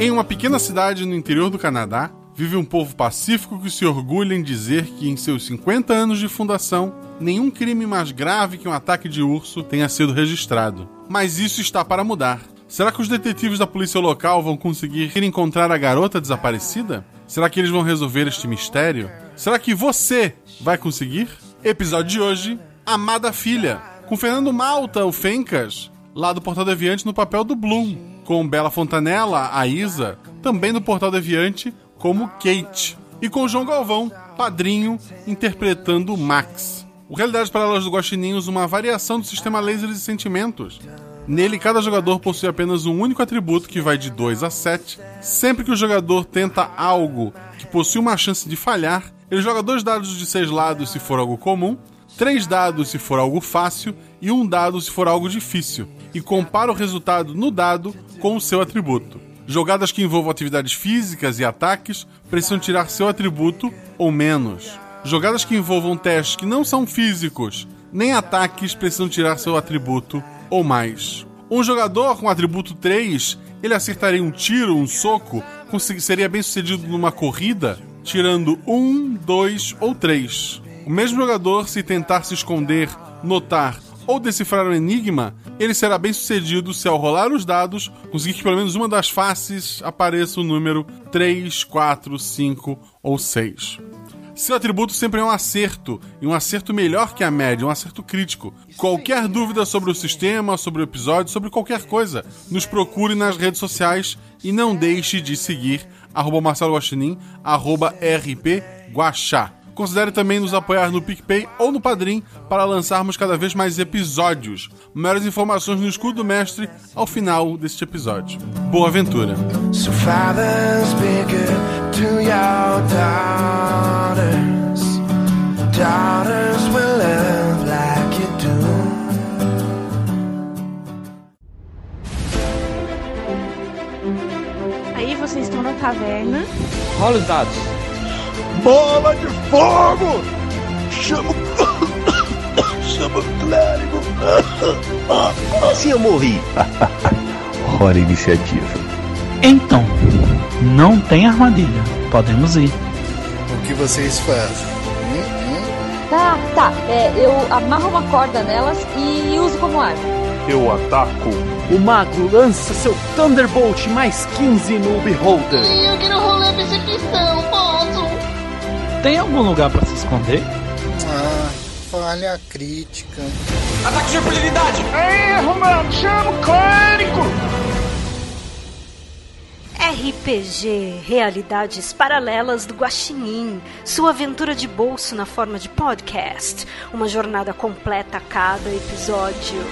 Em uma pequena cidade no interior do Canadá, vive um povo pacífico que se orgulha em dizer que, em seus 50 anos de fundação, nenhum crime mais grave que um ataque de urso tenha sido registrado. Mas isso está para mudar. Será que os detetives da polícia local vão conseguir encontrar a garota desaparecida? Será que eles vão resolver este mistério? Será que você vai conseguir? Episódio de hoje: Amada Filha, com Fernando Malta, o Fencas, lá do Portal Deviante no papel do Bloom, com Bela Fontanella, a Isa, também do Portal Deviante, como Kate, e com João Galvão, padrinho, interpretando Max. O Realidades Paralelas do Guaxinim usa uma variação do sistema Lasers e Sentimentos. Nele, cada jogador possui apenas um único atributo que vai de 2 a 7. Sempre que o jogador tenta algo que possui uma chance de falhar, ele joga dois dados de seis lados se for algo comum, três dados se for algo fácil e um dado se for algo difícil, e compara o resultado no dado com o seu atributo. Jogadas que envolvam atividades físicas e ataques precisam tirar seu atributo ou menos. Jogadas que envolvam testes que não são físicos nem ataques precisam tirar seu atributo ou mais. Um jogador com atributo 3, ele acertaria um tiro, um soco, seria bem sucedido numa corrida, tirando 1, 2 ou 3. O mesmo jogador, se tentar se esconder, notar ou decifrar um enigma, ele será bem sucedido se ao rolar os dados conseguir que pelo menos uma das faces apareça o número 3, 4, 5 ou 6. Seu atributo sempre é um acerto, e um acerto melhor que a média, um acerto crítico. Qualquer dúvida sobre o sistema, sobre o episódio, sobre qualquer coisa, nos procure nas redes sociais e não deixe de seguir arroba Marcelo Guaxinim, arroba RP Guaxá. Considere também nos apoiar no PicPay ou no Padrim para lançarmos cada vez mais episódios. Maiores informações no escudo do mestre ao final deste episódio. Boa aventura! So fathers to your daughters. Daughters will love like you do. Aí vocês estão na taverna. Rola os dados. Bola de fogo! Chama Chama o clérigo! Assim eu morri! Hora iniciativa. Então, não tem armadilha. Podemos ir. O que vocês fazem? Tá, tá. É, eu amarro uma corda nelas e uso como arma. Eu ataco. O mago lança seu Thunderbolt mais 15 no Beholder. Eu quero rolar percepção, posso? Tem algum lugar para se esconder? Ah, falha crítica. Ataque de oportunidade! Erro, mano! Chama o clérigo! RPG Realidades Paralelas do Guaxinim, sua aventura de bolso na forma de podcast, uma jornada completa a cada episódio.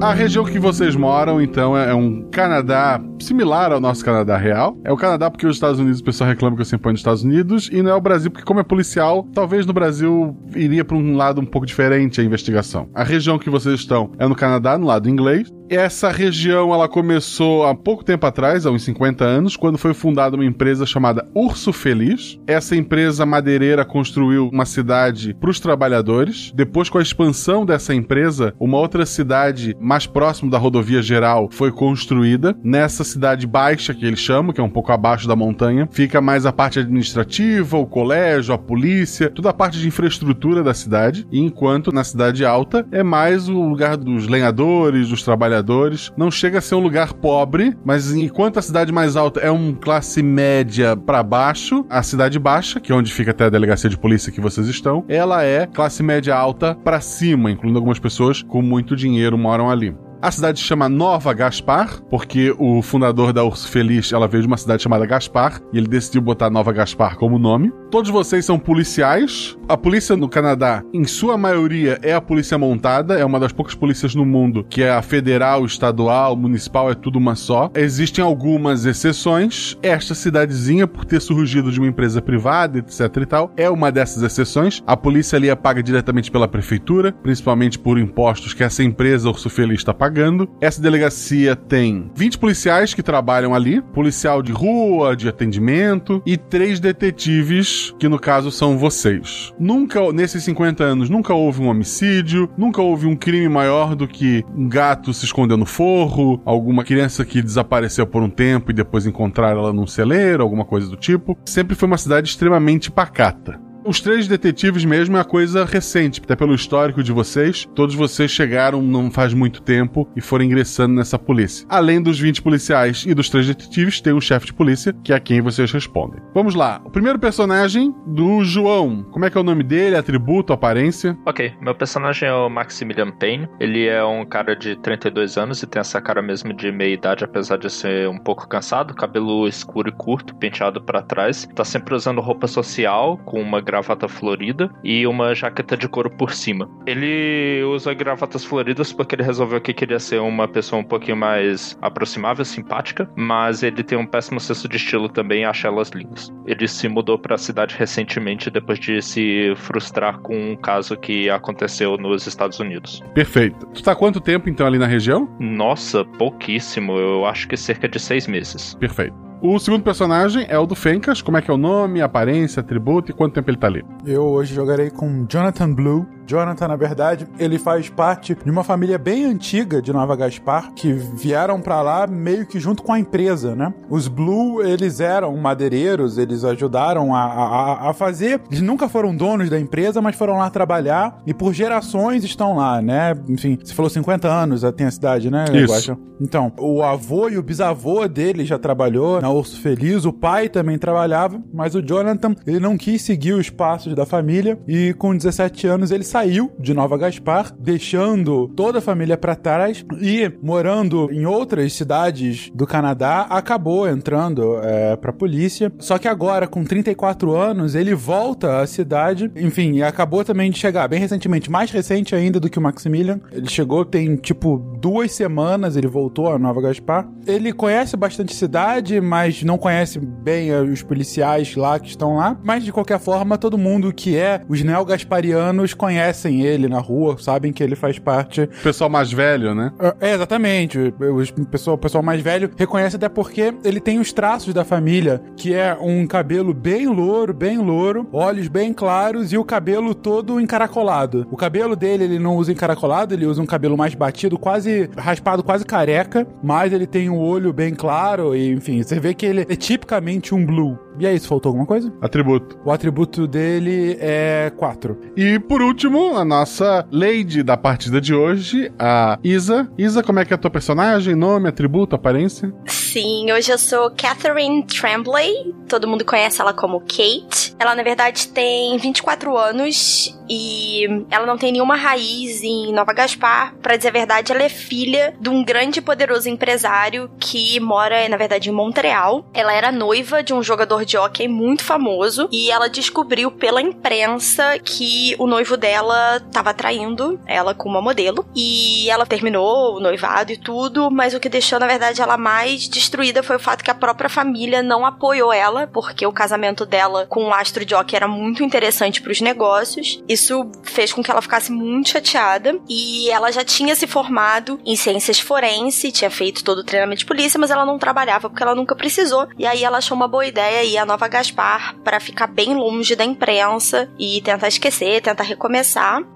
A região que vocês moram, então, é um Canadá similar ao nosso Canadá real. É o Canadá porque os Estados Unidos, o pessoal reclama que eu sempre ponho nos Estados Unidos, e não é o Brasil porque, como é policial, talvez no Brasil iria para um lado um pouco diferente a investigação. A região que vocês estão é no Canadá, no lado inglês, essa região ela começou há pouco tempo atrás, há uns 50 anos, quando foi fundada uma empresa chamada Urso Feliz. Essa empresa madeireira construiu uma cidade para os trabalhadores. Depois, com a expansão dessa empresa, uma outra cidade mais próximo da rodovia geral foi construída. Nessa cidade baixa, que eles chamam, que é um pouco abaixo da montanha, fica mais a parte administrativa, o colégio, a polícia, toda a parte de infraestrutura da cidade. Enquanto na cidade alta é mais o lugar dos lenhadores, dos trabalhadores trabalhadores. Não chega a ser um lugar pobre, mas enquanto a cidade mais alta é um classe média para baixo, a cidade baixa, que é onde fica até a delegacia de polícia que vocês estão, ela é classe média alta para cima, incluindo algumas pessoas com muito dinheiro moram ali. A cidade se chama Nova Gaspar, porque o fundador da Urso Feliz, ela veio de uma cidade chamada Gaspar, e ele decidiu botar Nova Gaspar como nome. Todos vocês são policiais. A polícia no Canadá, em sua maioria, é a polícia montada. É uma das poucas polícias no mundo que é a federal, estadual, municipal, é tudo uma só. Existem algumas exceções. Esta cidadezinha, por ter surgido de uma empresa privada, etc e tal, é uma dessas exceções. A polícia ali é paga diretamente pela prefeitura, principalmente por impostos que essa empresa Urso Feliz está pagando. Essa delegacia tem 20 policiais que trabalham ali, policial de rua, de atendimento e três detetives, que no caso são vocês. Nunca, nesses 50 anos, nunca houve um homicídio, nunca houve um crime maior do que um gato se escondeu no forro, alguma criança que desapareceu por um tempo e depois encontraram ela num celeiro, alguma coisa do tipo. Sempre foi uma cidade extremamente pacata. Os três detetives mesmo é a coisa recente, até pelo histórico de vocês. Todos vocês chegaram não faz muito tempo e foram ingressando nessa polícia. Além dos 20 policiais e dos três detetives, tem um chefe de polícia, que é a quem vocês respondem. Vamos lá. O primeiro personagem do João. Como é que é o nome dele? Atributo, aparência? Ok, meu personagem é o Maximilian Payne. Ele é um cara de 32 anos e tem essa cara mesmo de meia idade, apesar de ser um pouco cansado. Cabelo escuro e curto, penteado para trás. Tá sempre usando roupa social, com uma gravata florida e uma jaqueta de couro por cima. Ele usa gravatas floridas porque ele resolveu que queria ser uma pessoa um pouquinho mais aproximável, simpática, mas ele tem um péssimo senso de estilo também e acha elas lindas. Ele se mudou para a cidade recentemente depois de se frustrar com um caso que aconteceu nos Estados Unidos. Perfeito. Tu tá quanto tempo então ali na região? Nossa, pouquíssimo. Eu acho que cerca de seis meses. Perfeito. O segundo personagem é o do Fencas. Como é que é o nome, aparência, atributo e quanto tempo ele tá ali? Eu hoje jogarei com Jonathan Blue. Jonathan, na verdade, ele faz parte de uma família bem antiga de Nova Gaspar, que vieram para lá meio que junto com a empresa, né? Os Blue, eles eram madeireiros, eles ajudaram a, a, a fazer. Eles nunca foram donos da empresa, mas foram lá trabalhar e por gerações estão lá, né? Enfim, você falou 50 anos, tem a cidade, né? Isso. Então, o avô e o bisavô dele já trabalhou na Urso Feliz, o pai também trabalhava, mas o Jonathan, ele não quis seguir os passos da família e com 17 anos ele saiu de Nova Gaspar, deixando toda a família para trás e morando em outras cidades do Canadá, acabou entrando é, pra polícia. Só que agora, com 34 anos, ele volta à cidade, enfim, acabou também de chegar bem recentemente, mais recente ainda do que o Maximilian. Ele chegou tem tipo duas semanas, ele voltou a Nova Gaspar. Ele conhece bastante cidade, mas não conhece bem eh, os policiais lá que estão lá. Mas de qualquer forma, todo mundo que é os neo-gasparianos conhecem ele na rua, sabem que ele faz parte. O pessoal mais velho, né? É, exatamente. O pessoal, o pessoal mais velho reconhece até porque ele tem os traços da família, que é um cabelo bem louro, bem louro, olhos bem claros e o cabelo todo encaracolado. O cabelo dele ele não usa encaracolado, ele usa um cabelo mais batido, quase raspado, quase careca, mas ele tem o um olho bem claro e, enfim, você vê que ele é tipicamente um blue. E é isso, faltou alguma coisa? Atributo. O atributo dele é 4. E por último, a nossa lady da partida de hoje, a Isa. Isa, como é que é a tua personagem? Nome, atributo, aparência? Sim, hoje eu sou Catherine Tremblay. Todo mundo conhece ela como Kate. Ela, na verdade, tem 24 anos e ela não tem nenhuma raiz em Nova Gaspar. Para dizer a verdade, ela é filha de um grande e poderoso empresário que mora, na verdade, em Montreal. Ela era noiva de um jogador de hockey muito famoso e ela descobriu pela imprensa que o noivo dela estava traindo ela com uma modelo e ela terminou o noivado e tudo, mas o que deixou, na verdade, ela mais destruída foi o fato que a própria família não apoiou ela, porque o casamento dela com o astro de hockey era muito interessante para os negócios. Isso fez com que ela ficasse muito chateada e ela já tinha se formado em ciências forense, tinha feito todo o treinamento de polícia, mas ela não trabalhava porque ela nunca precisou. E aí ela achou uma boa ideia ir a Nova Gaspar para ficar bem longe da imprensa e tentar esquecer, tentar recomeçar.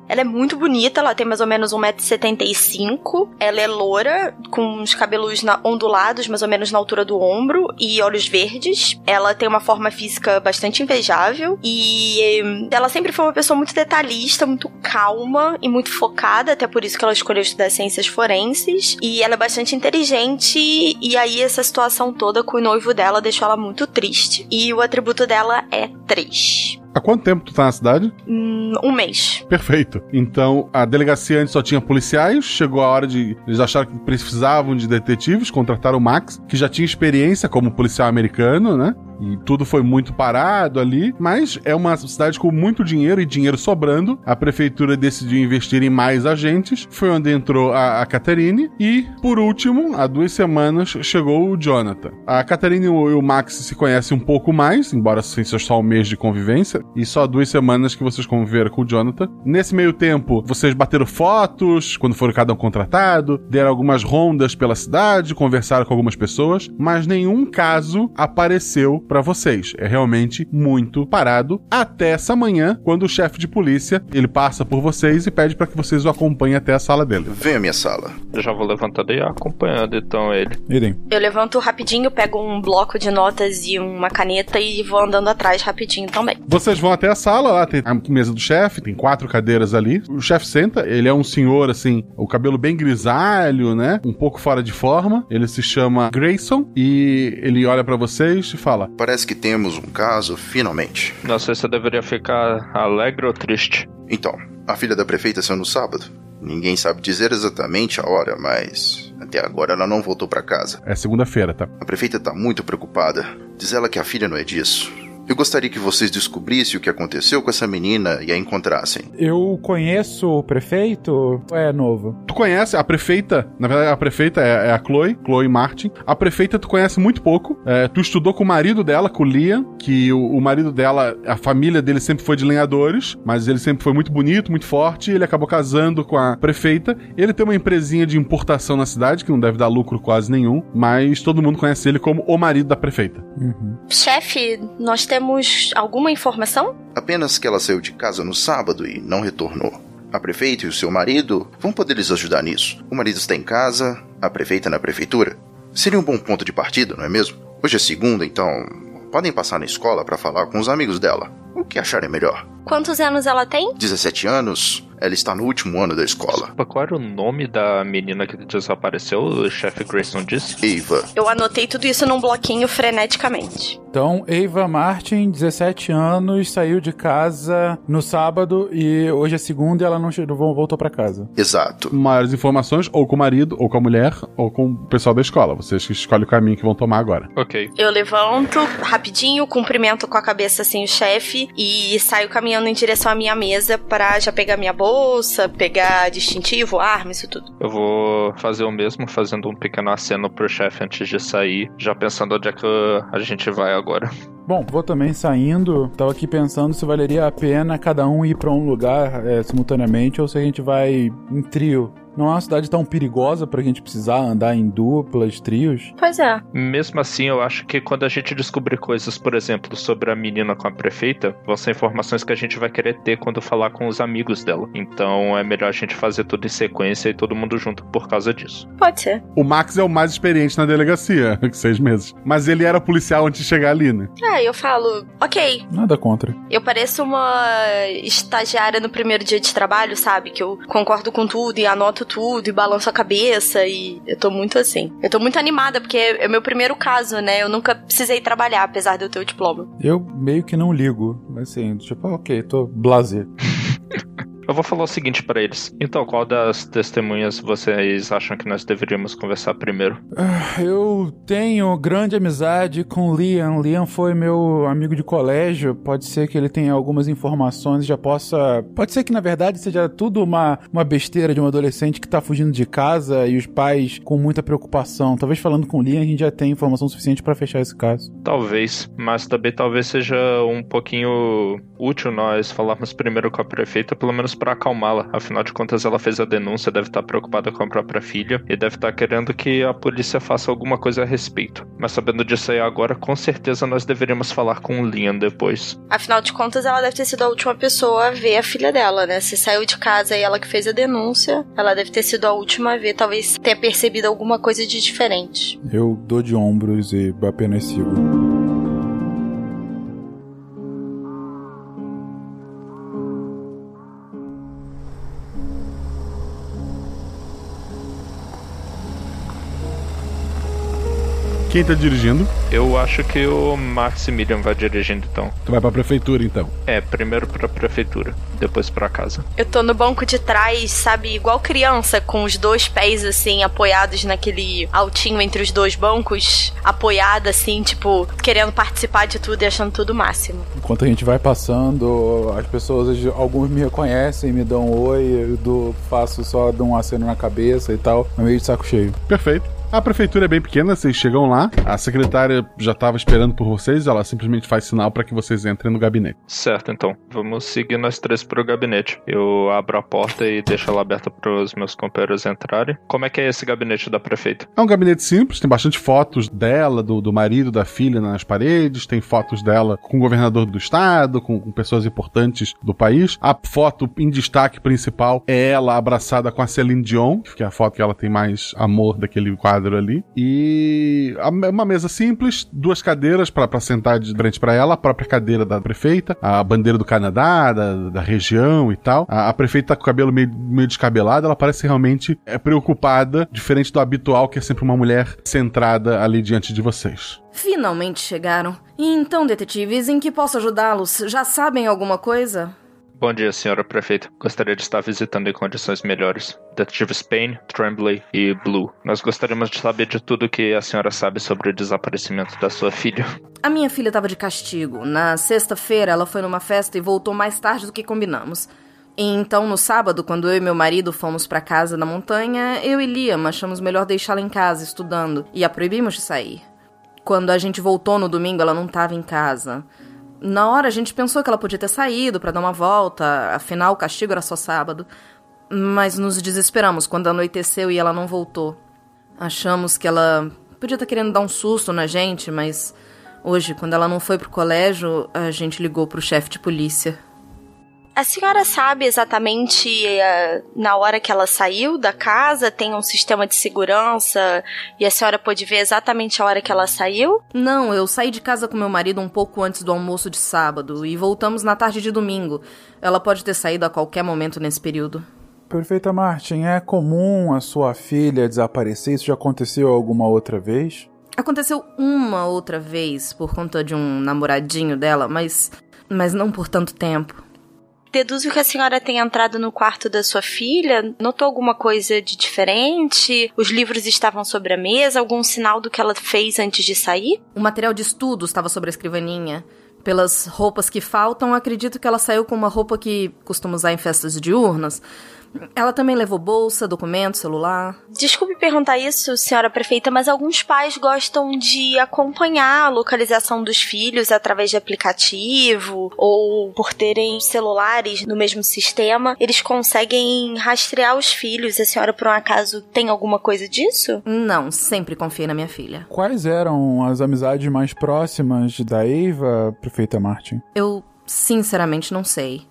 Ela é muito bonita, ela tem mais ou menos 1,75m. Ela é loura, com os cabelos ondulados, mais ou menos na altura do ombro, e olhos verdes. Ela tem uma forma física bastante invejável e hum, ela sempre foi uma pessoa muito detalhista, muito calma e muito focada, até por isso que ela escolheu estudar ciências forenses. E ela é bastante inteligente, e aí essa situação toda com o noivo dela deixou ela muito triste. E o atributo dela é 3. Há quanto tempo tu tá na cidade? Hum, um mês. Perfeito. Então, a delegacia antes só tinha policiais, chegou a hora de. Eles acharam que precisavam de detetives, contrataram o Max, que já tinha experiência como policial americano, né? E tudo foi muito parado ali, mas é uma cidade com muito dinheiro e dinheiro sobrando. A prefeitura decidiu investir em mais agentes, foi onde entrou a, a Caterine e, por último, há duas semanas chegou o Jonathan. A Caterine e o Max se conhecem um pouco mais, embora seja só um mês de convivência, e só duas semanas que vocês conviveram com o Jonathan. Nesse meio tempo, vocês bateram fotos quando foram cada um contratado, deram algumas rondas pela cidade, conversaram com algumas pessoas, mas nenhum caso apareceu para vocês. É realmente muito parado até essa manhã, quando o chefe de polícia ele passa por vocês e pede para que vocês o acompanhem até a sala dele. Vem à minha sala. Eu já vou levantando e acompanhando então ele. Irem. Eu levanto rapidinho, pego um bloco de notas e uma caneta e vou andando atrás rapidinho também. Vocês vão até a sala, lá tem a mesa do chefe, tem quatro cadeiras ali. O chefe senta, ele é um senhor assim, o cabelo bem grisalho, né? Um pouco fora de forma. Ele se chama Grayson e ele olha para vocês e fala: Parece que temos um caso finalmente. Não sei se eu deveria ficar alegre ou triste. Então, a filha da prefeita saiu no sábado. Ninguém sabe dizer exatamente a hora, mas até agora ela não voltou para casa. É segunda-feira, tá? A prefeita tá muito preocupada. Diz ela que a filha não é disso. Eu gostaria que vocês descobrissem o que aconteceu com essa menina e a encontrassem. Eu conheço o prefeito ou é novo? Tu conhece a prefeita? Na verdade, a prefeita é, é a Chloe, Chloe Martin. A prefeita tu conhece muito pouco. É, tu estudou com o marido dela, com o Liam, que o, o, marido dela, a família dele sempre foi de lenhadores, mas ele sempre foi muito bonito, muito forte. ele acabou casando com a prefeita. Ele tem uma empresinha de importação na cidade, que não deve dar lucro quase nenhum, mas todo mundo conhece ele como o marido da prefeita. Uhum. Chefe, nós temos alguma informação? Apenas que ela saiu de casa no sábado e não retornou. A prefeita e o seu marido vão poder lhes ajudar nisso. O marido está em casa, a prefeita na prefeitura. Seria um bom ponto de partida, não é mesmo? Hoje é segunda, então podem passar na escola para falar com os amigos dela. O que acharem melhor. Quantos anos ela tem? 17 anos. Ela está no último ano da escola. Qual era o nome da menina que desapareceu? O chefe Grayson disse? Eva. Eu anotei tudo isso num bloquinho freneticamente. Então, Eva Martin, 17 anos, saiu de casa no sábado e hoje é segunda e ela não chegou, voltou para casa. Exato. Maiores informações, ou com o marido, ou com a mulher, ou com o pessoal da escola. Vocês que escolhem o caminho que vão tomar agora. Ok. Eu levanto rapidinho, cumprimento com a cabeça assim o chefe e saio caminhando em direção à minha mesa para já pegar minha bolsa, pegar distintivo, arma, isso tudo. Eu vou fazer o mesmo, fazendo um pequeno aceno pro chefe antes de sair, já pensando onde é que a gente vai agora. Bom, vou também saindo. Tava aqui pensando se valeria a pena cada um ir para um lugar é, simultaneamente ou se a gente vai em trio. Não é uma cidade tão perigosa pra gente precisar andar em duplas, trios. Pois é. Mesmo assim, eu acho que quando a gente descobrir coisas, por exemplo, sobre a menina com a prefeita, vão ser informações que a gente vai querer ter quando falar com os amigos dela. Então é melhor a gente fazer tudo em sequência e todo mundo junto por causa disso. Pode ser. O Max é o mais experiente na delegacia, seis meses. Mas ele era policial antes de chegar ali, né? Ah, eu falo, ok. Nada contra. Eu pareço uma estagiária no primeiro dia de trabalho, sabe? Que eu concordo com tudo e anoto tudo e balanço a cabeça e eu tô muito assim. Eu tô muito animada porque é meu primeiro caso, né? Eu nunca precisei trabalhar, apesar de eu ter o diploma. Eu meio que não ligo. Assim, tipo, ok, tô blazer. Eu vou falar o seguinte para eles. Então, qual das testemunhas vocês acham que nós deveríamos conversar primeiro? Eu tenho grande amizade com o Liam. Liam foi meu amigo de colégio. Pode ser que ele tenha algumas informações já possa. Pode ser que na verdade seja tudo uma, uma besteira de um adolescente que tá fugindo de casa e os pais com muita preocupação. Talvez falando com o Liam a gente já tenha informação suficiente para fechar esse caso. Talvez, mas também talvez seja um pouquinho útil nós falarmos primeiro com a prefeita, pelo menos para acalmá-la. Afinal de contas, ela fez a denúncia, deve estar preocupada com a própria filha e deve estar querendo que a polícia faça alguma coisa a respeito. Mas sabendo disso aí agora, com certeza nós deveríamos falar com o Liam depois. Afinal de contas, ela deve ter sido a última pessoa a ver a filha dela, né? Se saiu de casa e ela que fez a denúncia, ela deve ter sido a última a ver, talvez tenha percebido alguma coisa de diferente. Eu dou de ombros e apenas sigo. Quem tá dirigindo? Eu acho que o Maximilian vai dirigindo então. Tu vai pra prefeitura então. É, primeiro pra prefeitura, depois pra casa. Eu tô no banco de trás, sabe, igual criança, com os dois pés assim, apoiados naquele altinho entre os dois bancos, apoiada assim, tipo, querendo participar de tudo e achando tudo o máximo. Enquanto a gente vai passando, as pessoas, alguns me reconhecem, me dão um oi, eu dou, faço só dou um aceno na cabeça e tal, é meio de saco cheio. Perfeito. A prefeitura é bem pequena, vocês chegam lá, a secretária já estava esperando por vocês, ela simplesmente faz sinal para que vocês entrem no gabinete. Certo, então. Vamos seguir nós três pro gabinete. Eu abro a porta e deixo ela aberta para os meus companheiros entrarem. Como é que é esse gabinete da prefeita? É um gabinete simples, tem bastante fotos dela, do, do marido, da filha nas paredes, tem fotos dela com o governador do estado, com, com pessoas importantes do país. A foto em destaque principal é ela abraçada com a Celine Dion, que é a foto que ela tem mais amor daquele quadro quadro ali. E uma mesa simples, duas cadeiras para sentar de frente para ela, a própria cadeira da prefeita, a bandeira do Canadá, da, da região e tal. A, a, prefeita tá com o cabelo meio, meio descabelado, ela parece realmente é, preocupada, diferente do habitual, que é sempre uma mulher centrada ali diante de vocês. Finalmente chegaram. E então, detetives, em que posso ajudá-los? Já sabem alguma coisa? Bom dia, senhora prefeita. Gostaria de estar visitando em condições melhores. Detetives Payne, Tremblay e Blue. Nós gostaríamos de saber de tudo que a senhora sabe sobre o desaparecimento da sua filha. A minha filha estava de castigo. Na sexta-feira, ela foi numa festa e voltou mais tarde do que combinamos. E então, no sábado, quando eu e meu marido fomos para casa na montanha, eu e Liam achamos melhor deixá-la em casa estudando e a proibimos de sair. Quando a gente voltou no domingo, ela não estava em casa. Na hora a gente pensou que ela podia ter saído para dar uma volta, afinal o castigo era só sábado. Mas nos desesperamos quando anoiteceu e ela não voltou. Achamos que ela podia estar querendo dar um susto na gente, mas hoje, quando ela não foi pro colégio, a gente ligou pro chefe de polícia. A senhora sabe exatamente uh, na hora que ela saiu da casa? Tem um sistema de segurança e a senhora pôde ver exatamente a hora que ela saiu? Não, eu saí de casa com meu marido um pouco antes do almoço de sábado e voltamos na tarde de domingo. Ela pode ter saído a qualquer momento nesse período. Perfeita, Martin. É comum a sua filha desaparecer? Isso já aconteceu alguma outra vez? Aconteceu uma outra vez por conta de um namoradinho dela, mas mas não por tanto tempo. Deduzo que a senhora tenha entrado no quarto da sua filha. Notou alguma coisa de diferente? Os livros estavam sobre a mesa? Algum sinal do que ela fez antes de sair? O material de estudo estava sobre a escrivaninha. Pelas roupas que faltam, acredito que ela saiu com uma roupa que costuma usar em festas diurnas. Ela também levou bolsa, documento, celular. Desculpe perguntar isso, senhora prefeita, mas alguns pais gostam de acompanhar a localização dos filhos através de aplicativo ou por terem celulares no mesmo sistema, eles conseguem rastrear os filhos. A senhora, por um acaso, tem alguma coisa disso? Não, sempre confiei na minha filha. Quais eram as amizades mais próximas da Eva, prefeita Martin? Eu, sinceramente, não sei.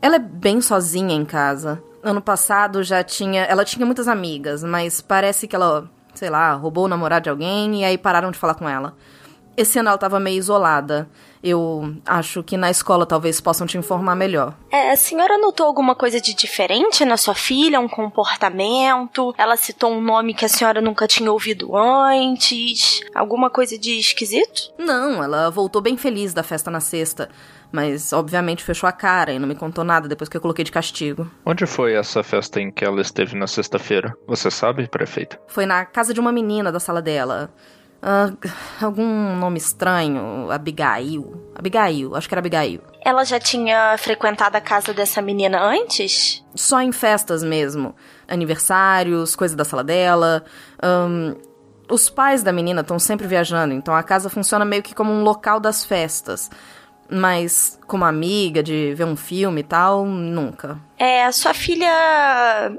Ela é bem sozinha em casa. Ano passado já tinha. Ela tinha muitas amigas, mas parece que ela, sei lá, roubou o namorado de alguém e aí pararam de falar com ela. Esse ano ela tava meio isolada. Eu acho que na escola talvez possam te informar melhor. É, a senhora notou alguma coisa de diferente na sua filha? Um comportamento? Ela citou um nome que a senhora nunca tinha ouvido antes? Alguma coisa de esquisito? Não, ela voltou bem feliz da festa na sexta. Mas, obviamente, fechou a cara e não me contou nada depois que eu coloquei de castigo. Onde foi essa festa em que ela esteve na sexta-feira? Você sabe, prefeito? Foi na casa de uma menina da sala dela. Uh, algum nome estranho. Abigail. Abigail, acho que era Abigail. Ela já tinha frequentado a casa dessa menina antes? Só em festas mesmo. Aniversários, coisa da sala dela. Um, os pais da menina estão sempre viajando, então a casa funciona meio que como um local das festas. Mas como amiga, de ver um filme e tal, nunca. É, a sua filha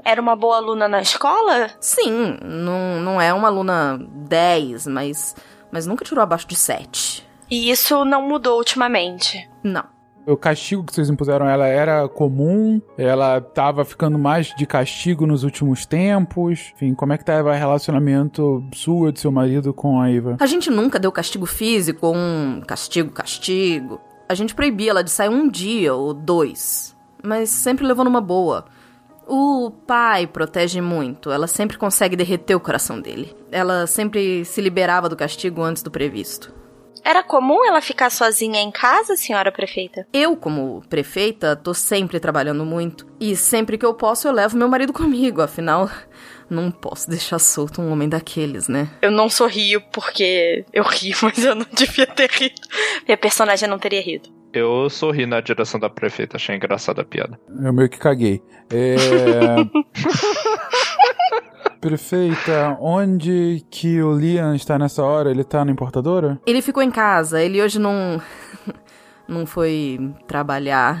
era uma boa aluna na escola? Sim, não, não é uma aluna 10, mas, mas nunca tirou abaixo de 7. E isso não mudou ultimamente? Não. O castigo que vocês impuseram ela era comum? Ela tava ficando mais de castigo nos últimos tempos? Enfim, como é que tava o relacionamento sua, de seu marido com a Eva? A gente nunca deu castigo físico, um castigo, castigo. A gente proibia ela de sair um dia ou dois, mas sempre levou numa boa. O pai protege muito. Ela sempre consegue derreter o coração dele. Ela sempre se liberava do castigo antes do previsto. Era comum ela ficar sozinha em casa, senhora prefeita? Eu, como prefeita, tô sempre trabalhando muito. E sempre que eu posso, eu levo meu marido comigo. Afinal, não posso deixar solto um homem daqueles, né? Eu não sorrio porque eu ri, mas eu não devia ter rido. Minha personagem não teria rido. Eu sorri na direção da prefeita, achei engraçada a piada. Eu meio que caguei. É... Prefeita, onde que o Liam está nessa hora? Ele tá na importadora? Ele ficou em casa, ele hoje não. não foi trabalhar.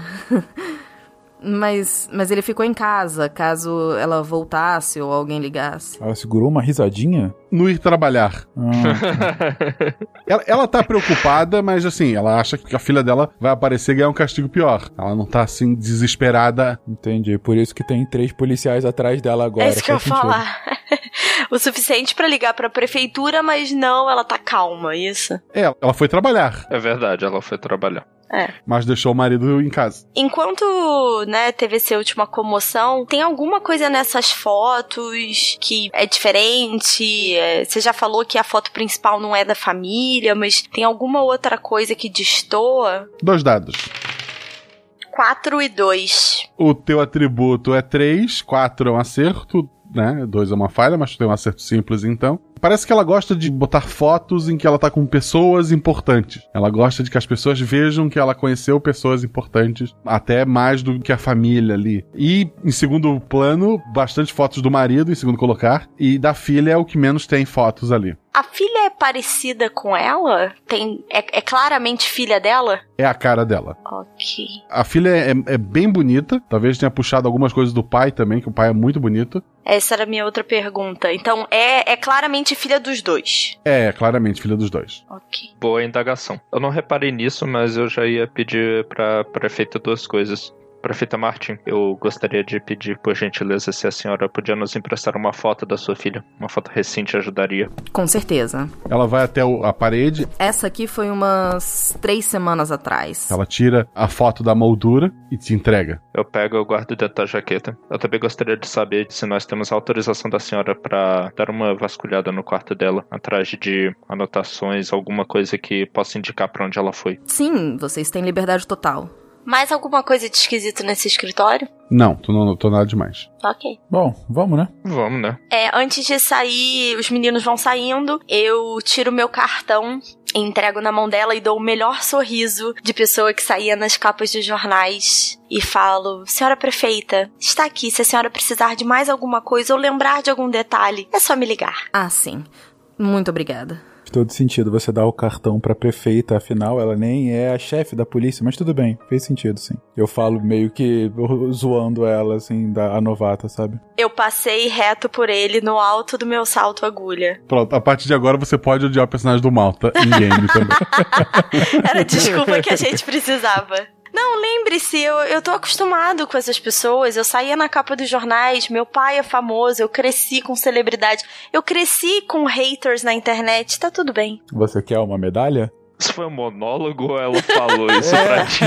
Mas, mas ele ficou em casa, caso ela voltasse ou alguém ligasse. Ela segurou uma risadinha? No ir trabalhar. Ah. ela, ela tá preocupada, mas assim, ela acha que a filha dela vai aparecer e ganhar um castigo pior. Ela não tá assim desesperada. Entendi. Por isso que tem três policiais atrás dela agora. É isso que eu ia falar. o suficiente para ligar pra prefeitura, mas não, ela tá calma, isso? É, ela foi trabalhar. É verdade, ela foi trabalhar. É. Mas deixou o marido em casa. Enquanto, né, teve essa última comoção, tem alguma coisa nessas fotos que é diferente? É, você já falou que a foto principal não é da família, mas tem alguma outra coisa que destoa? Dois dados. 4 e 2. O teu atributo é 3, 4 é um acerto, né? 2 é uma falha, mas tu tem um acerto simples então. Parece que ela gosta de botar fotos em que ela tá com pessoas importantes. Ela gosta de que as pessoas vejam que ela conheceu pessoas importantes, até mais do que a família ali. E, em segundo plano, bastante fotos do marido, em segundo colocar, e da filha é o que menos tem fotos ali. A filha é parecida com ela? Tem, é, é claramente filha dela? É a cara dela. Ok. A filha é, é, bem bonita. Talvez tenha puxado algumas coisas do pai também, que o pai é muito bonito. Essa era a minha outra pergunta. Então, é, é claramente filha dos dois? É, claramente filha dos dois. Ok. Boa indagação. Eu não reparei nisso, mas eu já ia pedir pra prefeita duas coisas. Prefeita Martin, eu gostaria de pedir, por gentileza, se a senhora podia nos emprestar uma foto da sua filha. Uma foto recente ajudaria. Com certeza. Ela vai até o- a parede, Essa aqui foi umas três semanas atrás. ela tira a foto da moldura e te entrega. Eu pego e guardo dentro da jaqueta. Eu também gostaria de saber se nós temos autorização da senhora pra dar uma vasculhada no quarto dela, atrás de anotações, alguma coisa que possa indicar pra onde ela foi. Sim, vocês têm liberdade total. Mais alguma coisa de esquisito nesse escritório? Não, tu não notou nada demais. Ok. Bom, vamos, né? Vamos, né? É, antes de sair, os meninos vão saindo, eu tiro meu cartão, entrego na mão dela e dou o melhor sorriso de pessoa que saía nas capas dos jornais e falo: Senhora prefeita, está aqui. Se a senhora precisar de mais alguma coisa ou lembrar de algum detalhe, é só me ligar. Ah, sim. Muito obrigada. Faz todo sentido você dar o cartão pra prefeita, afinal ela nem é a chefe da polícia, mas tudo bem, fez sentido sim. Eu falo meio que zoando ela, assim, da a novata, sabe? Eu passei reto por ele no alto do meu salto agulha. Pronto, a partir de agora você pode odiar o personagem do Malta em game também. Era a desculpa que a gente precisava. Não, lembre-se, eu, eu tô acostumado com essas pessoas. Eu saía na capa dos jornais, meu pai é famoso, eu cresci com celebridade, eu cresci com haters na internet, tá tudo bem. Você quer uma medalha? Isso foi um monólogo ou ela falou isso pra ti?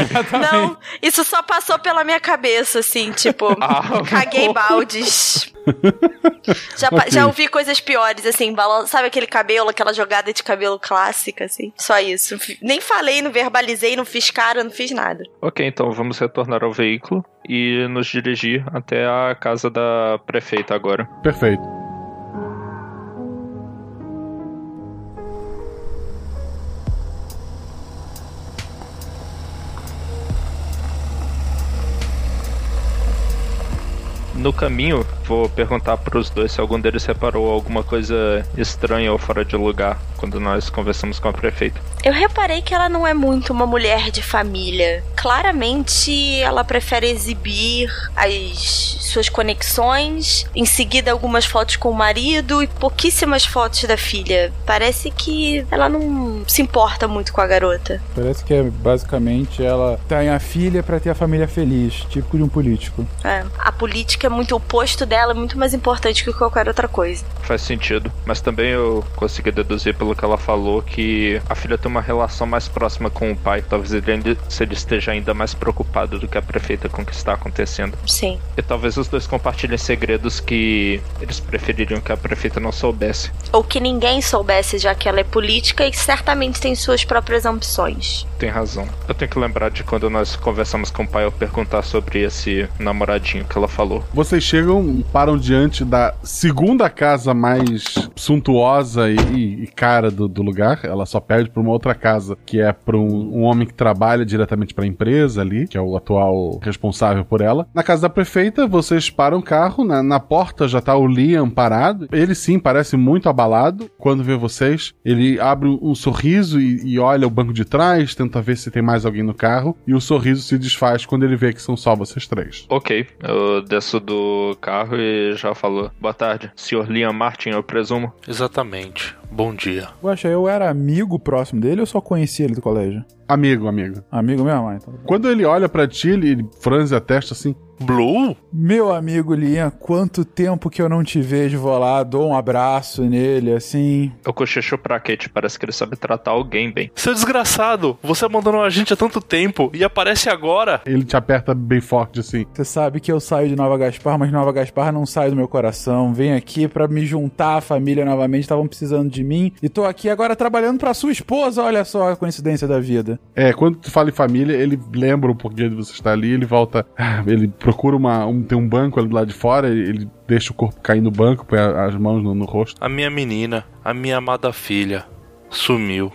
Não, isso só passou pela minha cabeça, assim, tipo, Ah, caguei bom. baldes. Já, pa- Ok. já ouvi coisas piores, assim, balan- sabe aquele cabelo, aquela jogada de cabelo clássica, assim? Só isso. Nem falei, não verbalizei, não fiz cara, não fiz nada. Ok, então vamos retornar ao veículo e nos dirigir até a casa da prefeita agora. Perfeito. No caminho, vou perguntar pros dois se algum deles reparou alguma coisa estranha ou fora de lugar quando nós conversamos com a prefeita. Eu reparei que ela não é muito uma mulher de família. Claramente ela prefere exibir as suas conexões, em seguida algumas fotos com o marido e pouquíssimas fotos da filha. Parece que ela não se importa muito com a garota. Parece que é basicamente ela tem a filha pra ter a família feliz, típico de um político. É, a política é muito oposto dela dela é muito mais importante que qualquer outra coisa. Faz sentido. Mas também eu consegui deduzir pelo que ela falou que a filha tem uma relação mais próxima com o pai. Talvez ele, ainda, se ele esteja ainda mais preocupado do que a prefeita com o que está acontecendo. Sim. E talvez os dois compartilhem segredos que eles prefeririam que a prefeita não soubesse. Ou que ninguém soubesse, já que ela é política e certamente tem suas próprias ambições. Tem razão. Eu tenho que lembrar de quando nós conversamos com o pai eu perguntar sobre esse namoradinho que ela falou. Vocês chegam param diante da segunda casa mais suntuosa e, e cara do, do, lugar. Ela só perde para uma outra casa, que é para um, um, homem que trabalha diretamente para a empresa ali, que é o atual responsável por ela. Na casa da prefeita, vocês param o carro, na, na porta já tá o Liam parado. Ele sim parece muito abalado. Quando vê vocês, ele abre um, um sorriso e, e olha o banco de trás, tenta ver se tem mais alguém no carro, e o sorriso se desfaz quando ele vê que são só vocês três. Ok, eu desço do carro e já falo: Boa tarde, senhor Liam Martin, eu presumo. Exatamente. Bom dia. Poxa, eu era amigo próximo dele ou só conhecia ele do colégio? Amigo, amigo. Amigo mesmo? Ah, então. Quando ele olha para ti, ele franze a testa assim. Blue? Meu amigo Liam, quanto tempo que eu não te vejo, vou lá, dou um abraço nele, assim. Eu cochicho pra Kate, parece que ele sabe tratar alguém bem. Seu desgraçado, você abandonou a gente há tanto tempo e aparece agora. Ele te aperta bem forte, assim. Você sabe que eu saio de Nova Gaspar, mas Nova Gaspar não sai do meu coração. Vem aqui para me juntar à família novamente, estavam precisando de mim. E tô aqui agora trabalhando pra sua esposa, olha só a coincidência da vida. É, quando tu fala em família, ele lembra o porquê de você estar ali, ele volta. Ele procura uma. Um, tem um banco ali do lado de fora, ele deixa o corpo cair no banco, põe as mãos no, no rosto. A minha menina, a minha amada filha, sumiu.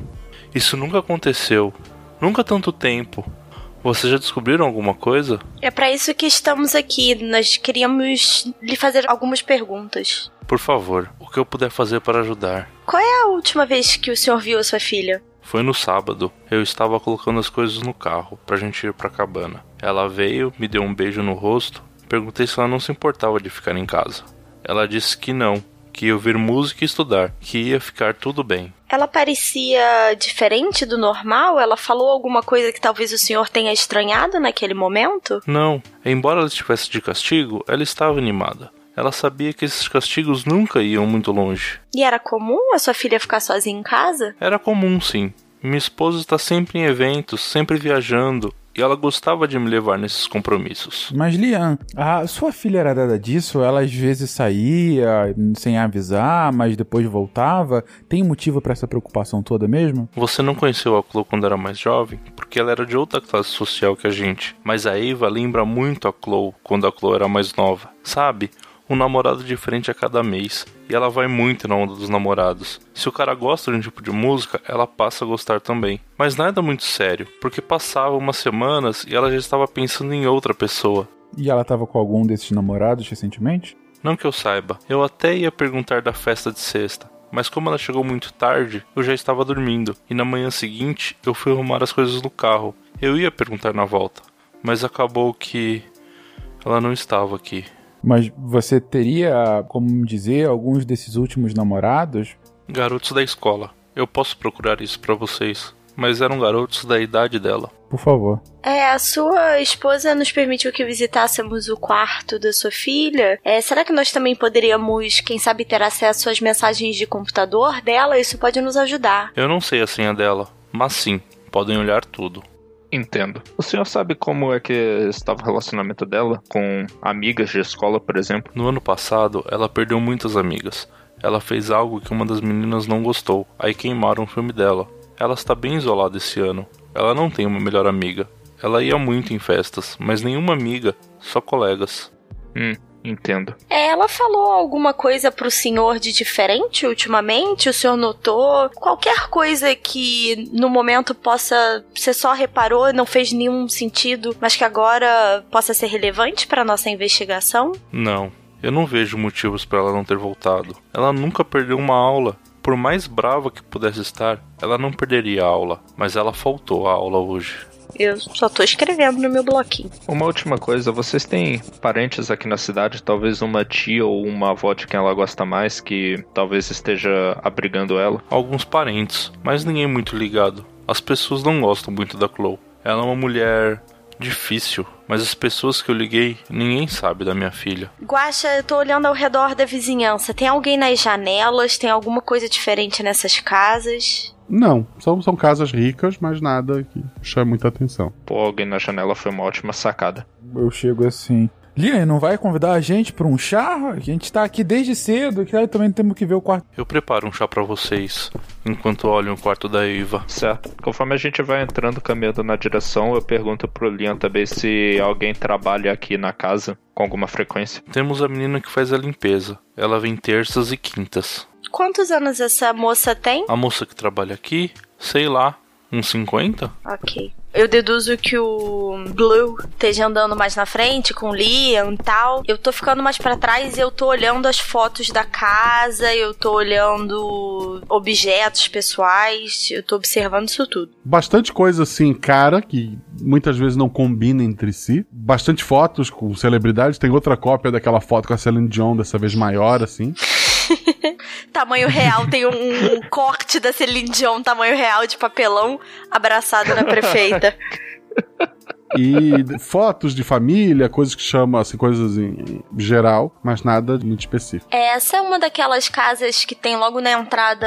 Isso nunca aconteceu. Nunca tanto tempo. Vocês já descobriram alguma coisa? É para isso que estamos aqui. Nós queríamos lhe fazer algumas perguntas. Por favor, o que eu puder fazer para ajudar. Qual é a última vez que o senhor viu a sua filha? Foi no sábado. Eu estava colocando as coisas no carro pra gente ir pra cabana. Ela veio, me deu um beijo no rosto. Perguntei se ela não se importava de ficar em casa. Ela disse que não, que ia ouvir música e estudar, que ia ficar tudo bem. Ela parecia diferente do normal? Ela falou alguma coisa que talvez o senhor tenha estranhado naquele momento? Não. Embora ela estivesse de castigo, ela estava animada. Ela sabia que esses castigos nunca iam muito longe. E era comum a sua filha ficar sozinha em casa? Era comum, sim. Minha esposa está sempre em eventos, sempre viajando, e ela gostava de me levar nesses compromissos. Mas, Lian, a sua filha era dada disso? Ela às vezes saía sem avisar, mas depois voltava? Tem motivo para essa preocupação toda mesmo? Você não conheceu a Chloe quando era mais jovem? Porque ela era de outra classe social que a gente. Mas a Eva lembra muito a Chloe quando a Chloe era mais nova. Sabe? um namorado diferente a cada mês. E ela vai muito na onda dos namorados. Se o cara gosta de um tipo de música, ela passa a gostar também. Mas nada muito sério, porque passava umas semanas e ela já estava pensando em outra pessoa. E ela estava com algum desses namorados recentemente? Não que eu saiba. Eu até ia perguntar da festa de sexta. Mas como ela chegou muito tarde, eu já estava dormindo. E na manhã seguinte, eu fui arrumar as coisas no carro. Eu ia perguntar na volta. Mas acabou que. Ela não estava aqui. Mas você teria, como dizer, alguns desses últimos namorados? Garotos da escola. Eu posso procurar isso para vocês. Mas eram garotos da idade dela. Por favor. É, a sua esposa nos permitiu que visitássemos o quarto da sua filha. É, será que nós também poderíamos, quem sabe, ter acesso às mensagens de computador dela? Isso pode nos ajudar. Eu não sei a senha dela, mas sim, podem olhar tudo. Entendo. O senhor sabe como é que estava o relacionamento dela com amigas de escola, por exemplo? No ano passado, ela perdeu muitas amigas. Ela fez algo que uma das meninas não gostou, aí queimaram o filme dela. Ela está bem isolada esse ano. Ela não tem uma melhor amiga. Ela ia muito em festas, mas nenhuma amiga, só colegas. Hum, Entendo. É, ela falou alguma coisa pro senhor de diferente ultimamente? O senhor notou? Qualquer coisa que no momento possa. Você só reparou, não fez nenhum sentido, mas que agora possa ser relevante para nossa investigação? Não. Eu não vejo motivos para ela não ter voltado. Ela nunca perdeu uma aula. Por mais brava que pudesse estar, ela não perderia a aula, mas ela faltou a aula hoje. Eu só tô escrevendo no meu bloquinho. Uma última coisa, vocês têm parentes aqui na cidade, talvez uma tia ou uma avó de quem ela gosta mais, que talvez esteja abrigando ela? Alguns parentes, mas ninguém muito ligado. As pessoas não gostam muito da Chloe. Ela é uma mulher difícil. Mas as pessoas que eu liguei, ninguém sabe da minha filha. Guaxa, eu tô olhando ao redor da vizinhança. Tem alguém nas janelas? Tem alguma coisa diferente nessas casas? Não, são, são casas ricas, mas nada que chame muita atenção. Pô, alguém na janela foi uma ótima sacada. Eu chego assim. Lian, não vai convidar a gente pra um chá? A gente tá aqui desde cedo, que aí também temos que ver o quarto. Eu preparo um chá para vocês, enquanto olho o quarto da Eva. Certo. Conforme a gente vai entrando, caminhando na direção, eu pergunto pro Lian também se alguém trabalha aqui na casa com alguma frequência. Temos a menina que faz a limpeza. Ela vem terças e quintas. Quantos anos essa moça tem? A moça que trabalha aqui, sei lá, uns 50? Ok. Eu deduzo que o Blue esteja andando mais na frente com o Liam e tal. Eu tô ficando mais para trás e eu tô olhando as fotos da casa, eu tô olhando objetos pessoais, eu tô observando isso tudo. Bastante coisa assim, cara, que muitas vezes não combina entre si. Bastante fotos com celebridades. Tem outra cópia daquela foto com a Celine Dion, dessa vez maior, assim. tamanho real, tem um, um corte da Celine Dion, tamanho real de papelão, abraçado na prefeita. E fotos de família, coisas que chamam, assim, coisas em geral, mas nada muito específico. Essa é uma daquelas casas que tem logo na entrada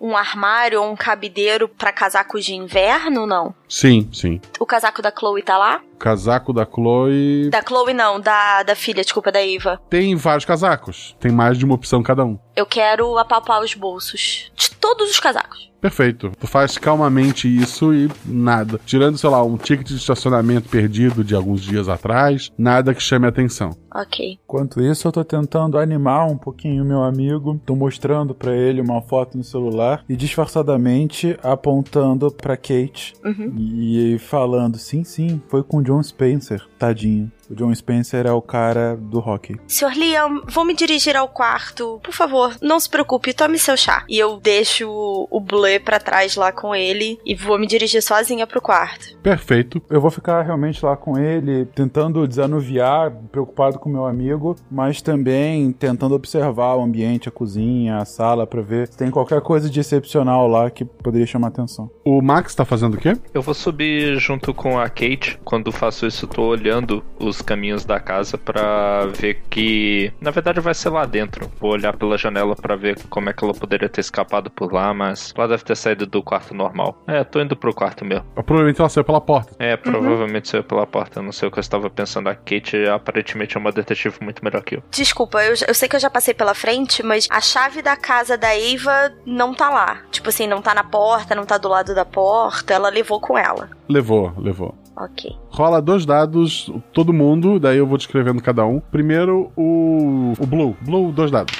um armário ou um cabideiro para casacos de inverno, não? Sim, sim. O casaco da Chloe tá lá? Casaco da Chloe. Da Chloe não, da, da filha, desculpa, da Eva. Tem vários casacos. Tem mais de uma opção cada um. Eu quero apalpar os bolsos de todos os casacos. Perfeito. Tu faz calmamente isso e nada. Tirando, sei lá, um ticket de estacionamento perdido de alguns dias atrás, nada que chame atenção. Ok. Enquanto isso, eu tô tentando animar um pouquinho o meu amigo. Tô mostrando para ele uma foto no celular e disfarçadamente apontando para Kate uhum. e falando: sim, sim, foi com John Spencer, tadinho. O John Spencer é o cara do rock. Sr. Liam, vou me dirigir ao quarto. Por favor, não se preocupe, tome seu chá. E eu deixo o Bleu pra trás lá com ele e vou me dirigir sozinha pro quarto. Perfeito. Eu vou ficar realmente lá com ele, tentando desanuviar, preocupado com meu amigo, mas também tentando observar o ambiente, a cozinha, a sala, pra ver se tem qualquer coisa de excepcional lá que poderia chamar atenção. O Max tá fazendo o quê? Eu vou subir junto com a Kate. Quando faço isso, tô olhando os caminhos da casa para ver que, na verdade, vai ser lá dentro. Vou olhar pela janela para ver como é que ela poderia ter escapado por lá, mas ela deve ter saído do quarto normal. É, tô indo pro quarto mesmo. Provavelmente ela saiu pela porta. É, provavelmente uhum. saiu pela porta. Não sei o que eu estava pensando. A Kate aparentemente é uma detetive muito melhor que eu. Desculpa, eu, eu sei que eu já passei pela frente, mas a chave da casa da Eva não tá lá. Tipo assim, não tá na porta, não tá do lado da porta. Ela levou com ela. Levou, levou. Ok. Rola dois dados, todo mundo, daí eu vou descrevendo cada um. Primeiro, o. O Blue. Blue, dois dados.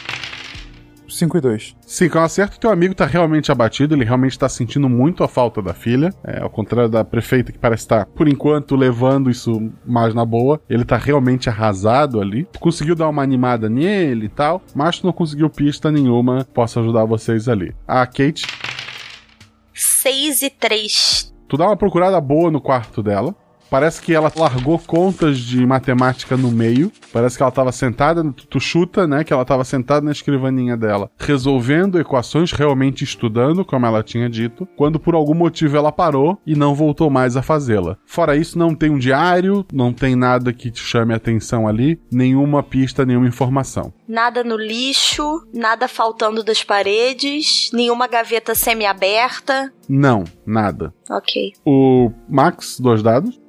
5 e 2. Sim, com acerto, teu amigo tá realmente abatido, ele realmente tá sentindo muito a falta da filha. É, ao contrário da prefeita que parece estar, por enquanto, levando isso mais na boa. Ele tá realmente arrasado ali. Tu conseguiu dar uma animada nele e tal, mas tu não conseguiu pista nenhuma que possa ajudar vocês ali. A Kate. 6 e 3. Tu dá uma procurada boa no quarto dela. Parece que ela largou contas de matemática no meio. Parece que ela estava sentada, tu chuta, né? Que ela estava sentada na escrivaninha dela, resolvendo equações, realmente estudando, como ela tinha dito, quando por algum motivo ela parou e não voltou mais a fazê-la. Fora isso, não tem um diário, não tem nada que te chame a atenção ali, nenhuma pista, nenhuma informação. Nada no lixo, nada faltando das paredes, nenhuma gaveta semi-aberta. Não, nada. Ok. O Max, dois dados.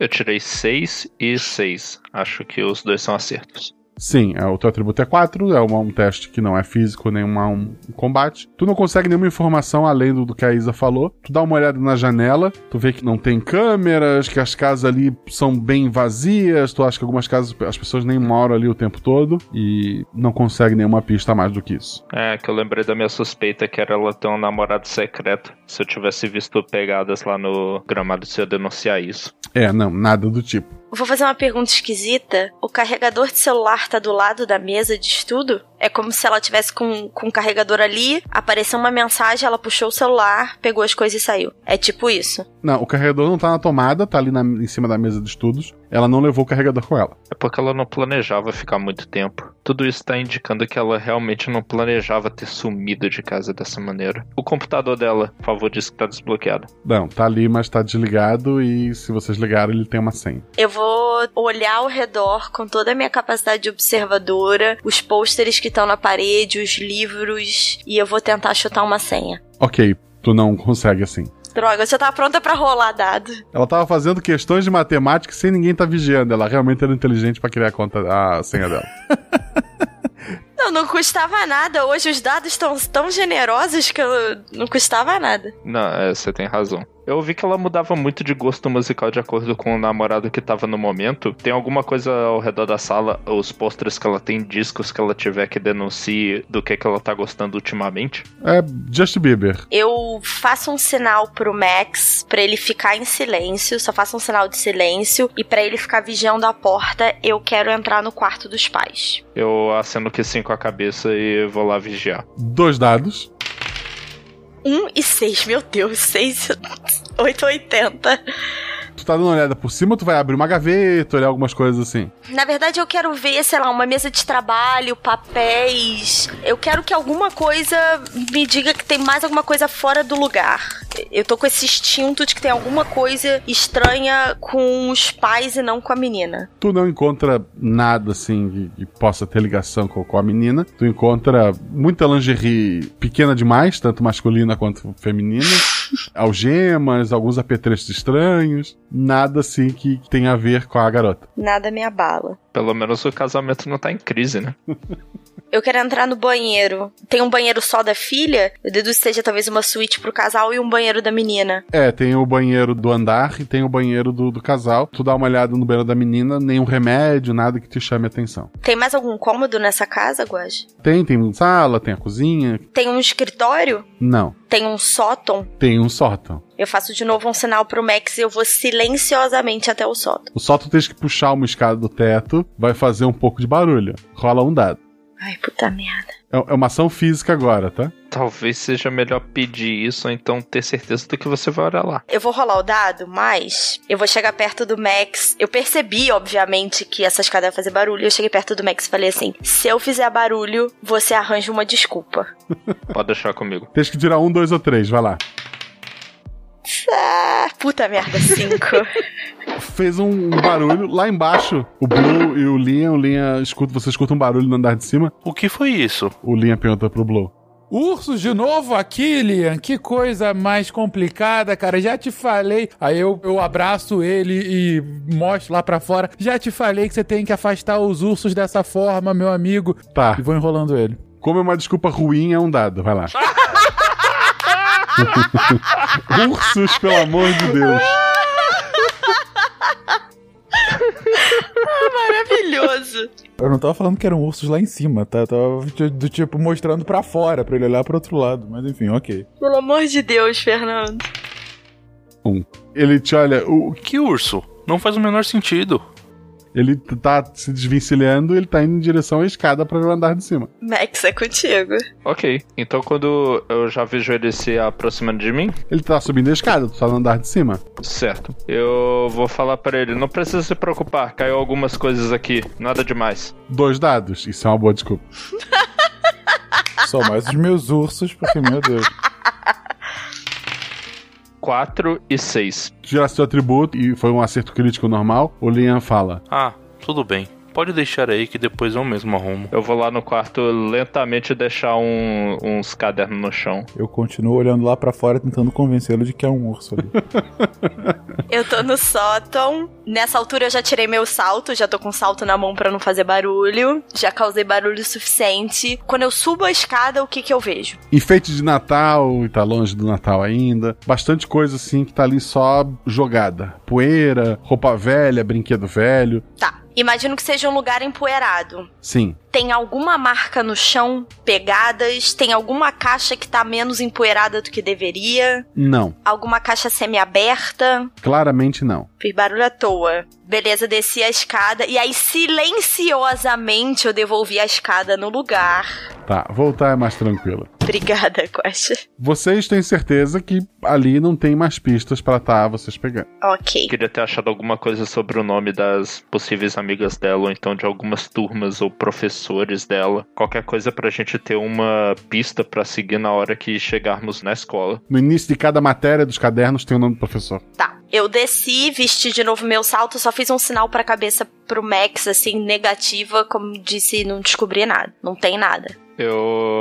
Eu tirei 6 e 6. Acho que os dois são acertos. Sim, é, o teu atributo é 4, é um, um teste que não é físico, nem uma, um combate. Tu não consegue nenhuma informação além do, do, que a Isa falou. Tu dá uma olhada na janela, tu vê que não tem câmeras, que as casas ali são bem vazias, tu acha que algumas casas as pessoas nem moram ali o tempo todo e não consegue nenhuma pista mais do que isso. É, que eu lembrei da minha suspeita que era ela ter um namorado secreto. Se eu tivesse visto pegadas lá no gramado, se eu denunciar isso. É, não, nada do tipo. Vou fazer uma pergunta esquisita. O carregador de celular tá do lado da mesa de estudo? É como se ela tivesse com, com o carregador ali, apareceu uma mensagem, ela puxou o celular, pegou as coisas e saiu. É tipo isso. Não, o carregador não tá na tomada, tá ali na- em cima da mesa de estudos. Ela não levou o carregador com ela. É porque ela não planejava ficar muito tempo. Tudo isso tá indicando que ela realmente não planejava ter sumido de casa dessa maneira. O computador dela, por favor, diz que tá desbloqueado. Não, tá ali, mas tá desligado e se vocês ligaram, ele tem uma senha. Eu vou olhar ao redor com toda a minha capacidade de observadora, os pôsteres que estão na parede, os livros, e eu vou tentar chutar uma senha. Ok, tu não consegue assim. Droga, você tá pronta pra rolar dado. Ela tava fazendo questões de matemática sem ninguém tá vigiando. Ela realmente era inteligente pra criar a conta, a senha dela. Não, não custava nada. Hoje os dados estão tão generosos que eu- não custava nada. Não, é, você tem razão. Eu ouvi que ela mudava muito de gosto musical de acordo com o namorado que tava no momento. Tem alguma coisa ao redor da sala, os pôsteres que ela tem, discos que ela tiver que denuncie do que, que ela tá gostando ultimamente? É Justin Bieber. Eu faço um sinal pro Max pra ele ficar em silêncio, só faço um sinal de silêncio e pra ele ficar vigiando a porta, eu quero entrar no quarto dos pais. Eu aceno que sim com a cabeça e vou lá vigiar. Dois dados. Um e seis, meu Deus, seis, oito, oitenta. Tu tá dando uma olhada por cima, tu vai abrir uma gaveta, olhar algumas coisas assim. Na verdade, eu quero ver, sei lá, uma mesa de trabalho, papéis. Eu quero que alguma coisa me diga que tem mais alguma coisa fora do lugar. Eu tô com esse instinto de que tem alguma coisa estranha com os pais e não com a menina. Tu não encontra nada assim que, possa ter ligação com, com a menina. Tu encontra muita lingerie pequena demais, tanto masculina quanto feminina. Algemas, alguns apetrechos estranhos. Nada assim que tenha a ver com a garota. Nada me abala. Pelo menos o casamento não tá em crise, né? Eu quero entrar no banheiro. Tem um banheiro só da filha? Eu deduzo que seja talvez uma suíte pro casal e um banheiro da menina. É, tem o banheiro do andar e tem o banheiro do, do casal. Tu dá uma olhada no banheiro da menina, nenhum remédio, nada que te chame atenção. Tem mais algum cômodo nessa casa, Guaj? Tem, tem sala, tem a cozinha. Tem um escritório? Não. Tem um sótão? Tem um sótão. Eu faço de novo um sinal pro Max e eu vou silenciosamente até o sótão. O sótão tens que puxar uma escada do teto, vai fazer um pouco de barulho. Rola um dado. Ai, puta merda. É é uma ação física agora, tá? Talvez seja melhor pedir isso ou então ter certeza do que você vai olhar lá. Eu vou rolar o dado, mas eu vou chegar perto do Max. Eu percebi, obviamente, que essa escada vai fazer barulho. Eu cheguei perto do Max e falei assim: se eu fizer barulho, você arranja uma desculpa. Pode deixar comigo. Tens que tirar um, dois ou três, vai lá. Ah, puta merda, cinco. Fez um barulho lá embaixo. O Blue e o Liam, o Liam escuta, você escuta um barulho no andar de cima. O que foi isso? O Liam perguntou pro Blue. Ursos de novo aqui, Liam. Que coisa mais complicada, cara. Já te falei. Aí eu, eu abraço ele e mostro lá pra fora. Já te falei que você tem que afastar os ursos dessa forma, meu amigo. Tá. E vou enrolando ele. Como é uma desculpa ruim, é um dado. Vai lá. Ursos, pelo amor de Deus. Maravilhoso. Eu não tava falando que eram ursos lá em cima, tá? Eu tava do tipo mostrando pra fora, pra ele olhar pro outro lado. Mas enfim, ok. Pelo amor de Deus, Fernando. Um. Ele te olha. O... Que urso? Não faz o menor sentido. Ele tá se desvencilhando e ele tá indo em direção à escada para o andar de cima. Max, é contigo. Ok, então quando eu já vejo ele se aproximando de mim. Ele tá subindo a escada, tu tá no andar de cima. Certo. Eu vou falar para ele: não precisa se preocupar, caiu algumas coisas aqui, nada demais. Dois dados, isso é uma boa desculpa. Só mais os meus ursos, porque, meu Deus. 4 e 6. Tirasse seu atributo e foi um acerto crítico normal, o Liam fala: Ah, tudo bem. Pode deixar aí que depois eu mesmo arrumo. Eu vou lá no quarto lentamente deixar um- uns cadernos no chão. Eu continuo olhando lá pra fora tentando convencê-lo de que é um urso ali. Eu tô no sótão. Nessa altura eu já tirei meu salto, já tô com o salto na mão pra não fazer barulho. Já causei barulho suficiente. Quando eu subo a escada, o que que eu vejo? Enfeite de Natal, e tá longe do Natal ainda. Bastante coisa assim que tá ali só jogada. Poeira, roupa velha, brinquedo velho. Tá. Imagino que seja um lugar empoeirado. Sim. Tem alguma marca no chão, pegadas? Tem alguma caixa que tá menos empoeirada do que deveria? Não. Alguma caixa semi-aberta? Claramente não. Fiz barulho à toa. Beleza, desci a escada e aí silenciosamente eu devolvi a escada no lugar. Tá, voltar é mais tranquilo. Obrigada, Quest. Vocês têm certeza que ali não tem mais pistas para tá vocês pegando. Ok. Queria ter achado alguma coisa sobre o nome das possíveis amigas dela, ou então de algumas turmas ou professores dela. Qualquer coisa pra gente ter uma pista pra seguir na hora que chegarmos na escola. No início de cada matéria dos cadernos tem o nome do professor. Tá. Eu desci, vesti de novo meu salto, só fiz um sinal pra cabeça pro Max, assim, negativa, como disse, não descobri nada. Não tem nada. Eu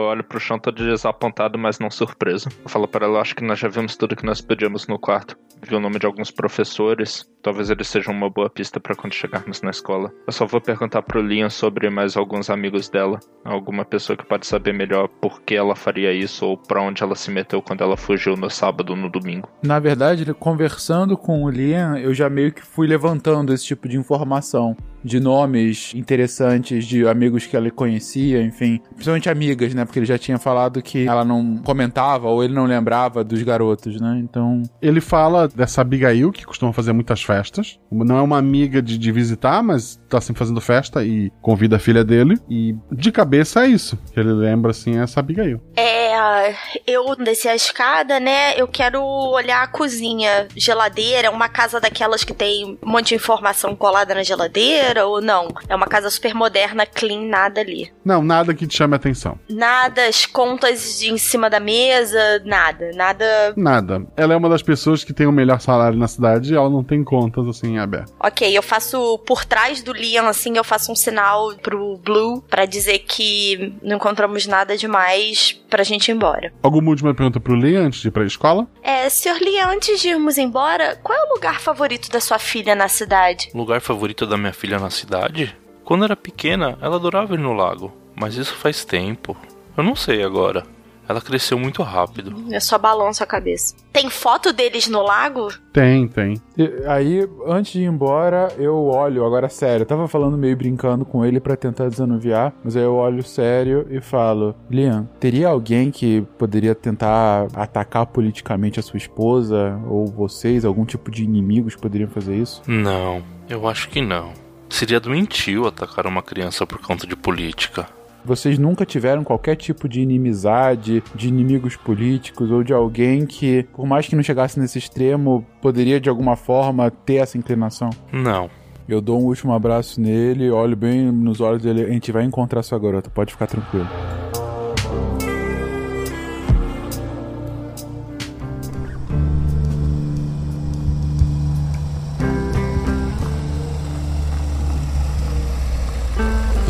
olho pro chão todo desapontado, mas não surpreso. Eu falo para ela, acho que nós já vimos tudo que nós pedimos no quarto. Vi o nome de alguns professores. Talvez eles sejam uma boa pista para quando chegarmos na escola. Eu só vou perguntar pro Liam sobre mais alguns amigos dela. Alguma pessoa que pode saber melhor por que ela faria isso ou para onde ela se meteu quando ela fugiu no sábado ou no domingo. Na verdade, conversando com o Liam, eu já meio que fui levantando esse tipo de informação de nomes interessantes de amigos que ela conhecia, enfim, principalmente amigas, né? Porque ele já tinha falado que ela não comentava ou ele não lembrava dos garotos, né? Então. Ele fala dessa Abigail, que costuma fazer muitas festas. Não é uma amiga de, de visitar, mas tá sempre fazendo festa e convida a filha dele. E de cabeça é isso. Que ele lembra, assim, é essa Abigail. É, eu desci a escada, né? Eu quero olhar a cozinha, geladeira, uma casa daquelas que tem um monte de informação colada na geladeira ou não? É uma casa super moderna, clean, nada ali. Não, nada que te chame a atenção. Nada, as contas em cima da mesa, nada, nada. Nada. Ela é uma das pessoas que tem o melhor salário na cidade e ela não tem contas assim em aberto. Ok, eu faço por trás do Liam, assim, eu faço um sinal pro Blue para dizer que não encontramos nada demais pra gente ir embora. Alguma última pergunta pro Liam antes de ir pra escola? É, senhor Liam, antes de irmos embora, qual é o lugar favorito da sua filha na cidade? Lugar favorito da minha filha na cidade? Quando era pequena, ela adorava ir no lago, mas isso faz tempo. Eu não sei agora. Ela cresceu muito rápido. Eu só balanço a cabeça. Tem foto deles no lago? Tem, tem. E aí, antes de ir embora, eu olho, agora sério, eu tava falando meio brincando com ele para tentar desanuviar, mas aí eu olho sério e falo: Liam, teria alguém que poderia tentar atacar politicamente a sua esposa ou vocês, algum tipo de inimigos que poderiam fazer isso? Não, eu acho que não. Seria doentio atacar uma criança por conta de política. Vocês nunca tiveram qualquer tipo de inimizade, de inimigos políticos ou de alguém que, por mais que não chegasse nesse extremo, poderia de alguma forma ter essa inclinação? Não. Eu dou um último abraço nele, olho bem nos olhos dele. A gente vai encontrar sua garota, pode ficar tranquilo.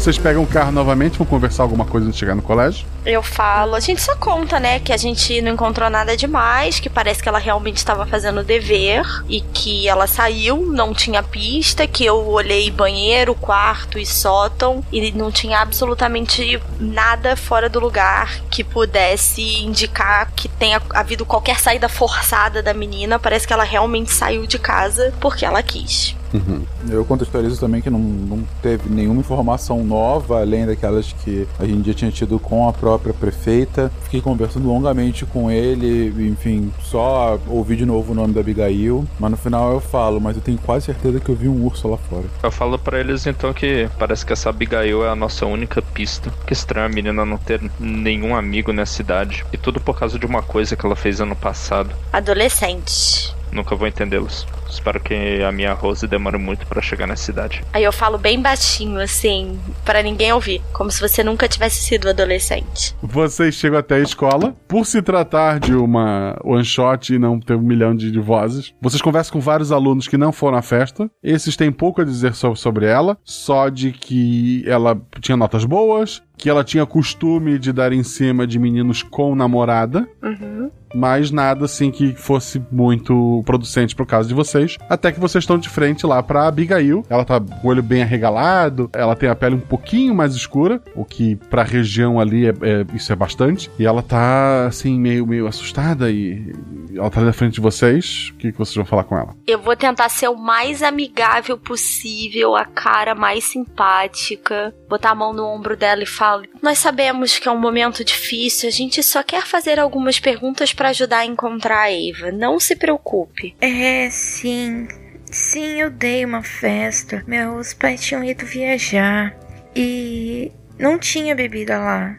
Vocês pegam o carro novamente, vão conversar alguma coisa antes de chegar no colégio? Eu falo, a gente só conta, né, que a gente não encontrou nada demais, que parece que ela realmente estava fazendo o dever e que ela saiu, não tinha pista, que eu olhei banheiro, quarto e sótão e não tinha absolutamente nada fora do lugar que pudesse indicar que tenha havido qualquer saída forçada da menina. Parece que ela realmente saiu de casa porque ela quis. Uhum. Eu contextualizo também que não, não teve nenhuma informação nova, além daquelas que a gente já tinha tido com a própria prefeita. Fiquei conversando longamente com ele, enfim, só ouvi de novo o nome da Abigail. Mas no final eu falo, mas eu tenho quase certeza que eu vi um urso lá fora. Eu falo para eles então que parece que essa Abigail é a nossa única pista. Que estranho a menina não ter nenhum amigo nessa cidade. E tudo por causa de uma coisa que ela fez ano passado. Adolescente. Nunca vou entendê-los. Espero que a minha Rose demore muito para chegar na cidade. Aí eu falo bem baixinho, assim, para ninguém ouvir, como se você nunca tivesse sido adolescente. Vocês chegam até a escola. Por se tratar de uma one shot e não ter um milhão de, de vozes, vocês conversam com vários alunos que não foram à festa. Esses têm pouco a dizer sobre, sobre ela, só de que ela tinha notas boas, que ela tinha costume de dar em cima de meninos com namorada. Uhum. Mas nada assim que fosse muito producente pro caso de vocês. Até que vocês estão de frente lá pra Abigail. Ela tá com o olho bem arregalado. Ela tem a pele um pouquinho mais escura. O que pra região ali é, é- isso é bastante. E ela tá assim, meio, meio assustada. E ela tá ali na frente de vocês. O que, que vocês vão falar com ela? Eu vou tentar ser o mais amigável possível, a cara mais simpática, botar a mão no ombro dela e falo: Nós sabemos que é um momento difícil, a gente só quer fazer algumas perguntas para ajudar a encontrar a Eva. Não se preocupe. É, sim. Sim, eu dei uma festa. Meus pais tinham ido viajar e não tinha bebida lá.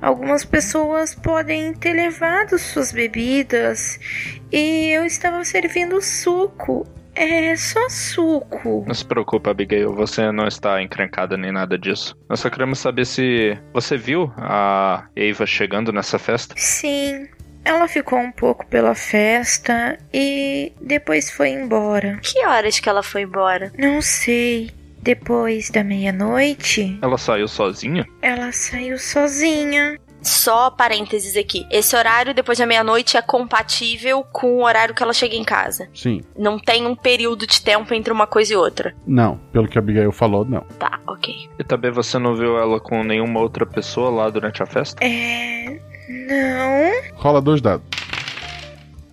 Algumas pessoas podem ter levado suas bebidas e eu estava servindo suco. É só suco. Não se preocupe, Abigail, você não está encrencada nem nada disso. Nós só queremos saber se você viu a Eva chegando nessa festa. Sim, ela ficou um pouco pela festa e depois foi embora. Que horas que ela foi embora? Não sei. Depois da meia-noite. Ela saiu sozinha? Ela saiu sozinha. Só parênteses aqui. Esse horário depois da meia-noite é compatível com o horário que ela chega em casa. Sim. Não tem um período de tempo entre uma coisa e outra. Não, pelo que a Abigail falou, não. Tá, ok. E também você não viu ela com nenhuma outra pessoa lá durante a festa? É. Não. Rola dois dados.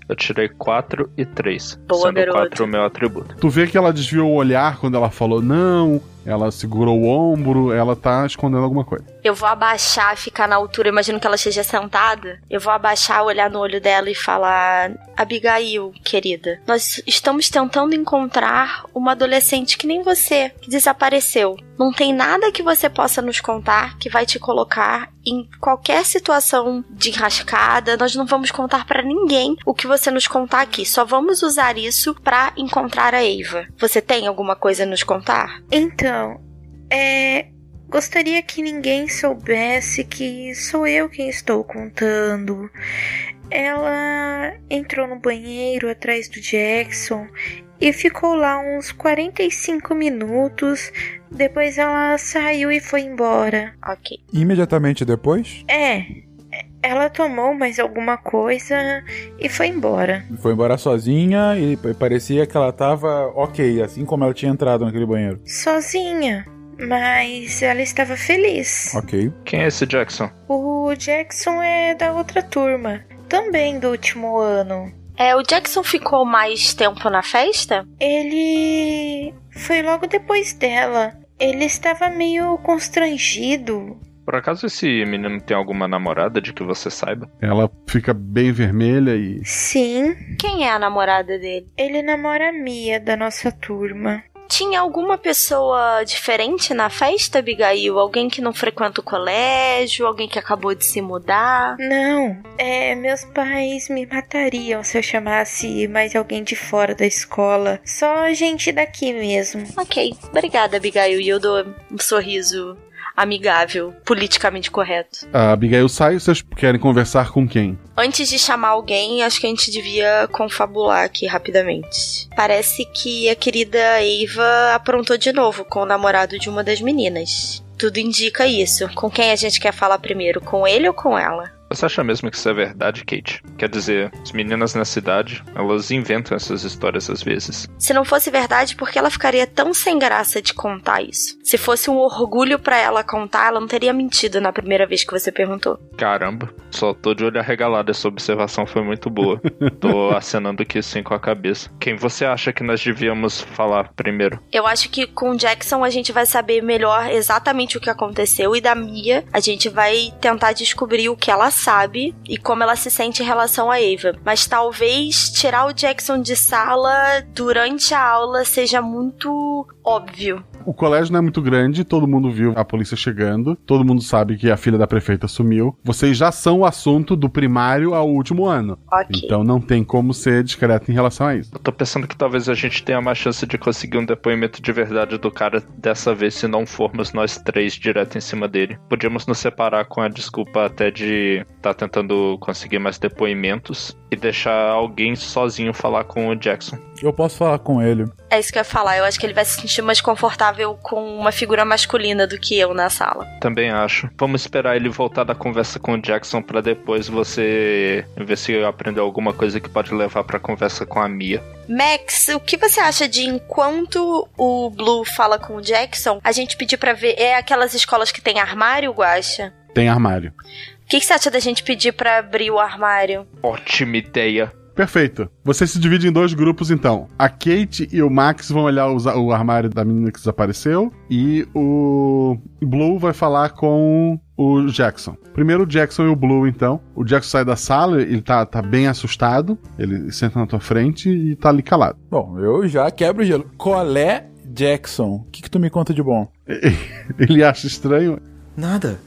Eu tirei 4 e 3. Boa, sendo garoto. 4 o meu atributo. Tu vê que ela desviou o olhar quando ela falou não, ela segurou o ombro, ela tá escondendo alguma coisa. Eu vou abaixar, ficar na altura, imagino que ela esteja sentada. Eu vou abaixar, olhar no olho dela e falar: Abigail, querida, nós estamos tentando encontrar uma adolescente que nem você, que desapareceu. Não tem nada que você possa nos contar que vai te colocar em qualquer situação de enrascada. Nós não vamos contar pra ninguém o que você nos contar aqui. Só vamos usar isso pra encontrar a Eva. Você tem alguma coisa a nos contar? Então, é. Gostaria que ninguém soubesse que sou eu quem estou contando. Ela entrou no banheiro atrás do Jackson e ficou lá uns 45 minutos. Depois ela saiu e foi embora. Ok. Imediatamente depois? É. Ela tomou mais alguma coisa e foi embora. Foi embora sozinha e parecia que ela tava ok, assim como ela tinha entrado naquele banheiro. Sozinha. Mas ela estava feliz. Ok. Quem é esse Jackson? O Jackson é da outra turma. Também do último ano. É, o Jackson ficou mais tempo na festa? Ele. Foi logo depois dela. Ele estava meio constrangido. Por acaso esse menino tem alguma namorada de que você saiba? Ela fica bem vermelha e. Sim. Quem é a namorada dele? Ele namora a Mia, da nossa turma. Tinha alguma pessoa diferente na festa, Abigail? Alguém que não frequenta o colégio? Alguém que acabou de se mudar? Não. É, meus pais me matariam se eu chamasse mais alguém de fora da escola. Só gente daqui mesmo. Ok. Obrigada, Abigail. E eu dou um sorriso amigável, politicamente correto. A Abigail sai, vocês querem conversar com quem? Antes de chamar alguém, acho que a gente devia confabular aqui rapidamente. Parece que a querida Eva aprontou de novo com o namorado de uma das meninas. Tudo indica isso. Com quem a gente quer falar primeiro? Com ele ou com ela? Você acha mesmo que isso é verdade, Kate? Quer dizer, as meninas na cidade, elas inventam essas histórias às vezes. Se não fosse verdade, por que ela ficaria tão sem graça de contar isso? Se fosse um orgulho para ela contar, ela não teria mentido na primeira vez que você perguntou. Caramba, só tô de olho arregalado, essa observação foi muito boa. tô acenando aqui sim com a cabeça. Quem você acha que nós devíamos falar primeiro? Eu acho que com o Jackson a gente vai saber melhor exatamente o que aconteceu e da Mia a gente vai tentar descobrir o que ela sabe e como ela se sente em relação a Eva. Mas talvez tirar o Jackson de sala durante a aula seja muito óbvio. O colégio não é muito grande, todo mundo viu a polícia chegando, todo mundo sabe que a filha da prefeita sumiu. Vocês já são o assunto do primário ao último ano. Ok. Então não tem como ser discreto em relação a isso. Eu tô pensando que talvez a gente tenha mais chance de conseguir um depoimento de verdade do cara dessa vez se não formos nós três direto em cima dele. Podíamos nos separar com a desculpa até de estar tá tentando conseguir mais depoimentos e deixar alguém sozinho falar com o Jackson. Eu posso falar com ele. É isso que eu ia falar. Eu acho que ele vai se sentir mais confortável com uma figura masculina do que eu na sala. Também acho. Vamos esperar ele voltar da conversa com o Jackson para depois você ver se aprendeu alguma coisa que pode levar para conversa com a Mia. Max, o que você acha de enquanto o Blue fala com o Jackson, a gente pedir para ver é aquelas escolas que tem armário, Guacha? Tem armário. O que, que você acha da gente pedir para abrir o armário? Ótima ideia. Perfeito. Você se divide em dois grupos, então. A Kate e o Max vão olhar os- o armário da menina que desapareceu. E o Blue vai falar com o Jackson. Primeiro o Jackson e o Blue, então. O Jackson sai da sala, ele tá, tá bem assustado. Ele senta na tua frente e tá ali calado. Bom, eu já quebro o gelo. Colé Jackson, o que, que tu me conta de bom? Ele acha estranho. Nada.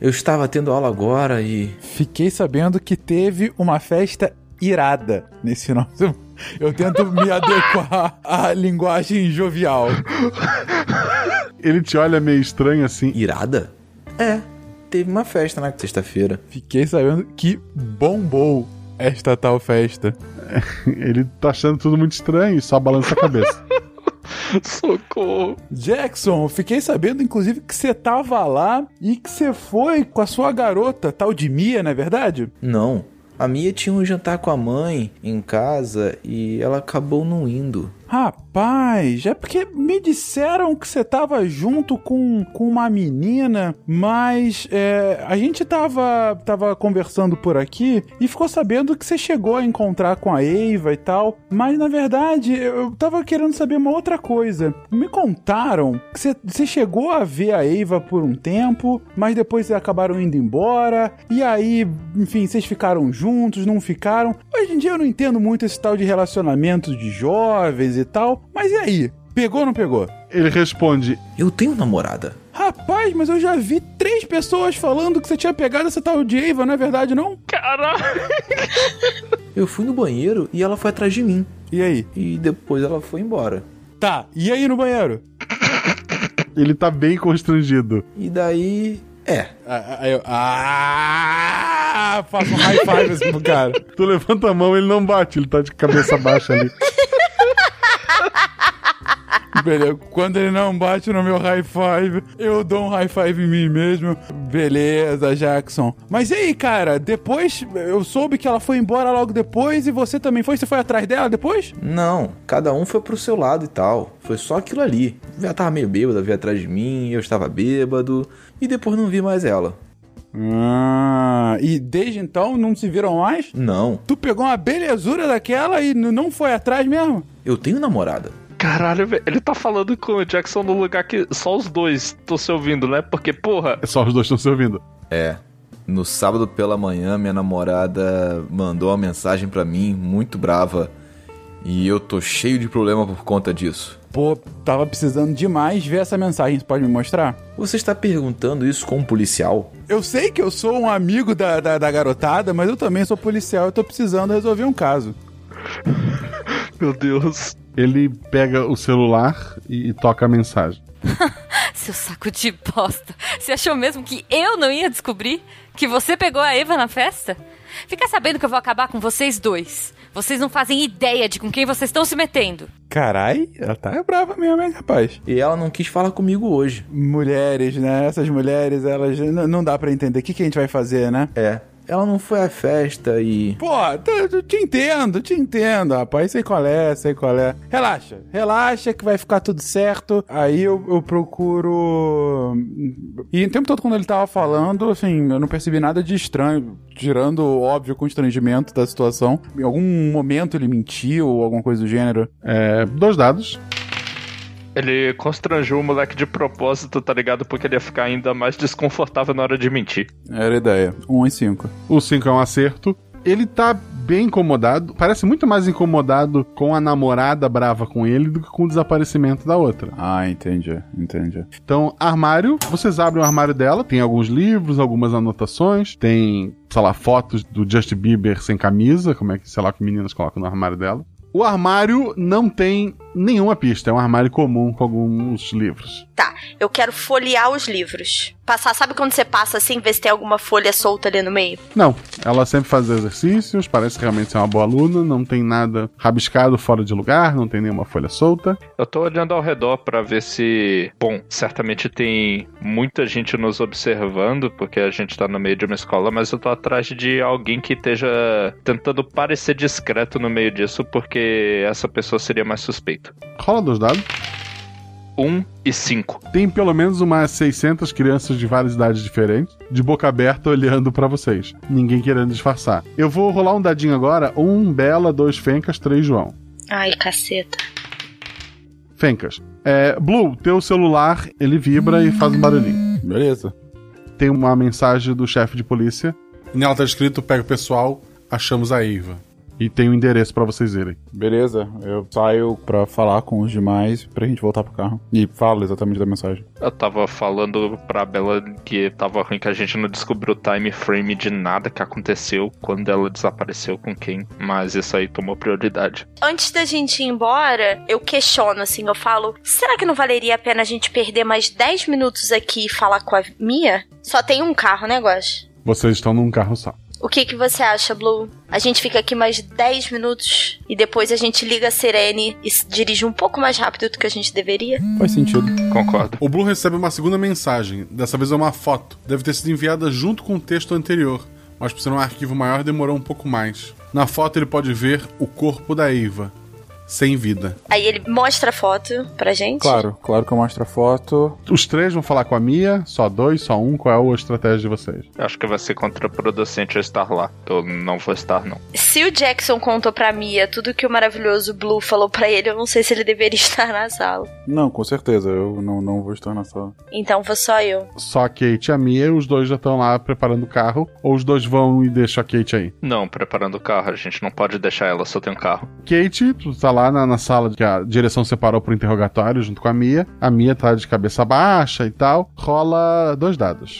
Eu estava tendo aula agora e. Fiquei sabendo que teve uma festa irada nesse final de semana. Eu tento me adequar à linguagem jovial. Ele te olha meio estranho assim. Irada? É. Teve uma festa na sexta-feira. Fiquei sabendo que bombou esta tal festa. Ele tá achando tudo muito estranho e só balança a cabeça. Socorro. Jackson, fiquei sabendo, inclusive, que você tava lá e que você foi com a sua garota, tal de Mia, não é verdade? Não. A Mia tinha um jantar com a mãe em casa e ela acabou não indo. Rapaz, é porque me disseram que você tava junto com, com uma menina, mas é, a gente tava, tava conversando por aqui e ficou sabendo que você chegou a encontrar com a Eva e tal, mas na verdade eu tava querendo saber uma outra coisa. Me contaram que você, você chegou a ver a Eva por um tempo, mas depois acabaram indo embora, e aí, enfim, vocês ficaram juntos, não ficaram. Hoje em dia eu não entendo muito esse tal de relacionamento de jovens e tal, mas e aí? Pegou ou não pegou? Ele responde: Eu tenho namorada. Rapaz, mas eu já vi três pessoas falando que você tinha pegado essa tal de Eva, não é verdade, não? Caralho! Eu fui no banheiro e ela foi atrás de mim. E aí? E depois ela foi embora. Tá, e aí no banheiro? Ele tá bem constrangido. E daí. É. Aí eu. Ah! Faço um high five assim pro cara. Tu levanta a mão, ele não bate, ele tá de cabeça baixa ali. Beleza. Quando ele não bate no meu high five, eu dou um high five em mim mesmo. Beleza, Jackson. Mas e aí, cara? Depois eu soube que ela foi embora logo depois e você também foi? Você foi atrás dela depois? Não, cada um foi pro seu lado e tal. Foi só aquilo ali. Ela tava meio bêbada, veio atrás de mim, eu estava bêbado. E depois não vi mais ela. Ah, e desde então não se viram mais? Não. Tu pegou uma belezura daquela e não foi atrás mesmo? Eu tenho namorada. Caralho, velho. Ele tá falando com o Jackson no lugar que só os dois estão se ouvindo, né? Porque, porra. É só os dois estão se ouvindo. É. No sábado pela manhã, minha namorada mandou uma mensagem pra mim, muito brava. E eu tô cheio de problema por conta disso. Pô, tava precisando demais ver essa mensagem. Você pode me mostrar? Você está perguntando isso com um policial? Eu sei que eu sou um amigo da, da, da garotada, mas eu também sou policial e tô precisando resolver um caso. Meu Deus. Ele pega o celular e, e toca a mensagem. Seu saco de bosta. Você achou mesmo que eu não ia descobrir que você pegou a Eva na festa? Fica sabendo que eu vou acabar com vocês dois. Vocês não fazem ideia de com quem vocês estão se metendo. Carai, ela tá brava mesmo, hein, rapaz? E ela não quis falar comigo hoje. Mulheres, né? Essas mulheres, elas não dá pra entender. O que, que a gente vai fazer, né? É. Ela não foi à festa e. Pô, eu te entendo, te entendo, rapaz. Sei qual é, sei qual é. Relaxa, relaxa que vai ficar tudo certo. Aí eu, eu procuro. E o tempo todo, quando ele tava falando, assim, eu não percebi nada de estranho. Tirando o óbvio constrangimento da situação. Em algum momento ele mentiu ou alguma coisa do gênero. É. Dois dados. Ele constrangeu o moleque de propósito, tá ligado? Porque ele ia ficar ainda mais desconfortável na hora de mentir. Era a ideia. Um e cinco. O 5 é um acerto. Ele tá bem incomodado. Parece muito mais incomodado com a namorada brava com ele do que com o desaparecimento da outra. Ah, entendi, entendi. Então, armário, vocês abrem o armário dela, tem alguns livros, algumas anotações, tem, sei lá, fotos do Justin Bieber sem camisa, como é que, sei lá, que meninas colocam no armário dela. O armário não tem nenhuma pista, é um armário comum com alguns livros. Tá, eu quero folhear os livros. Passar, sabe quando você passa assim, ver se tem alguma folha solta ali no meio? Não, ela sempre faz exercícios, parece realmente ser uma boa aluna, não tem nada rabiscado fora de lugar, não tem nenhuma folha solta. Eu tô olhando ao redor pra ver se. Bom, certamente tem muita gente nos observando, porque a gente tá no meio de uma escola, mas eu tô atrás de alguém que esteja tentando parecer discreto no meio disso, porque essa pessoa seria mais suspeita. Rola dos dados. 1 e 5. Tem pelo menos umas 600 crianças de várias idades diferentes, de boca aberta olhando pra vocês. Ninguém querendo disfarçar. Eu vou rolar um dadinho agora. Um Bela, dois Fencas, três João. Ai, caceta. Fencas. É, Blue, teu celular, ele vibra e faz um barulhinho. Beleza. Tem uma mensagem do chefe de polícia. Nela tá escrito: pega o pessoal, achamos a Eva. E tem o um endereço para vocês irem. Beleza, eu saio pra falar com os demais pra gente voltar pro carro. E falo exatamente da mensagem. Eu tava falando pra Bela que tava ruim que a gente não descobriu o time frame de nada que aconteceu quando ela desapareceu com quem, mas isso aí tomou prioridade. Antes da gente ir embora, eu questiono assim, eu falo: será que não valeria a pena a gente perder mais 10 minutos aqui e falar com a Mia? Só tem um carro, né, Guax? Vocês estão num carro só. O que, que você acha, Blue? A gente fica aqui mais 10 minutos e depois a gente liga a Sirene e se dirige um pouco mais rápido do que a gente deveria? Faz sentido. Concordo. O Blue recebe uma segunda mensagem. Dessa vez é uma foto. Deve ter sido enviada junto com o texto anterior. Mas por ser um arquivo maior, demorou um pouco mais. Na foto ele pode ver o corpo da Eva. Sem vida. Aí ele mostra a foto pra gente? Claro, claro que eu mostro a foto. Os três vão falar com a Mia, só dois, só um. Qual é a estratégia de vocês? Acho que vai ser contraproducente eu estar lá. Eu não vou estar, não. Se o Jackson contou pra Mia tudo que o maravilhoso Blue falou pra ele, eu não sei se ele deveria estar na sala. Não, com certeza, eu não, não vou estar na sala. Então vou só eu. Só a Kate e a Mia, os dois já estão lá preparando o carro. Ou os dois vão e deixam a Kate aí? Não, preparando o carro. A gente não pode deixar ela, só tem um carro. Kate, tu tá lá na, na sala que a direção separou pro interrogatório junto com a Mia. A Mia tá de cabeça baixa e tal. Rola dois dados.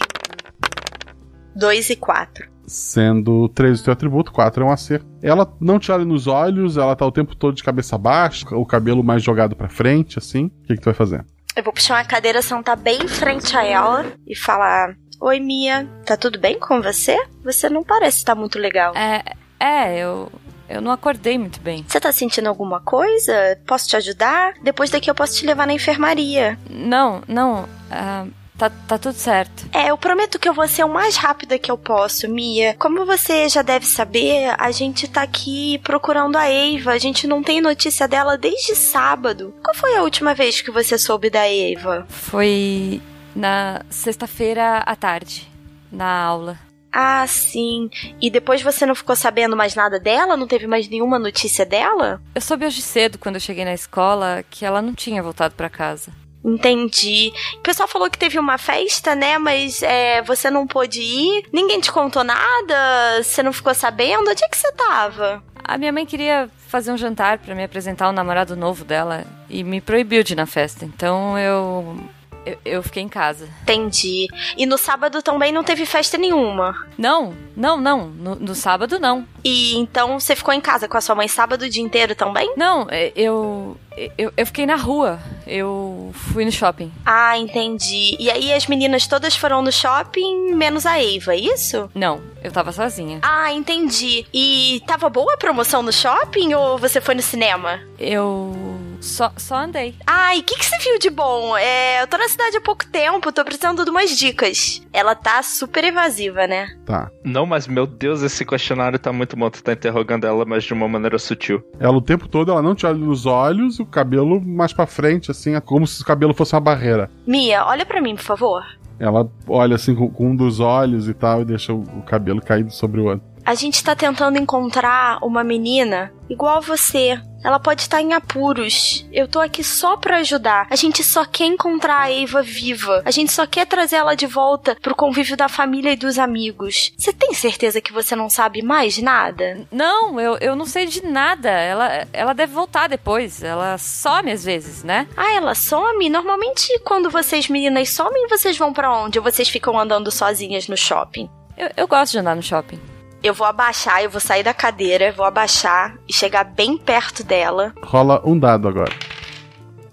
2 e 4. Sendo 3 o teu atributo, 4 é um acerto. Ela não te olha nos olhos, ela tá o tempo todo de cabeça baixa, o cabelo mais jogado pra frente, assim. O que, que tu vai fazer? Eu vou puxar uma cadeira, sentar bem em frente a ela e falar: Oi, Mia, tá tudo bem com você? Você não parece estar muito legal. É, é, eu. Eu não acordei muito bem. Você tá sentindo alguma coisa? Posso te ajudar? Depois daqui eu posso te levar na enfermaria. Não, não. ah, tá, tá tudo certo. É, eu prometo que eu vou ser o mais rápida que eu posso, Mia. Como você já deve saber, a gente tá aqui procurando a Eva. A gente não tem notícia dela desde sábado. Qual foi a última vez que você soube da Eva? Foi na sexta-feira à tarde, na aula. Ah, sim. E depois você não ficou sabendo mais nada dela? Não teve mais nenhuma notícia dela? Eu soube hoje cedo, quando eu cheguei na escola, que ela não tinha voltado para casa. Entendi. O pessoal falou que teve uma festa, né? Mas é, você não pôde ir? Ninguém te contou nada? Você não ficou sabendo? Onde é que você tava? A minha mãe queria fazer um jantar para me apresentar o namorado novo dela e me proibiu de ir na festa. Então eu eu, eu fiquei em casa. Entendi. E no sábado também não teve festa nenhuma? Não, não, não. No, no sábado, não. E então você ficou em casa com a sua mãe sábado o dia inteiro também? Não, é, eu, eu, eu fiquei na rua. Eu fui no shopping. Ah, entendi. E aí as meninas todas foram no shopping, menos a Eva, é isso? Não, eu tava sozinha. Ah, entendi. E tava boa a promoção no shopping ou você foi no cinema? Eu só, só andei. Ai, o que, que você viu de bom? É, eu tô na cidade há pouco tempo, tô precisando de umas dicas. Ela tá super evasiva, né? Tá. Não, mas meu Deus, esse questionário tá muito bom. Tu tá interrogando ela, mas de uma maneira sutil. Ela o tempo todo, ela não te olha nos olhos, o cabelo mais pra frente, assim, é como se o cabelo fosse uma barreira. Mia, olha pra mim, por favor. Ela olha assim com, com um dos olhos e tal e deixa o, o cabelo caído sobre o outro. A gente tá tentando encontrar uma menina igual a você. Ela pode estar em apuros. Eu tô aqui só pra ajudar. A gente só quer encontrar a Eva viva. A gente só quer trazer ela de volta pro convívio da família e dos amigos. Você tem certeza que você não sabe mais nada? Não, eu, eu não sei de nada. Ela, ela deve voltar depois. Ela some às vezes, né? Ah, ela some? Normalmente quando vocês meninas somem, vocês vão para onde? Ou vocês ficam andando sozinhas no shopping? Eu, eu gosto de andar no shopping. Eu vou abaixar, eu vou sair da cadeira, vou abaixar e chegar bem perto dela. Rola um dado agora.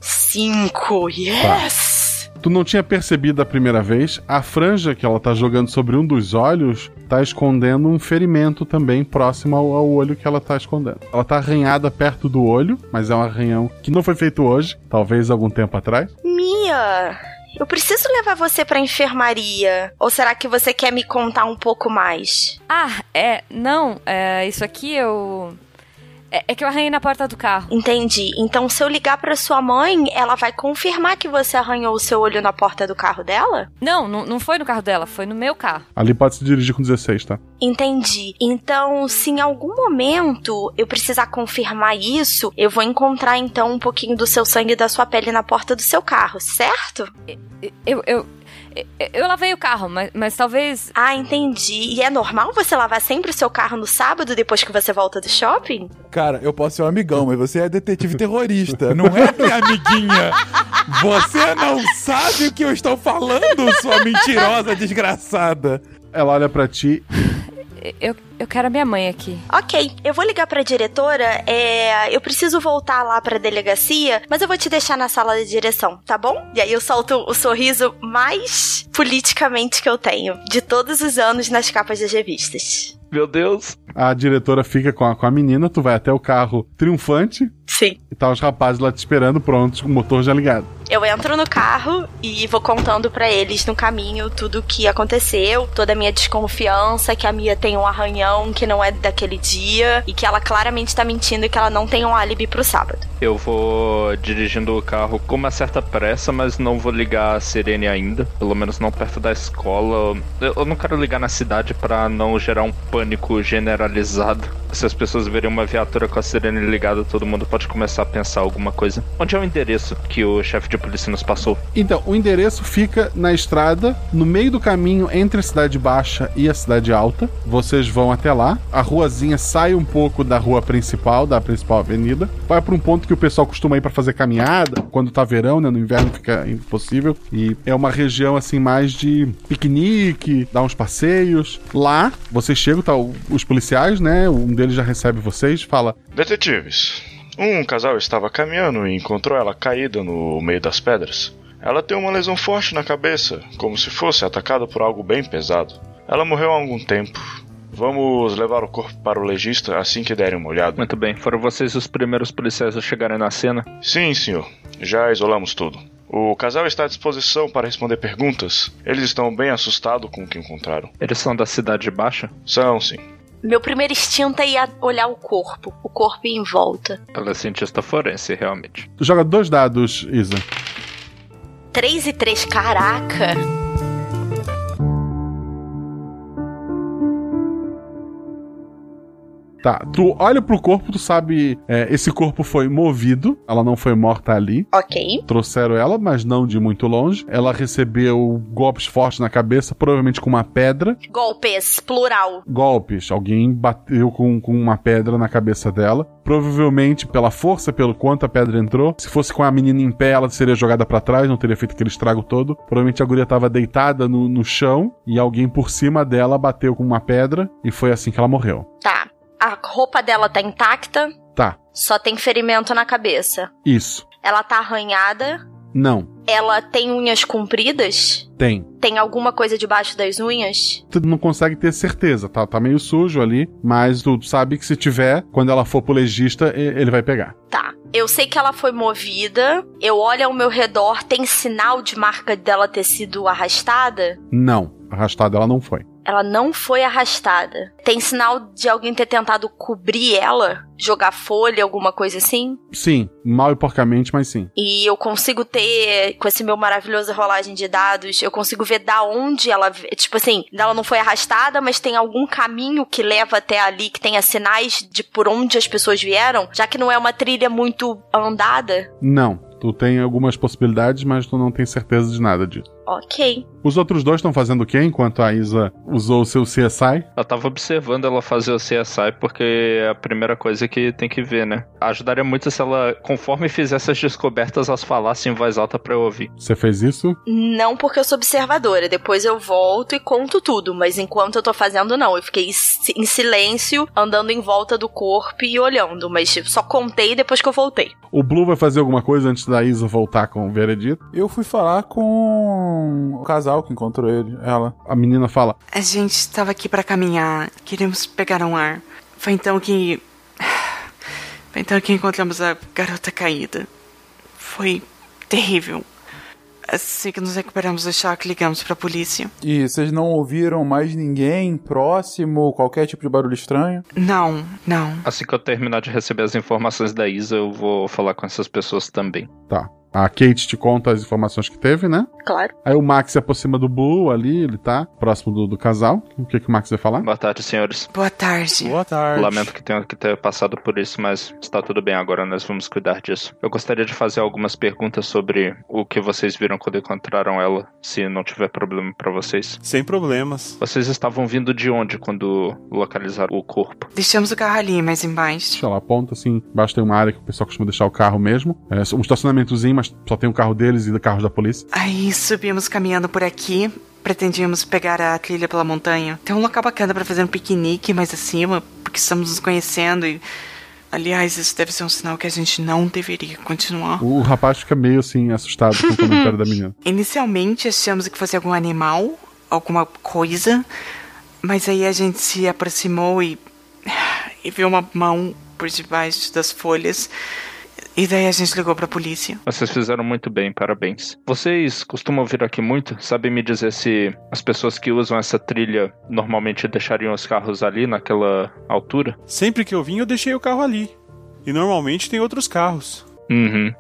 Cinco, yes! Tu não tinha percebido a primeira vez, a franja que ela tá jogando sobre um dos olhos tá escondendo um ferimento também próximo ao, ao olho que ela tá escondendo. Ela tá arranhada perto do olho, mas é um arranhão que não foi feito hoje, talvez algum tempo atrás. Mia, eu preciso levar você pra enfermaria. Ou será que você quer me contar um pouco mais? Ah, é. Não, é, isso aqui eu. É, é que eu arranhei na porta do carro. Entendi. Então, se eu ligar pra sua mãe, ela vai confirmar que você arranhou o seu olho na porta do carro dela? Não, não, não foi no carro dela, foi no meu carro. Ali pode se dirigir com 16, tá? Entendi. Então, se em algum momento eu precisar confirmar isso, eu vou encontrar então um pouquinho do seu sangue e da sua pele na porta do seu carro, certo? Eu, eu, eu lavei o carro, mas, mas talvez. Ah, entendi. E é normal você lavar sempre o seu carro no sábado depois que você volta do shopping? Cara, eu posso ser um amigão, mas você é detetive terrorista, não é minha amiguinha. Você não sabe o que eu estou falando, sua mentirosa desgraçada. Ela olha para ti. Eu, eu quero a minha mãe aqui. Ok, eu vou ligar pra diretora. É, eu preciso voltar lá pra delegacia, mas eu vou te deixar na sala de direção, tá bom? E aí eu solto o sorriso mais politicamente que eu tenho, de todos os anos nas capas das revistas. Meu Deus. A diretora fica com a, com a menina, tu vai até o carro triunfante. Sim. E tá os rapazes lá te esperando, prontos, com o motor já ligado. Eu entro no carro e vou contando para eles no caminho tudo o que aconteceu, toda a minha desconfiança, que a Mia tem um arranhão que não é daquele dia e que ela claramente tá mentindo e que ela não tem um álibi pro sábado. Eu vou dirigindo o carro com uma certa pressa, mas não vou ligar a sirene ainda, pelo menos não perto da escola. Eu não quero ligar na cidade para não gerar um pânico generalizado. Se as pessoas verem uma viatura com a sirene ligada, todo mundo pode começar a pensar alguma coisa. Onde é o endereço que o chefe de polícia nos passou? Então, o endereço fica na estrada, no meio do caminho entre a cidade baixa e a cidade alta. Vocês vão até lá. A ruazinha sai um pouco da rua principal, da principal avenida. Vai para um ponto que o pessoal costuma ir para fazer caminhada. Quando tá verão, né? No inverno fica impossível. E é uma região assim mais de piquenique, dar uns passeios. Lá, vocês chegam, tá os policiais, né? Um deles já recebe vocês, fala: Detetives, um casal estava caminhando e encontrou ela caída no meio das pedras. Ela tem uma lesão forte na cabeça, como se fosse atacada por algo bem pesado. Ela morreu há algum tempo. Vamos levar o corpo para o legista assim que derem uma olhada. Muito bem, foram vocês os primeiros policiais a chegarem na cena? Sim, senhor. Já isolamos tudo. O casal está à disposição para responder perguntas. Eles estão bem assustados com o que encontraram. Eles são da cidade baixa? São, sim. Meu primeiro instinto é ir olhar o corpo, o corpo em volta. Ela é cientista forense, realmente. Tu joga dois dados, Isa. 3 e 3, caraca! Tá, tu olha pro corpo, tu sabe, é, esse corpo foi movido, ela não foi morta ali. Ok. Trouxeram ela, mas não de muito longe. Ela recebeu golpes fortes na cabeça, provavelmente com uma pedra. Golpes, plural. Golpes, alguém bateu com, com uma pedra na cabeça dela. Provavelmente pela força, pelo quanto a pedra entrou. Se fosse com a menina em pé, ela seria jogada para trás, não teria feito aquele estrago todo. Provavelmente a guria tava deitada no, no chão e alguém por cima dela bateu com uma pedra e foi assim que ela morreu. Tá. A roupa dela tá intacta. Tá. Só tem ferimento na cabeça. Isso. Ela tá arranhada. Não. Ela tem unhas compridas? Tem. Tem alguma coisa debaixo das unhas? Tu não consegue ter certeza, tá? Tá meio sujo ali, mas tu sabe que se tiver, quando ela for pro legista, ele vai pegar. Tá. Eu sei que ela foi movida. Eu olho ao meu redor, tem sinal de marca dela ter sido arrastada? Não. Arrastada ela não foi. Ela não foi arrastada. Tem sinal de alguém ter tentado cobrir ela? Jogar folha, alguma coisa assim? Sim, mal e porcamente, mas sim. E eu consigo ter, com esse meu maravilhoso rolagem de dados, eu consigo ver da onde ela. Tipo assim, ela não foi arrastada, mas tem algum caminho que leva até ali, que tenha sinais de por onde as pessoas vieram, já que não é uma trilha muito andada? Não. Tu tem algumas possibilidades, mas tu não tem certeza de nada disso. Ok. Os outros dois estão fazendo o quê enquanto a Isa usou o seu CSI? Eu tava observando ela fazer o CSI porque é a primeira coisa que tem que ver, né? Ajudaria muito se ela, conforme fizesse as descobertas, elas falassem em voz alta pra eu ouvir. Você fez isso? Não porque eu sou observadora. Depois eu volto e conto tudo. Mas enquanto eu tô fazendo, não. Eu fiquei em silêncio, andando em volta do corpo e olhando. Mas só contei depois que eu voltei. O Blue vai fazer alguma coisa antes da Isa voltar com o veredito? Eu fui falar com o casal que encontrou ele, ela. A menina fala: A gente estava aqui para caminhar, queríamos pegar um ar. Foi então que. Foi então que encontramos a garota caída. Foi terrível. Assim que nos recuperamos do choque, ligamos pra polícia. E vocês não ouviram mais ninguém próximo, qualquer tipo de barulho estranho? Não, não. Assim que eu terminar de receber as informações da Isa, eu vou falar com essas pessoas também. Tá. A Kate te conta as informações que teve, né? Claro. Aí o Max se aproxima do Blue ali, ele tá próximo do, do casal. O que, que o Max vai falar? Boa tarde, senhores. Boa tarde. Boa tarde. Lamento que tenha que ter passado por isso, mas está tudo bem agora, nós vamos cuidar disso. Eu gostaria de fazer algumas perguntas sobre o que vocês viram quando encontraram ela, se não tiver problema para vocês. Sem problemas. Vocês estavam vindo de onde quando localizaram o corpo? Deixamos o carro ali, mais embaixo. Ela aponta assim, embaixo tem uma área que o pessoal costuma deixar o carro mesmo. É um estacionamentozinho, mas só tem o carro deles e carros da polícia. Aí subimos caminhando por aqui. Pretendíamos pegar a trilha pela montanha. Tem um local bacana para fazer um piquenique mais acima, porque estamos nos conhecendo e. Aliás, isso deve ser um sinal que a gente não deveria continuar. O rapaz fica meio assim, assustado com o comentário da menina. Inicialmente achamos que fosse algum animal, alguma coisa, mas aí a gente se aproximou e. e viu uma mão por debaixo das folhas. E daí a gente ligou pra polícia. Vocês fizeram muito bem, parabéns. Vocês costumam vir aqui muito? Sabem me dizer se as pessoas que usam essa trilha normalmente deixariam os carros ali naquela altura? Sempre que eu vim, eu deixei o carro ali. E normalmente tem outros carros. Uhum.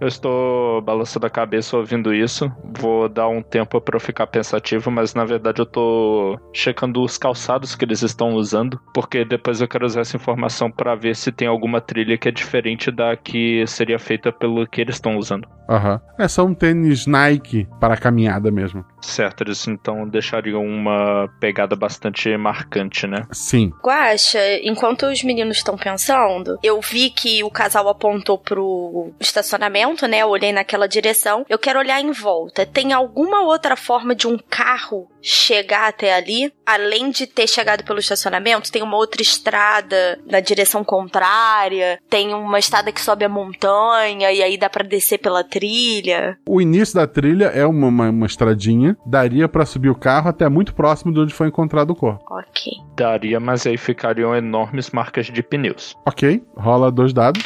Eu estou balançando a cabeça ouvindo isso. Vou dar um tempo para eu ficar pensativo, mas na verdade eu tô checando os calçados que eles estão usando, porque depois eu quero usar essa informação para ver se tem alguma trilha que é diferente da que seria feita pelo que eles estão usando. Aham. Uhum. É só um tênis Nike para caminhada mesmo. Certo, eles então deixariam uma pegada bastante marcante, né? Sim. Guaxa, enquanto os meninos estão pensando, eu vi que o casal apontou pro estacionamento, né? Eu olhei naquela direção. Eu quero olhar em volta. Tem alguma outra forma de um carro chegar até ali? Além de ter chegado pelo estacionamento, tem uma outra estrada na direção contrária, tem uma estrada que sobe a montanha e aí dá para descer pela trilha. O início da trilha é uma, uma, uma estradinha daria para subir o carro até muito próximo de onde foi encontrado o corpo. Ok. Daria, mas aí ficariam enormes marcas de pneus. Ok, rola dois dados.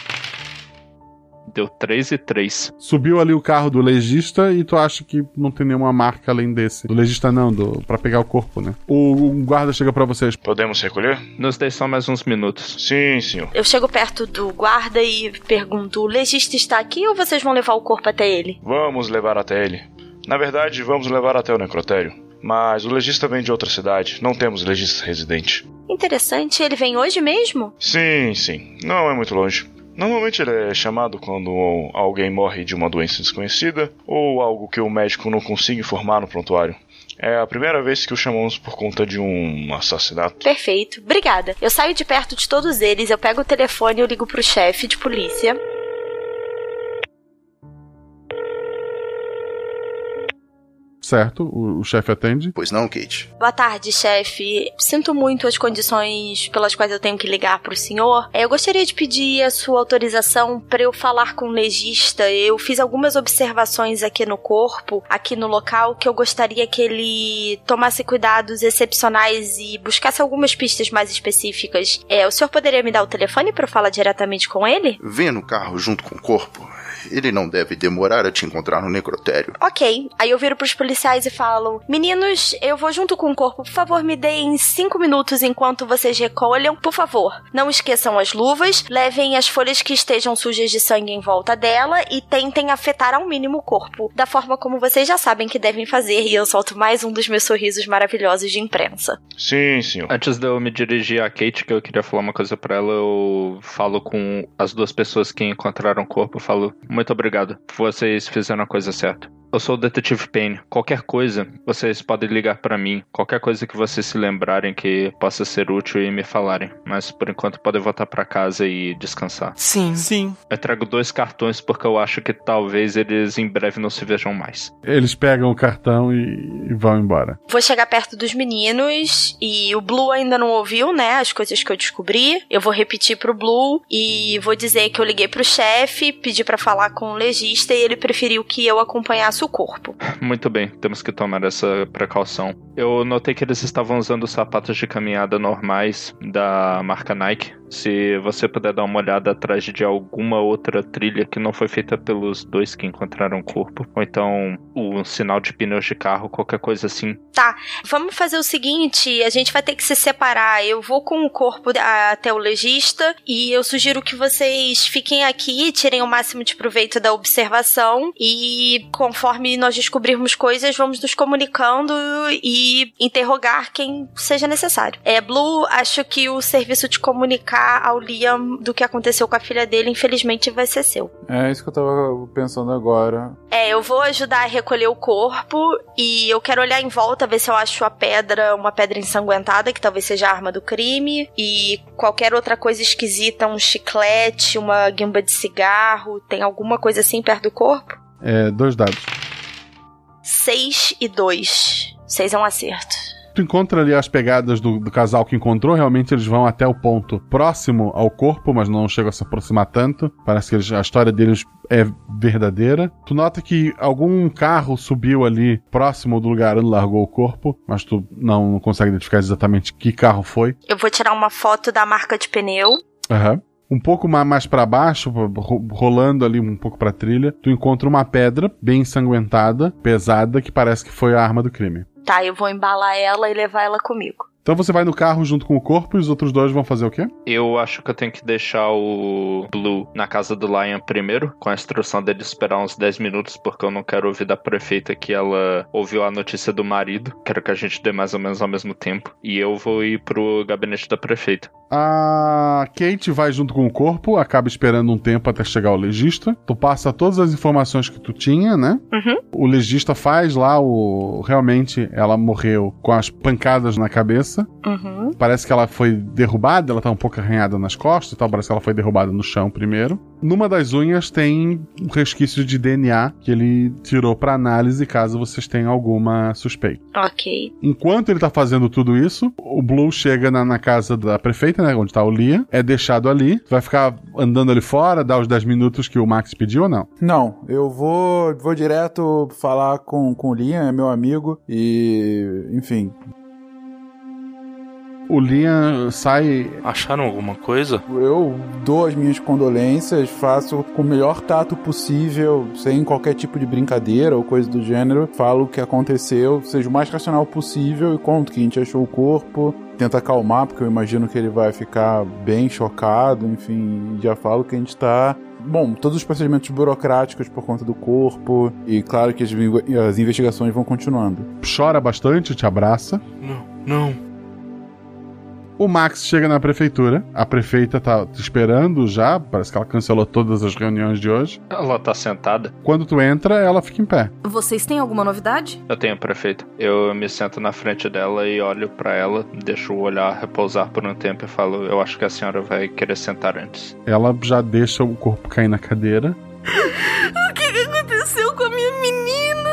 Deu 3 e 3. Subiu ali o carro do legista e tu acha que não tem nenhuma marca além desse. Do legista não, do para pegar o corpo, né? O, o guarda chega para vocês. Podemos recolher? Nos dê só mais uns minutos. Sim, senhor. Eu chego perto do guarda e pergunto: o legista está aqui ou vocês vão levar o corpo até ele? Vamos levar até ele. Na verdade, vamos levar até o necrotério. Mas o legista vem de outra cidade. Não temos legista residente. Interessante. Ele vem hoje mesmo? Sim, sim. Não é muito longe. Normalmente ele é chamado quando alguém morre de uma doença desconhecida ou algo que o médico não consiga informar no prontuário. É a primeira vez que o chamamos por conta de um assassinato. Perfeito. Obrigada. Eu saio de perto de todos eles, eu pego o telefone e ligo pro chefe de polícia. Certo, o, o chefe atende. Pois não, Kate. Boa tarde, chefe. Sinto muito as condições pelas quais eu tenho que ligar pro senhor. Eu gostaria de pedir a sua autorização para eu falar com o legista. Eu fiz algumas observações aqui no corpo, aqui no local, que eu gostaria que ele tomasse cuidados excepcionais e buscasse algumas pistas mais específicas. É, o senhor poderia me dar o telefone para eu falar diretamente com ele? Venha no carro junto com o corpo. Ele não deve demorar a te encontrar no necrotério. Ok. Aí eu viro pros policiais e falo: Meninos, eu vou junto com o corpo. Por favor, me deem cinco minutos enquanto vocês recolham. Por favor, não esqueçam as luvas, levem as folhas que estejam sujas de sangue em volta dela e tentem afetar ao mínimo o corpo, da forma como vocês já sabem que devem fazer. E eu solto mais um dos meus sorrisos maravilhosos de imprensa. Sim, senhor. Antes de eu me dirigir a Kate, que eu queria falar uma coisa para ela, eu falo com as duas pessoas que encontraram o corpo. Eu falo: muito obrigado. Vocês fizeram a coisa certa. Eu sou o detetive Payne. Qualquer coisa, vocês podem ligar para mim. Qualquer coisa que vocês se lembrarem que possa ser útil e me falarem. Mas por enquanto podem voltar para casa e descansar. Sim. Sim. Eu trago dois cartões porque eu acho que talvez eles em breve não se vejam mais. Eles pegam o cartão e, e vão embora. Vou chegar perto dos meninos e o Blue ainda não ouviu, né? As coisas que eu descobri. Eu vou repetir pro Blue e vou dizer que eu liguei pro chefe, pedi para falar com o legista e ele preferiu que eu acompanhasse corpo. Muito bem, temos que tomar essa precaução. Eu notei que eles estavam usando sapatos de caminhada normais da marca Nike. Se você puder dar uma olhada atrás de alguma outra trilha que não foi feita pelos dois que encontraram o corpo, ou então o sinal de pneus de carro, qualquer coisa assim. Tá, vamos fazer o seguinte: a gente vai ter que se separar. Eu vou com o corpo até o legista e eu sugiro que vocês fiquem aqui, tirem o máximo de proveito da observação e conforme nós descobrirmos coisas, vamos nos comunicando e interrogar quem seja necessário. É, Blue, acho que o serviço de comunicar ao Liam do que aconteceu com a filha dele, infelizmente, vai ser seu. É isso que eu tava pensando agora. É, eu vou ajudar a recolher o corpo e eu quero olhar em volta, ver se eu acho a pedra, uma pedra ensanguentada, que talvez seja a arma do crime, e qualquer outra coisa esquisita, um chiclete, uma guimba de cigarro, tem alguma coisa assim perto do corpo? É, dois dados. 6 e 2. 6 é um acerto. Tu encontra ali as pegadas do, do, casal que encontrou, realmente eles vão até o ponto próximo ao corpo, mas não chegam a se aproximar tanto. Parece que eles, a história deles é verdadeira. Tu nota que algum carro subiu ali próximo do lugar onde largou o corpo, mas tu não, não consegue identificar exatamente que carro foi. Eu vou tirar uma foto da marca de pneu. Aham. Uhum um pouco mais para baixo, rolando ali um pouco pra trilha, tu encontra uma pedra bem ensanguentada, pesada, que parece que foi a arma do crime. Tá, eu vou embalar ela e levar ela comigo. Então você vai no carro junto com o corpo e os outros dois vão fazer o quê? Eu acho que eu tenho que deixar o Blue na casa do Lion primeiro, com a instrução dele esperar uns 10 minutos, porque eu não quero ouvir da prefeita que ela ouviu a notícia do marido. Quero que a gente dê mais ou menos ao mesmo tempo. E eu vou ir pro gabinete da prefeita. A Kate vai junto com o corpo, acaba esperando um tempo até chegar o legista. Tu passa todas as informações que tu tinha, né? Uhum. O legista faz lá o. Realmente, ela morreu com as pancadas na cabeça. Uhum. Parece que ela foi derrubada, ela tá um pouco arranhada nas costas e tal. Parece que ela foi derrubada no chão primeiro. Numa das unhas tem um resquício de DNA que ele tirou para análise caso vocês tenham alguma suspeita. Ok. Enquanto ele tá fazendo tudo isso, o Blue chega na, na casa da prefeita, né? Onde tá o Lia. É deixado ali. Vai ficar andando ali fora, dar os 10 minutos que o Max pediu ou não? Não, eu vou, vou direto falar com, com o Lia, é meu amigo. E, enfim, o Liam sai. Acharam alguma coisa? Eu dou as minhas condolências, faço com o melhor tato possível, sem qualquer tipo de brincadeira ou coisa do gênero. Falo o que aconteceu, seja o mais racional possível e conto que a gente achou o corpo. Tenta acalmar, porque eu imagino que ele vai ficar bem chocado, enfim, já falo que a gente tá Bom, todos os procedimentos burocráticos por conta do corpo, e claro que as, as investigações vão continuando. Chora bastante, te abraça. Não, não. O Max chega na prefeitura. A prefeita tá te esperando já. Parece que ela cancelou todas as reuniões de hoje. Ela tá sentada. Quando tu entra, ela fica em pé. Vocês têm alguma novidade? Eu tenho, prefeita. Eu me sento na frente dela e olho para ela, deixo o olhar repousar por um tempo e falo: Eu acho que a senhora vai querer sentar antes. Ela já deixa o corpo cair na cadeira. o que aconteceu com a minha menina?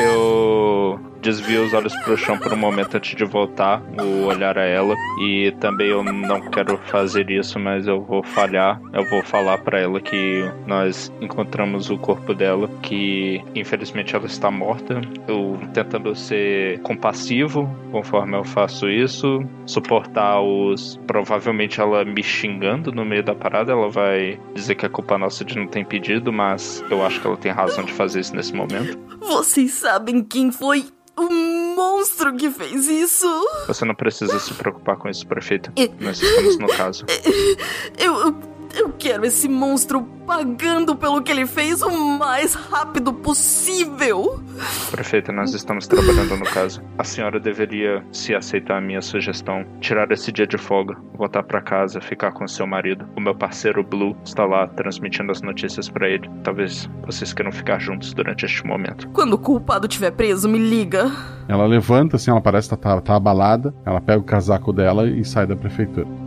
Eu desvio os olhos pro chão por um momento antes de voltar o olhar a ela. E também eu não quero fazer isso, mas eu vou falhar. Eu vou falar para ela que nós encontramos o corpo dela, que infelizmente ela está morta. Eu tentando ser compassivo conforme eu faço isso, suportar os. Provavelmente ela me xingando no meio da parada, ela vai dizer que é culpa nossa de não ter impedido, mas eu acho que ela tem razão de fazer isso nesse momento. Vocês sabem quem foi o monstro que fez isso. Você não precisa se preocupar com isso, prefeito. Nós estamos no caso. Eu, eu, eu quero esse monstro pagando pelo que ele fez o mais rápido possível. Prefeita, nós estamos trabalhando no caso. A senhora deveria, se aceitar a minha sugestão, tirar esse dia de folga, voltar para casa, ficar com seu marido. O meu parceiro Blue está lá transmitindo as notícias para ele. Talvez vocês queiram ficar juntos durante este momento. Quando o culpado estiver preso, me liga. Ela levanta, assim, ela parece estar tá, tá abalada. Ela pega o casaco dela e sai da prefeitura.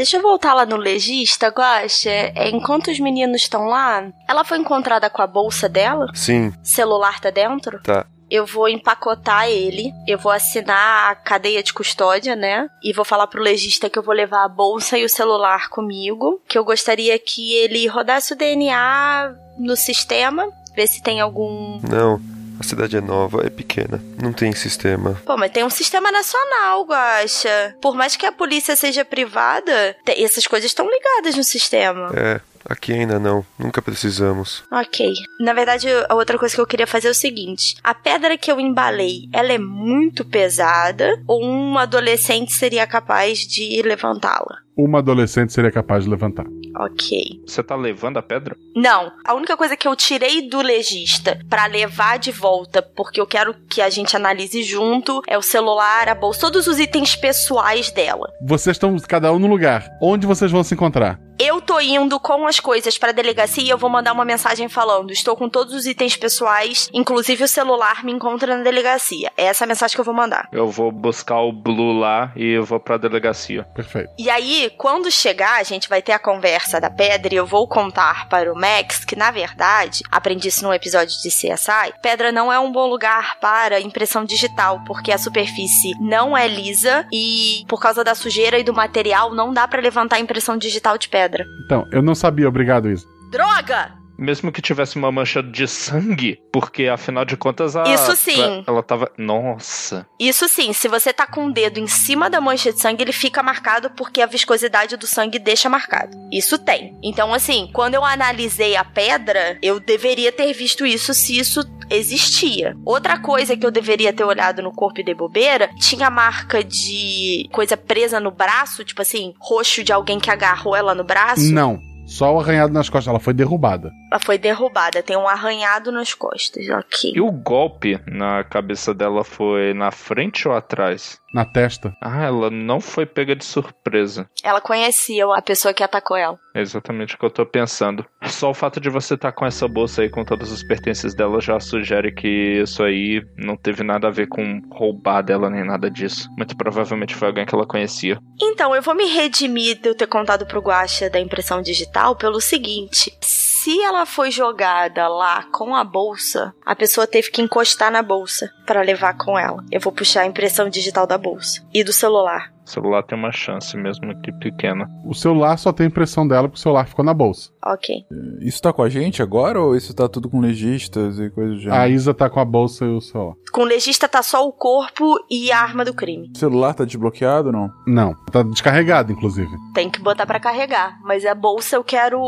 Deixa eu voltar lá no legista, Guaxa. É, enquanto os meninos estão lá, ela foi encontrada com a bolsa dela? Sim. Celular tá dentro? Tá. eu vou empacotar ele, eu vou assinar a cadeia de custódia, né? E vou falar pro legista que eu vou levar a bolsa e o celular comigo, que eu gostaria que ele rodasse o DNA no sistema, ver se tem algum Não, a cidade é nova, é pequena, não tem sistema. Pô, mas tem um sistema nacional, Guaxa. Por mais que a polícia seja privada, essas coisas estão ligadas no sistema. É, aqui ainda não, nunca precisamos. Ok. Na verdade, a outra coisa que eu queria fazer é o seguinte: a pedra que eu embalei, ela é muito pesada ou um adolescente seria capaz de levantá-la? Uma adolescente seria capaz de levantar. Ok. Você tá levando a pedra? Não, a única coisa que eu tirei do legista pra levar de volta, porque eu quero que a gente analise junto, é o celular, a bolsa, todos os itens pessoais dela. Vocês estão cada um no lugar. Onde vocês vão se encontrar? Eu tô indo com as coisas pra delegacia e eu vou mandar uma mensagem falando: estou com todos os itens pessoais, inclusive o celular me encontra na delegacia. É essa a mensagem que eu vou mandar. Eu vou buscar o Blue lá e eu vou pra delegacia. Perfeito. E aí, quando chegar, a gente vai ter a conversa da pedra e eu vou contar para o Max que, na verdade, aprendi isso num episódio de CSI, pedra não é um bom lugar para impressão digital, porque a superfície não é lisa e, por causa da sujeira e do material, não dá para levantar a impressão digital de pedra. Então, eu não sabia, obrigado, Isa. Droga! Mesmo que tivesse uma mancha de sangue, porque afinal de contas a. Isso sim. Ela tava. Nossa. Isso sim, se você tá com o dedo em cima da mancha de sangue, ele fica marcado porque a viscosidade do sangue deixa marcado. Isso tem. Então, assim, quando eu analisei a pedra, eu deveria ter visto isso se isso existia. Outra coisa que eu deveria ter olhado no corpo de bobeira, tinha marca de coisa presa no braço, tipo assim, roxo de alguém que agarrou ela no braço. Não. Só o arranhado nas costas. Ela foi derrubada. Ela foi derrubada, tem um arranhado nas costas, ok. E o golpe na cabeça dela foi na frente ou atrás? Na testa. Ah, ela não foi pega de surpresa. Ela conhecia a pessoa que atacou ela. É exatamente o que eu tô pensando. Só o fato de você estar com essa bolsa aí com todos os pertences dela já sugere que isso aí não teve nada a ver com roubar dela nem nada disso. Muito provavelmente foi alguém que ela conhecia. Então, eu vou me redimir de eu ter contado pro Guaxa da impressão digital pelo seguinte: se ela foi jogada lá com a bolsa, a pessoa teve que encostar na bolsa para levar com ela. Eu vou puxar a impressão digital da bolsa e do celular. O celular tem uma chance mesmo que pequena. O celular só tem impressão dela porque o celular ficou na bolsa. Ok. Isso tá com a gente agora ou isso tá tudo com legistas e coisas do gênero? A Isa tá com a bolsa e o celular. Com o legista tá só o corpo e a arma do crime. O celular tá desbloqueado ou não? Não. Tá descarregado, inclusive. Tem que botar para carregar. Mas a bolsa eu quero.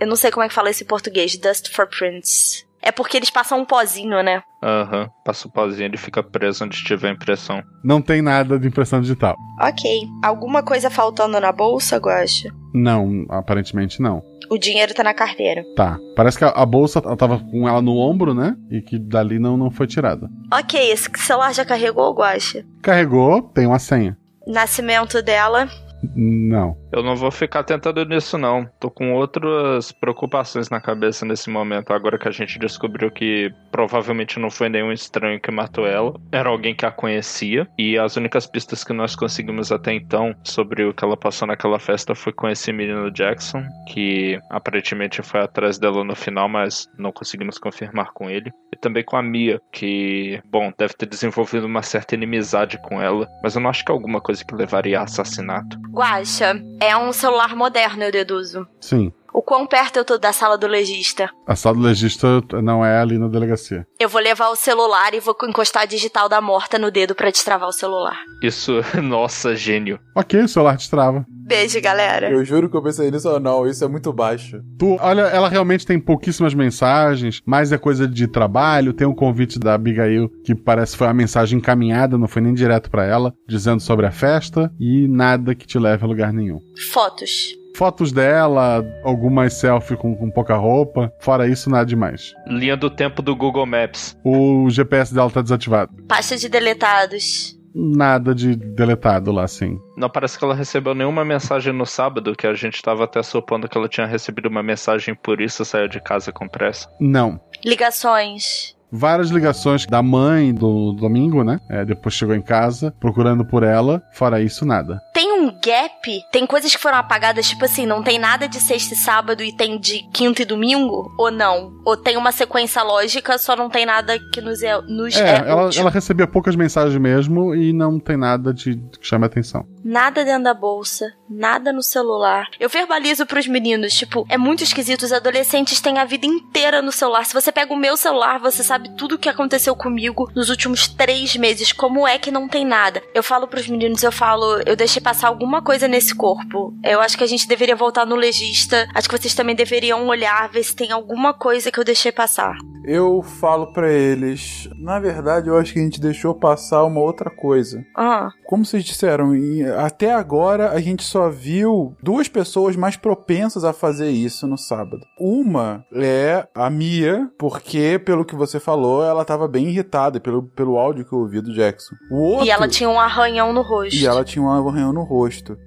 Eu não sei como é que fala esse em português. Dust for prints. É porque eles passam um pozinho, né? Aham, passa o pauzinho, ele fica preso onde tiver impressão. Não tem nada de impressão digital. Ok. Alguma coisa faltando na bolsa, Guaxa? Não, aparentemente não. O dinheiro tá na carteira. Tá. Parece que a, a bolsa ela tava com ela no ombro, né? E que dali não, não foi tirada. Ok, esse celular já carregou, Guaxa? Carregou, tem uma senha. Nascimento dela. Não. Eu não vou ficar tentando nisso, não. Tô com outras preocupações na cabeça nesse momento, agora que a gente descobriu que provavelmente não foi nenhum estranho que matou ela, era alguém que a conhecia. E as únicas pistas que nós conseguimos até então sobre o que ela passou naquela festa foi com esse menino Jackson, que aparentemente foi atrás dela no final, mas não conseguimos confirmar com ele. E também com a Mia, que, bom, deve ter desenvolvido uma certa inimizade com ela, mas eu não acho que é alguma coisa que levaria a assassinato. Guaxa, é um celular moderno, eu deduzo. Sim. O quão perto eu tô da sala do legista? A sala do legista não é ali na delegacia. Eu vou levar o celular e vou encostar a digital da morta no dedo para destravar o celular. Isso, nossa, gênio. Ok, o celular destrava. Beijo, galera. Eu juro que eu pensei nisso ou não, isso é muito baixo. Tu, olha, ela realmente tem pouquíssimas mensagens, mais é coisa de trabalho, tem um convite da Abigail que parece foi uma mensagem encaminhada, não foi nem direto para ela, dizendo sobre a festa e nada que te leve a lugar nenhum. Fotos. Fotos dela, algumas selfies com, com pouca roupa, fora isso, nada demais. Linha do tempo do Google Maps. O GPS dela tá desativado. Pasta de deletados. Nada de deletado lá, sim. Não parece que ela recebeu nenhuma mensagem no sábado, que a gente tava até supondo que ela tinha recebido uma mensagem por isso saiu de casa com pressa. Não. Ligações. Várias ligações da mãe do domingo, né? É, depois chegou em casa, procurando por ela. Fora isso, nada. Tem um gap? Tem coisas que foram apagadas, tipo assim, não tem nada de sexta e sábado e tem de quinta e domingo? Ou não? Ou tem uma sequência lógica, só não tem nada que nos é, nos É, é ela, ela recebia poucas mensagens mesmo e não tem nada de que chame atenção. Nada dentro da bolsa, nada no celular. Eu verbalizo pros meninos, tipo, é muito esquisito. Os adolescentes têm a vida inteira no celular. Se você pega o meu celular, você sabe tudo o que aconteceu comigo nos últimos três meses. Como é que não tem nada? Eu falo pros meninos, eu falo, eu deixei passar alguma coisa nesse corpo. Eu acho que a gente deveria voltar no legista. Acho que vocês também deveriam olhar, ver se tem alguma coisa que eu deixei passar. Eu falo pra eles, na verdade, eu acho que a gente deixou passar uma outra coisa. Ah. Como vocês disseram, até agora a gente só viu duas pessoas mais propensas a fazer isso no sábado. Uma é a Mia, porque, pelo que você falou, ela tava bem irritada pelo, pelo áudio que eu ouvi do Jackson. O outro... E ela tinha um arranhão no rosto. E ela tinha um arranhão no rosto.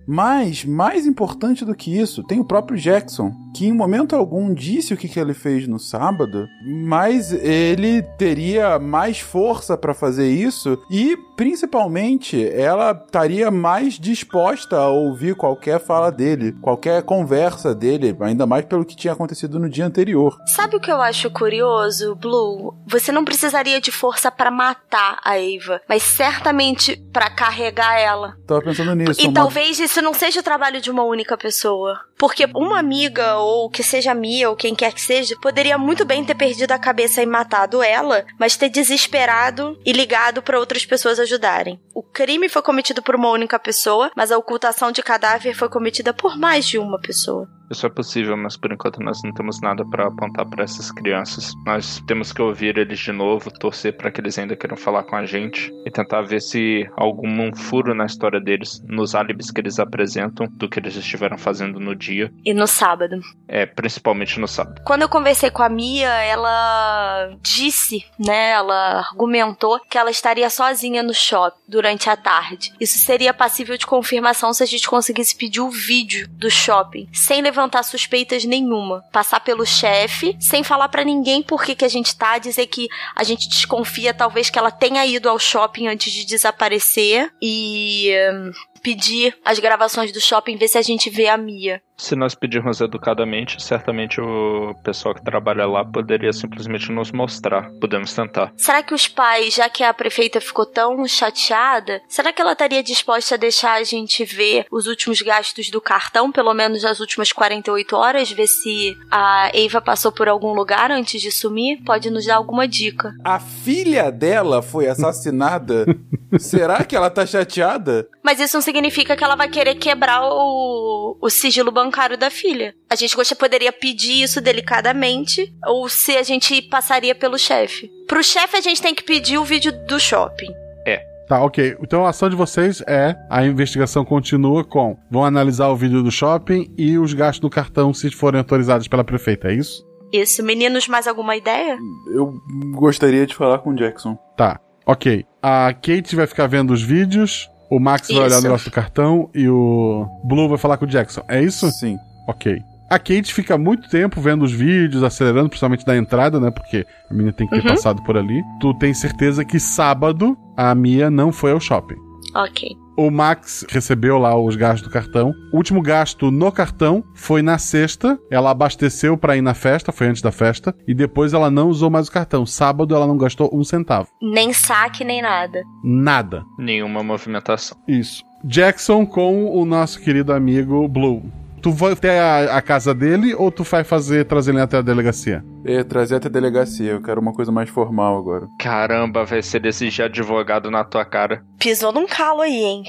Mas, mais importante do que isso, tem o próprio Jackson, que em momento algum disse o que, que ele fez no sábado, mas ele teria mais força pra fazer isso e, principalmente, ela estaria mais disposta a ouvir qualquer fala dele, qualquer conversa dele, ainda mais pelo que tinha acontecido no dia anterior. Sabe o que eu acho curioso, Blue? Você não precisaria de força pra matar a Eva, mas certamente pra carregar ela. Tava pensando nisso. E uma- talvez isso não seja o trabalho de uma única pessoa. Porque uma amiga, ou que seja Mia, ou quem quer que seja, poderia muito bem ter perdido a cabeça e matado ela, mas ter desesperado e ligado pra outras pessoas ajudarem. O crime foi cometido por uma única pessoa, mas a ocultação de cadáver foi cometida por mais de uma pessoa. Isso é possível, mas por enquanto nós não temos nada pra apontar pra essas crianças. Nós temos que ouvir eles de novo, torcer pra que eles ainda queiram falar com a gente e tentar ver se há algum furo na história deles, nos álibis que eles apresentam do que eles estiveram fazendo no dia. E no sábado. É, principalmente no sábado. Quando eu conversei com a Mia, ela disse, né, ela argumentou que ela estaria sozinha no shopping durante a tarde. Isso seria passível de confirmação se a gente conseguisse pedir o vídeo do shopping, sem levantar suspeitas nenhuma. Passar pelo chefe, sem falar pra ninguém por que, que a gente tá, dizer que a gente desconfia talvez que ela tenha ido ao shopping antes de desaparecer e hum, pedir as gravações do shopping, ver se a gente vê a Mia. Se nós pedirmos educadamente, certamente o pessoal que trabalha lá poderia simplesmente nos mostrar. Podemos tentar. Será que os pais, já que a prefeita ficou tão chateada, será que ela estaria disposta a deixar a gente ver os últimos gastos do cartão, pelo menos nas últimas 48 horas, ver se a Eva passou por algum lugar antes de sumir? Pode nos dar alguma dica. A filha dela foi assassinada? Será que ela tá chateada? Mas isso não significa que ela vai querer quebrar o, o sigilo bancário da filha. A gente gosta, poderia pedir isso delicadamente, ou se a gente passaria pelo chefe. Pro chefe, a gente tem que pedir o vídeo do shopping. É. Tá, ok. Então a ação de vocês é a investigação continua com vão analisar o vídeo do shopping e os gastos do cartão se forem autorizados pela prefeita, é isso? Isso, meninos, mais alguma ideia? Eu gostaria de falar com o Jackson. Tá, ok. A Kate vai ficar vendo os vídeos, o Max vai olhar o Isso. negócio do cartão e o Blue vai falar com o Jackson. É isso? Sim. Ok. A Kate fica muito tempo vendo os vídeos, acelerando, principalmente da entrada, né? Porque a menina tem que ter Uhum. passado por ali. Tu tem certeza que sábado a Mia não foi ao shopping. Ok. O Max recebeu lá os gastos do cartão. O último gasto no cartão foi na sexta. Ela abasteceu pra ir na festa, foi antes da festa. E depois ela não usou mais o cartão. Sábado ela não gastou um centavo. Nem saque, nem nada. Nada. Nenhuma movimentação. Isso. Jackson com o nosso querido amigo Blue. Tu vai até a, a casa dele ou tu vai fazer trazer ele até a delegacia? É, trazer até a delegacia. Eu quero uma coisa mais formal agora. Caramba, vai ser desse de advogado na tua cara. Pisou num calo aí, hein?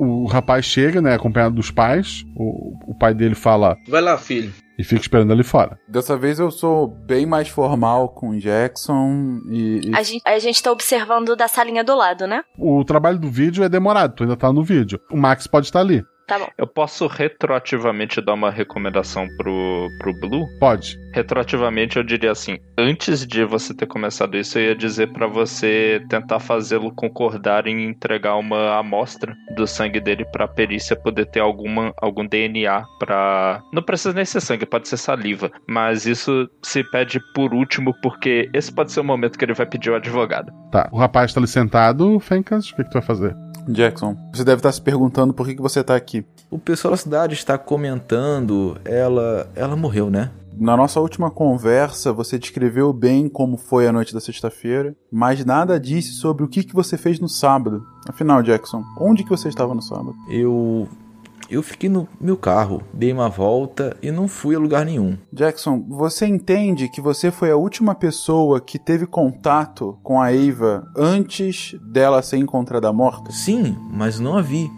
O rapaz chega, né, acompanhado dos pais. O, o pai dele fala: Vai lá, filho. E fica esperando ali fora. Dessa vez eu sou bem mais formal com o Jackson e. e- A gente, a gente tá observando da salinha do lado, né? O trabalho do vídeo é demorado, tu ainda tá no vídeo. O Max pode estar ali. Tá bom. Eu posso retroativamente dar uma recomendação pro, pro Blue? Pode. Retroativamente eu diria assim: antes de você ter começado isso, eu ia dizer pra você tentar fazê-lo concordar em entregar uma amostra do sangue dele pra perícia poder ter alguma, algum DNA pra. Não precisa nem ser sangue, pode ser saliva. Mas isso se pede por último, porque esse pode ser o momento que ele vai pedir o advogado. Tá. O rapaz tá ali sentado, Fencas, o que, que tu vai fazer? Jackson, você deve estar se perguntando por que, que você tá aqui. O pessoal da cidade está comentando. Ela. Ela morreu, né? Na nossa última conversa, você descreveu bem como foi a noite da sexta-feira, mas nada disse sobre o que, que você fez no sábado. Afinal, Jackson, onde que você estava no sábado? Eu. Eu fiquei no meu carro, dei uma volta e não fui a lugar nenhum. Jackson, você entende que você foi a última pessoa que teve contato com a Eva antes dela ser encontrada morta? Sim, mas não a vi.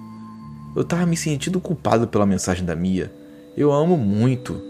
Eu tava me sentindo culpado pela mensagem da Mia. Eu a amo muito.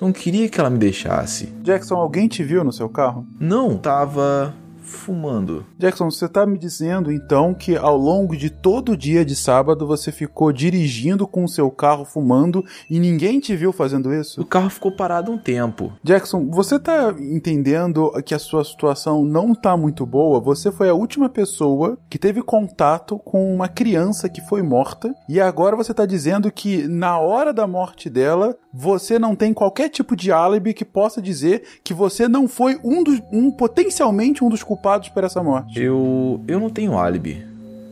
Não queria que ela me deixasse. Jackson, alguém te viu no seu carro? Não, tava fumando. Jackson, você tá me dizendo então que ao longo de todo o dia de sábado você ficou dirigindo com o seu carro fumando e ninguém te viu fazendo isso? O carro ficou parado um tempo. Jackson, você tá entendendo que a sua situação não tá muito boa? Você foi a última pessoa que teve contato com uma criança que foi morta e agora você tá dizendo que na hora da morte dela você não tem qualquer tipo de álibi que possa dizer que você não foi um dos um potencialmente um dos culpados por essa morte. Eu eu não tenho álibi,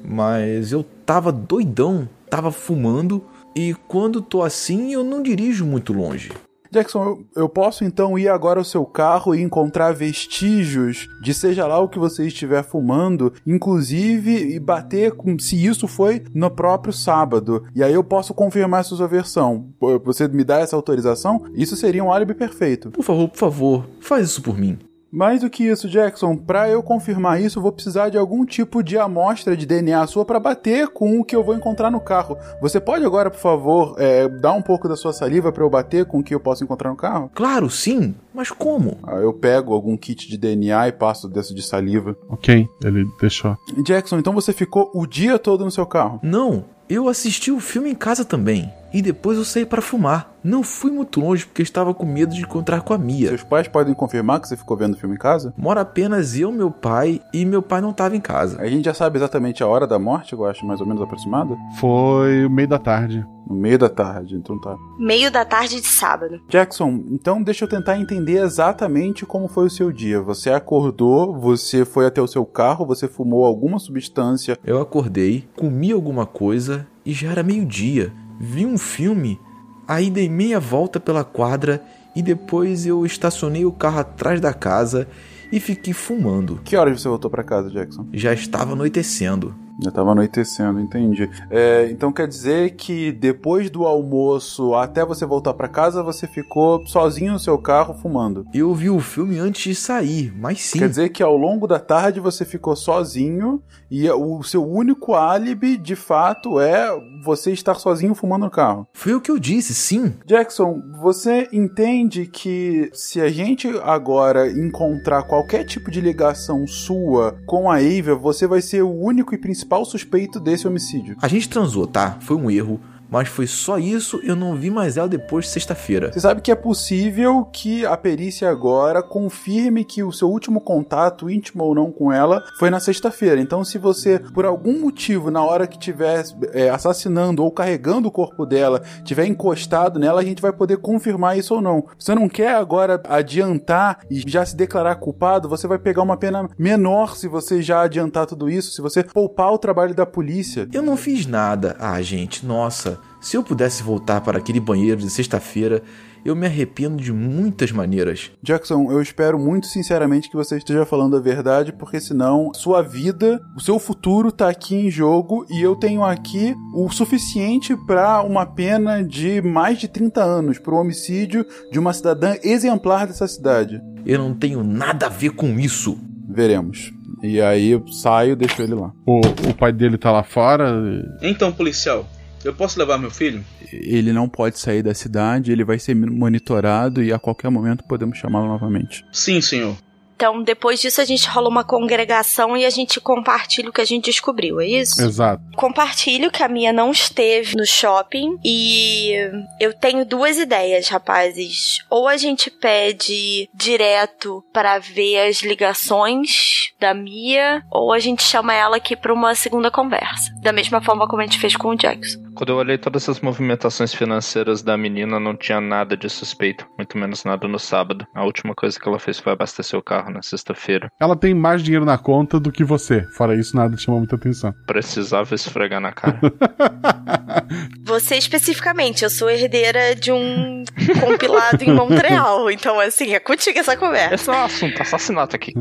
mas eu tava doidão, tava fumando e quando tô assim eu não dirijo muito longe. Jackson, eu, posso então ir agora ao seu carro e encontrar vestígios de seja lá o que você estiver fumando, inclusive e bater com se isso foi no próprio sábado. E aí eu posso confirmar essa sua versão. Você me dá essa autorização? Isso seria um álibi perfeito. Por favor, por favor, faz isso por mim. Mais do que isso, Jackson, para eu confirmar isso, eu vou precisar de algum tipo de amostra de DNA sua para bater com o que eu vou encontrar no carro. Você pode agora, por favor, é, dar um pouco da sua saliva para eu bater com o que eu posso encontrar no carro? Claro, sim. Mas como? Ah, eu pego algum kit de DNA e passo desse de saliva. Ok, ele deixou. Jackson, então você ficou o dia todo no seu carro? Não, eu assisti o filme em casa também. E depois eu saí para fumar. Não fui muito longe porque estava com medo de encontrar com a Mia. Seus pais podem confirmar que você ficou vendo o filme em casa? Mora apenas eu, meu pai, e meu pai não estava em casa. A gente já sabe exatamente a hora da morte, eu acho, mais ou menos aproximada? Foi o meio da tarde. No meio da tarde, então tá. Meio da tarde de sábado. Jackson, então deixa eu tentar entender exatamente como foi o seu dia. Você acordou, você foi até o seu carro, você fumou alguma substância. Eu acordei, comi alguma coisa e já era meio-dia. Vi um filme, aí dei meia volta pela quadra e depois eu estacionei o carro atrás da casa e fiquei fumando. Que horas você voltou para casa, Jackson? Já estava anoitecendo. Já estava anoitecendo, entendi. É, então quer dizer que depois do almoço até você voltar para casa, você ficou sozinho no seu carro fumando? Eu vi o filme antes de sair, mas sim. Quer dizer que ao longo da tarde você ficou sozinho e o seu único álibi, de fato, é você estar sozinho fumando no carro. Foi o que eu disse, sim. Jackson, você entende que se a gente agora encontrar qualquer tipo de ligação sua com a Ava, você vai ser o único e principal suspeito desse homicídio? A gente transou, tá? Foi um erro. Mas foi só isso, eu não vi mais ela depois de sexta-feira. Você sabe que é possível que a perícia agora confirme que o seu último contato, íntimo ou não, com ela foi na sexta-feira. Então, se você, por algum motivo, na hora que estiver é, assassinando ou carregando o corpo dela, tiver encostado nela, a gente vai poder confirmar isso ou não. Você não quer agora adiantar e já se declarar culpado, você vai pegar uma pena menor se você já adiantar tudo isso, se você poupar o trabalho da polícia. Eu não fiz nada. Ah, gente, nossa. Se eu pudesse voltar para aquele banheiro de sexta-feira, eu me arrependo de muitas maneiras. Jackson, eu espero muito sinceramente que você esteja falando a verdade, porque senão sua vida, o seu futuro tá aqui em jogo e eu tenho aqui o suficiente para uma pena de mais de 30 anos por um homicídio de uma cidadã exemplar dessa cidade. Eu não tenho nada a ver com isso. Veremos. E aí eu saio, deixo ele lá. O, o pai dele tá lá fora. Então, policial, eu posso levar meu filho? Ele não pode sair da cidade, ele vai ser monitorado e a qualquer momento podemos chamá-lo novamente. Sim, senhor. Então, depois disso, a gente rola uma congregação e a gente compartilha o que a gente descobriu, é isso? Exato. Compartilho que a minha não esteve no shopping e eu tenho duas ideias, rapazes. Ou a gente pede direto para ver as ligações da Mia, ou a gente chama ela aqui para uma segunda conversa. Da mesma forma como a gente fez com o Jackson. Quando eu olhei todas as movimentações financeiras da menina, não tinha nada de suspeito, muito menos nada no sábado. A última coisa que ela fez foi abastecer o carro. Carro na sexta-feira. Ela tem mais dinheiro na conta do que você. Fora isso, nada te chamou muita atenção. Precisava esfregar na cara. Você especificamente, eu sou herdeira de um compilado em Montreal. Então, assim, é contigo essa conversa. Esse é um assunto, assassinato aqui.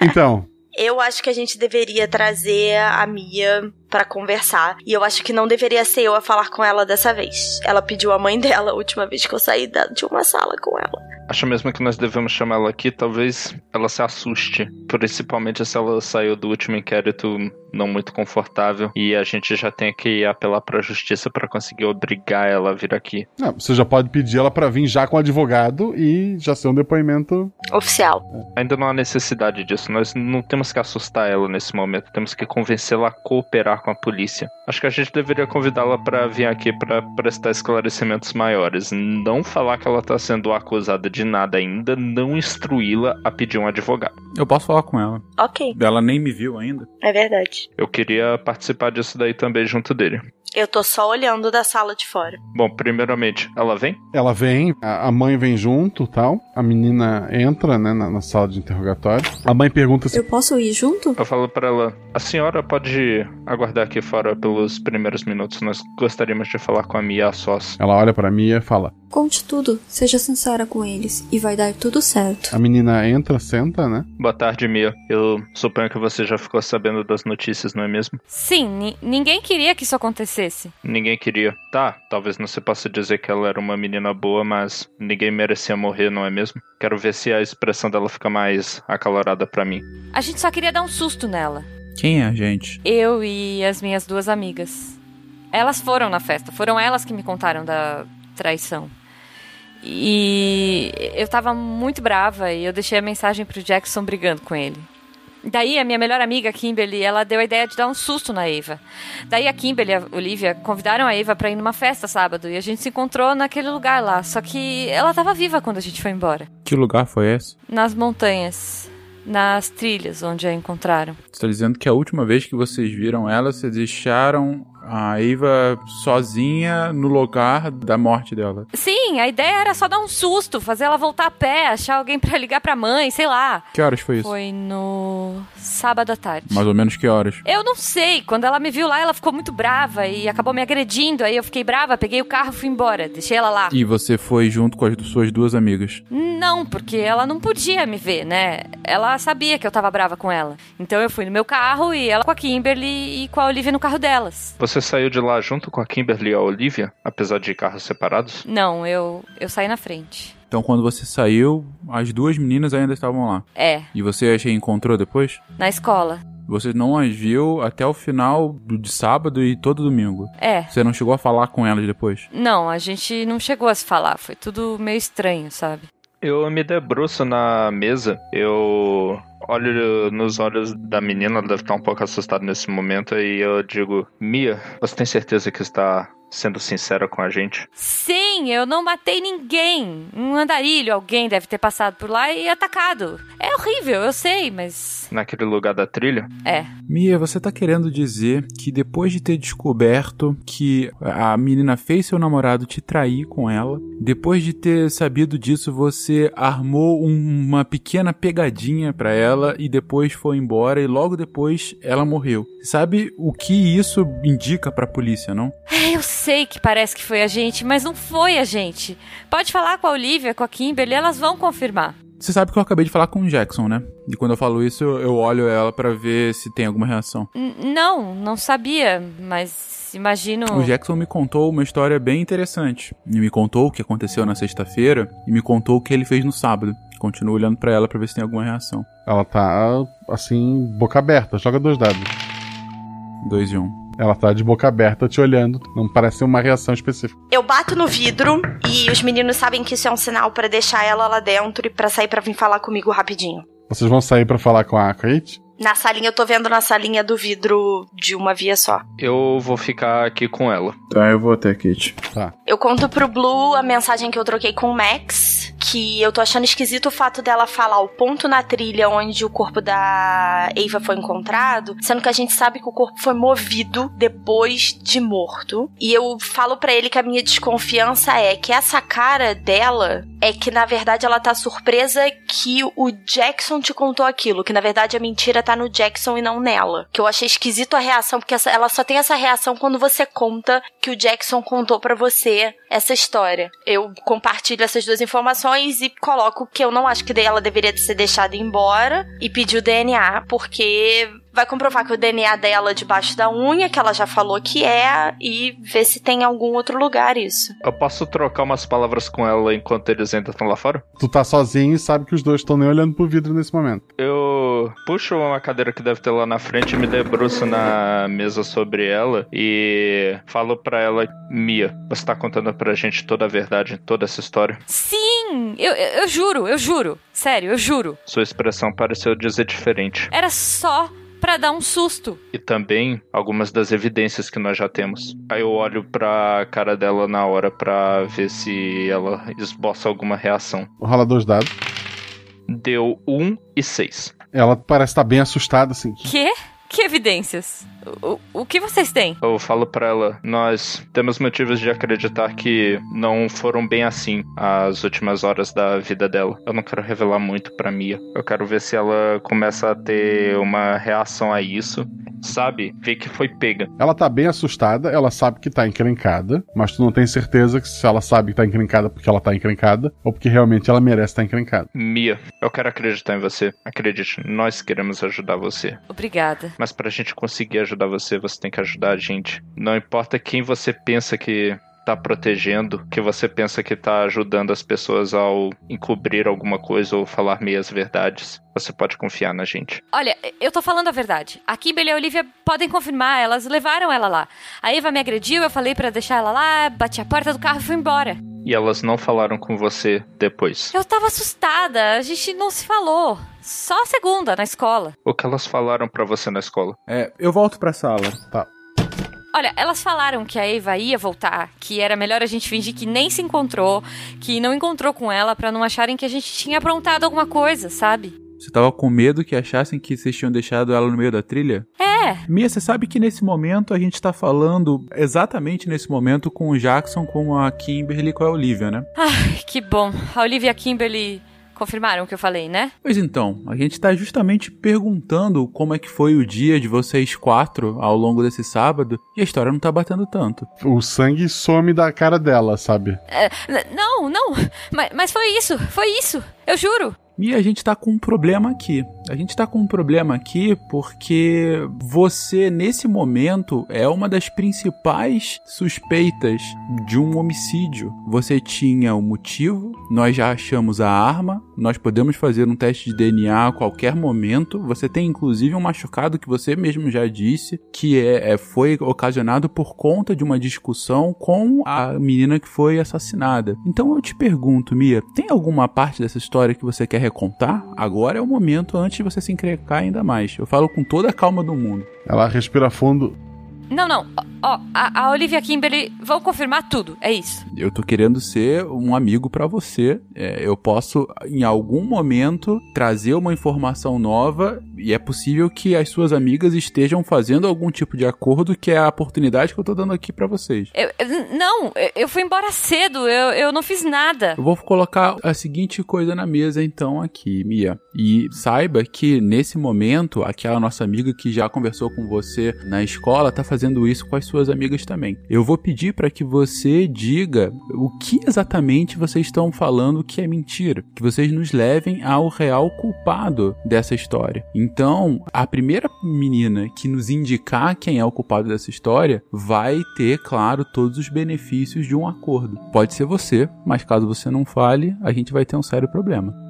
então, Eu acho que a gente deveria trazer a Mia pra conversar. E eu acho que não deveria ser eu a falar com ela dessa vez. Ela pediu a mãe dela a última vez que eu saí da- de uma sala com ela. Acho mesmo que nós devemos chamar ela aqui, talvez ela se assuste. Principalmente se ela saiu do último inquérito não muito confortável e a gente já tem que apelar pra justiça pra conseguir obrigar ela a vir aqui. não, você já pode pedir ela pra vir já com o advogado e já ser um depoimento. Oficial. Ainda não há necessidade disso. Nós não temos que assustar ela nesse momento. Temos que convencê-la a cooperar com a polícia. Acho que a gente deveria convidá-la pra vir aqui pra prestar esclarecimentos maiores. Não falar que ela tá sendo acusada de nada ainda. Não instruí-la a pedir um advogado. Eu posso falar com ela. Ok, Ela nem me viu ainda. é verdade. Eu queria participar disso daí também junto dele. Eu tô só olhando da sala de fora. Bom, primeiramente, ela vem? Ela vem, a a mãe vem junto tal. A menina entra, né, na, na sala de interrogatório. A mãe pergunta se. Eu posso ir junto? Eu falo pra ela: a senhora pode aguardar aqui fora pelos primeiros minutos. Nós gostaríamos de falar com a Mia a sós. Ela olha pra Mia e fala. Conte tudo, seja sincera com eles e vai dar tudo certo. A menina entra, senta, né? Boa tarde, Mia. Eu suponho que você já ficou sabendo das notícias, não é mesmo? Sim, ni- ninguém queria que isso acontecesse. Ninguém queria. Tá, talvez não se possa dizer que ela era uma menina boa, mas ninguém merecia morrer, não é mesmo? Quero ver se a expressão dela fica mais acalorada pra mim. A gente só queria dar um susto nela. Quem é a gente? Eu e as minhas duas amigas. Elas foram na festa, foram elas que me contaram da traição. E eu tava muito brava e eu deixei a mensagem pro Jackson brigando com ele. Daí a minha melhor amiga, Kimberly, ela deu a ideia de dar um susto na Eva. Daí a Kimberly e a Olivia convidaram a Eva pra ir numa festa sábado e a gente se encontrou naquele lugar lá. Só que ela tava viva quando a gente foi embora. Que lugar foi esse? Nas montanhas, nas trilhas onde a encontraram. Você tá dizendo que a última vez que vocês viram ela, vocês deixaram a Eva sozinha no lugar da morte dela. Sim, a ideia era só dar um susto, fazer ela voltar a pé, achar alguém pra ligar pra mãe, sei lá. Que horas foi isso? Foi no sábado à tarde. Mais ou menos que horas? Eu não sei, quando ela me viu lá, ela ficou muito brava e acabou me agredindo. Aí eu fiquei brava, peguei o carro e fui embora, deixei ela lá. E você foi junto com as suas duas amigas. Não, porque ela não podia me ver, né? Ela sabia que eu tava brava com ela. Então eu fui no meu carro e ela com a Kimberly e com a Olivia no carro delas. Você saiu de lá junto com a Kimberly e a Olivia, apesar de carros separados? Não, eu, eu saí na frente. Então quando você saiu, as duas meninas ainda estavam lá. É, E você as reencontrou depois? na escola. Você não as viu até o final do- de sábado e todo domingo. É. Você não chegou a falar com elas depois? Não, a gente não chegou a se falar. Foi tudo meio estranho, sabe? Eu me debruço na mesa, eu olho nos olhos da menina, ela deve estar um pouco assustada nesse momento, e eu digo: Mia, você tem certeza que está sendo sincera com a gente? Sim, eu não matei ninguém. Um andarilho, alguém deve ter passado por lá e atacado. É horrível, eu sei, mas. Naquele lugar da trilha? É. Mia, você tá querendo dizer que depois de ter descoberto que a menina fez seu namorado te trair com ela, depois de ter sabido disso, você armou um- uma pequena pegadinha pra ela e depois foi embora e logo depois ela morreu. Sabe o que isso indica pra polícia, não? É, eu sei que parece que foi a gente, mas não foi a gente. Pode falar com a Olivia, com a Kimberly, elas vão confirmar. Você sabe que eu acabei de falar com o Jackson, né? E quando eu falo isso, eu- olho ela pra ver se tem alguma reação. N- não, não sabia, mas imagino. O Jackson me contou uma história bem interessante. E me contou o que aconteceu na sexta-feira e me contou o que ele fez no sábado. Continuo olhando pra ela pra ver se tem alguma reação. Ela tá, assim, boca aberta. Joga dois dados. Dois e um. Ela tá de boca aberta te olhando. Não parece uma reação específica. Eu bato no vidro e os meninos sabem que isso é um sinal pra deixar ela lá dentro e pra sair pra vir falar comigo rapidinho. Vocês vão sair pra falar com a Kate? Na salinha, eu tô vendo na salinha do vidro de uma via só. Eu vou ficar aqui com ela. Tá, eu vou até, Kate. Tá. Eu conto pro Blue a mensagem que eu troquei com o Max, que eu tô achando esquisito o fato dela falar o ponto na trilha onde o corpo da Eva foi encontrado, sendo que a gente sabe que o corpo foi movido depois de morto. E eu falo para ele que a minha desconfiança é que essa cara dela é que na verdade ela tá surpresa que o Jackson te contou aquilo, que na verdade a mentira tá no Jackson e não nela. Que eu achei esquisito a reação, porque essa, ela só tem essa reação quando você conta que o Jackson contou para você essa história. Eu compartilho essas duas informações e coloco que eu não acho que ela deveria ser deixada embora e pedir o DNA, porque vai comprovar que o DNA dela é debaixo da unha, que ela já falou que é, e ver se tem em algum outro lugar isso. Eu posso trocar umas palavras com ela enquanto eles ainda estão lá fora? Tu tá sozinho e sabe que os dois estão nem olhando pro vidro nesse momento. Eu puxo uma cadeira que deve ter lá na frente, me debruço na mesa sobre ela e falo pra ela: Mia, você tá contando pra gente toda a verdade, toda essa história? Sim! Eu, eu, eu juro, eu juro. Sério, eu juro. Sua expressão pareceu dizer diferente. Era só para dar um susto. E também algumas das evidências que nós já temos. Aí eu olho pra cara dela na hora pra ver se ela esboça alguma reação. Rola dois dados. Deu um e seis. Ela parece estar bem assustada, assim. Quê? Que evidências? O, o que vocês têm? Eu falo para ela, nós temos motivos de acreditar que não foram bem assim as últimas horas da vida dela. Eu não quero revelar muito para Mia. Eu quero ver se ela começa a ter uma reação a isso, sabe? Ver que foi pega. Ela tá bem assustada, ela sabe que tá encrencada, mas tu não tem certeza que se ela sabe que tá encrencada porque ela tá encrencada ou porque realmente ela merece estar encrencada. Mia, eu quero acreditar em você. Acredite, nós queremos ajudar você. Obrigada. Mas pra gente conseguir ajudar você, você tem que ajudar a gente. Não importa quem você pensa que tá protegendo, que você pensa que tá ajudando as pessoas ao encobrir alguma coisa ou falar meias verdades. Você pode confiar na gente. Olha, eu tô falando a verdade. A Kimberly e a Olivia podem confirmar, elas levaram ela lá. A Eva me agrediu, eu falei para deixar ela lá, bati a porta do carro e fui embora. E elas não falaram com você depois? Eu tava assustada, a gente não se falou. Só a segunda, na escola. O que elas falaram para você na escola? É, eu volto pra sala. Tá. Olha, elas falaram que a Eva ia voltar, que era melhor a gente fingir que nem se encontrou, que não encontrou com ela para não acharem que a gente tinha aprontado alguma coisa, sabe? Você tava com medo que achassem que vocês tinham deixado ela no meio da trilha? É. Mia, você sabe que nesse momento a gente tá falando exatamente nesse momento com o Jackson, com a Kimberly e com a Olivia, né? Ai, que bom. A Olivia e a Kimberly confirmaram o que eu falei, né? Pois então, a gente tá justamente perguntando como é que foi o dia de vocês quatro ao longo desse sábado e a história não tá batendo tanto. O sangue some da cara dela, sabe? É, não, não. Mas, mas foi isso, foi isso. Eu juro. E a gente tá com um problema aqui. A gente tá com um problema aqui porque você, nesse momento, é uma das principais suspeitas de um homicídio. Você tinha o motivo, nós já achamos a arma, nós podemos fazer um teste de DNA a qualquer momento. Você tem inclusive um machucado que você mesmo já disse que é, é foi ocasionado por conta de uma discussão com a menina que foi assassinada. Então eu te pergunto, Mia, tem alguma parte dessa história que você quer contar, agora é o momento antes de você se encrecar ainda mais. Eu falo com toda a calma do mundo. Ela respira fundo. Não, não. Ó, a, a Olivia Kimberly vão confirmar tudo. É isso. Eu tô querendo ser um amigo para você. É, eu posso, em algum momento, trazer uma informação nova e é possível que as suas amigas estejam fazendo algum tipo de acordo que é a oportunidade que eu tô dando aqui para vocês. Eu, eu, não, eu fui embora cedo. Eu, eu não fiz nada. Eu vou colocar a seguinte coisa na mesa então aqui, Mia. E saiba que nesse momento, aquela nossa amiga que já conversou com você na escola tá fazendo fazendo isso com as suas amigas também. Eu vou pedir para que você diga o que exatamente vocês estão falando que é mentira, que vocês nos levem ao real culpado dessa história. Então, a primeira menina que nos indicar quem é o culpado dessa história vai ter, claro, todos os benefícios de um acordo. Pode ser você, mas caso você não fale, a gente vai ter um sério problema.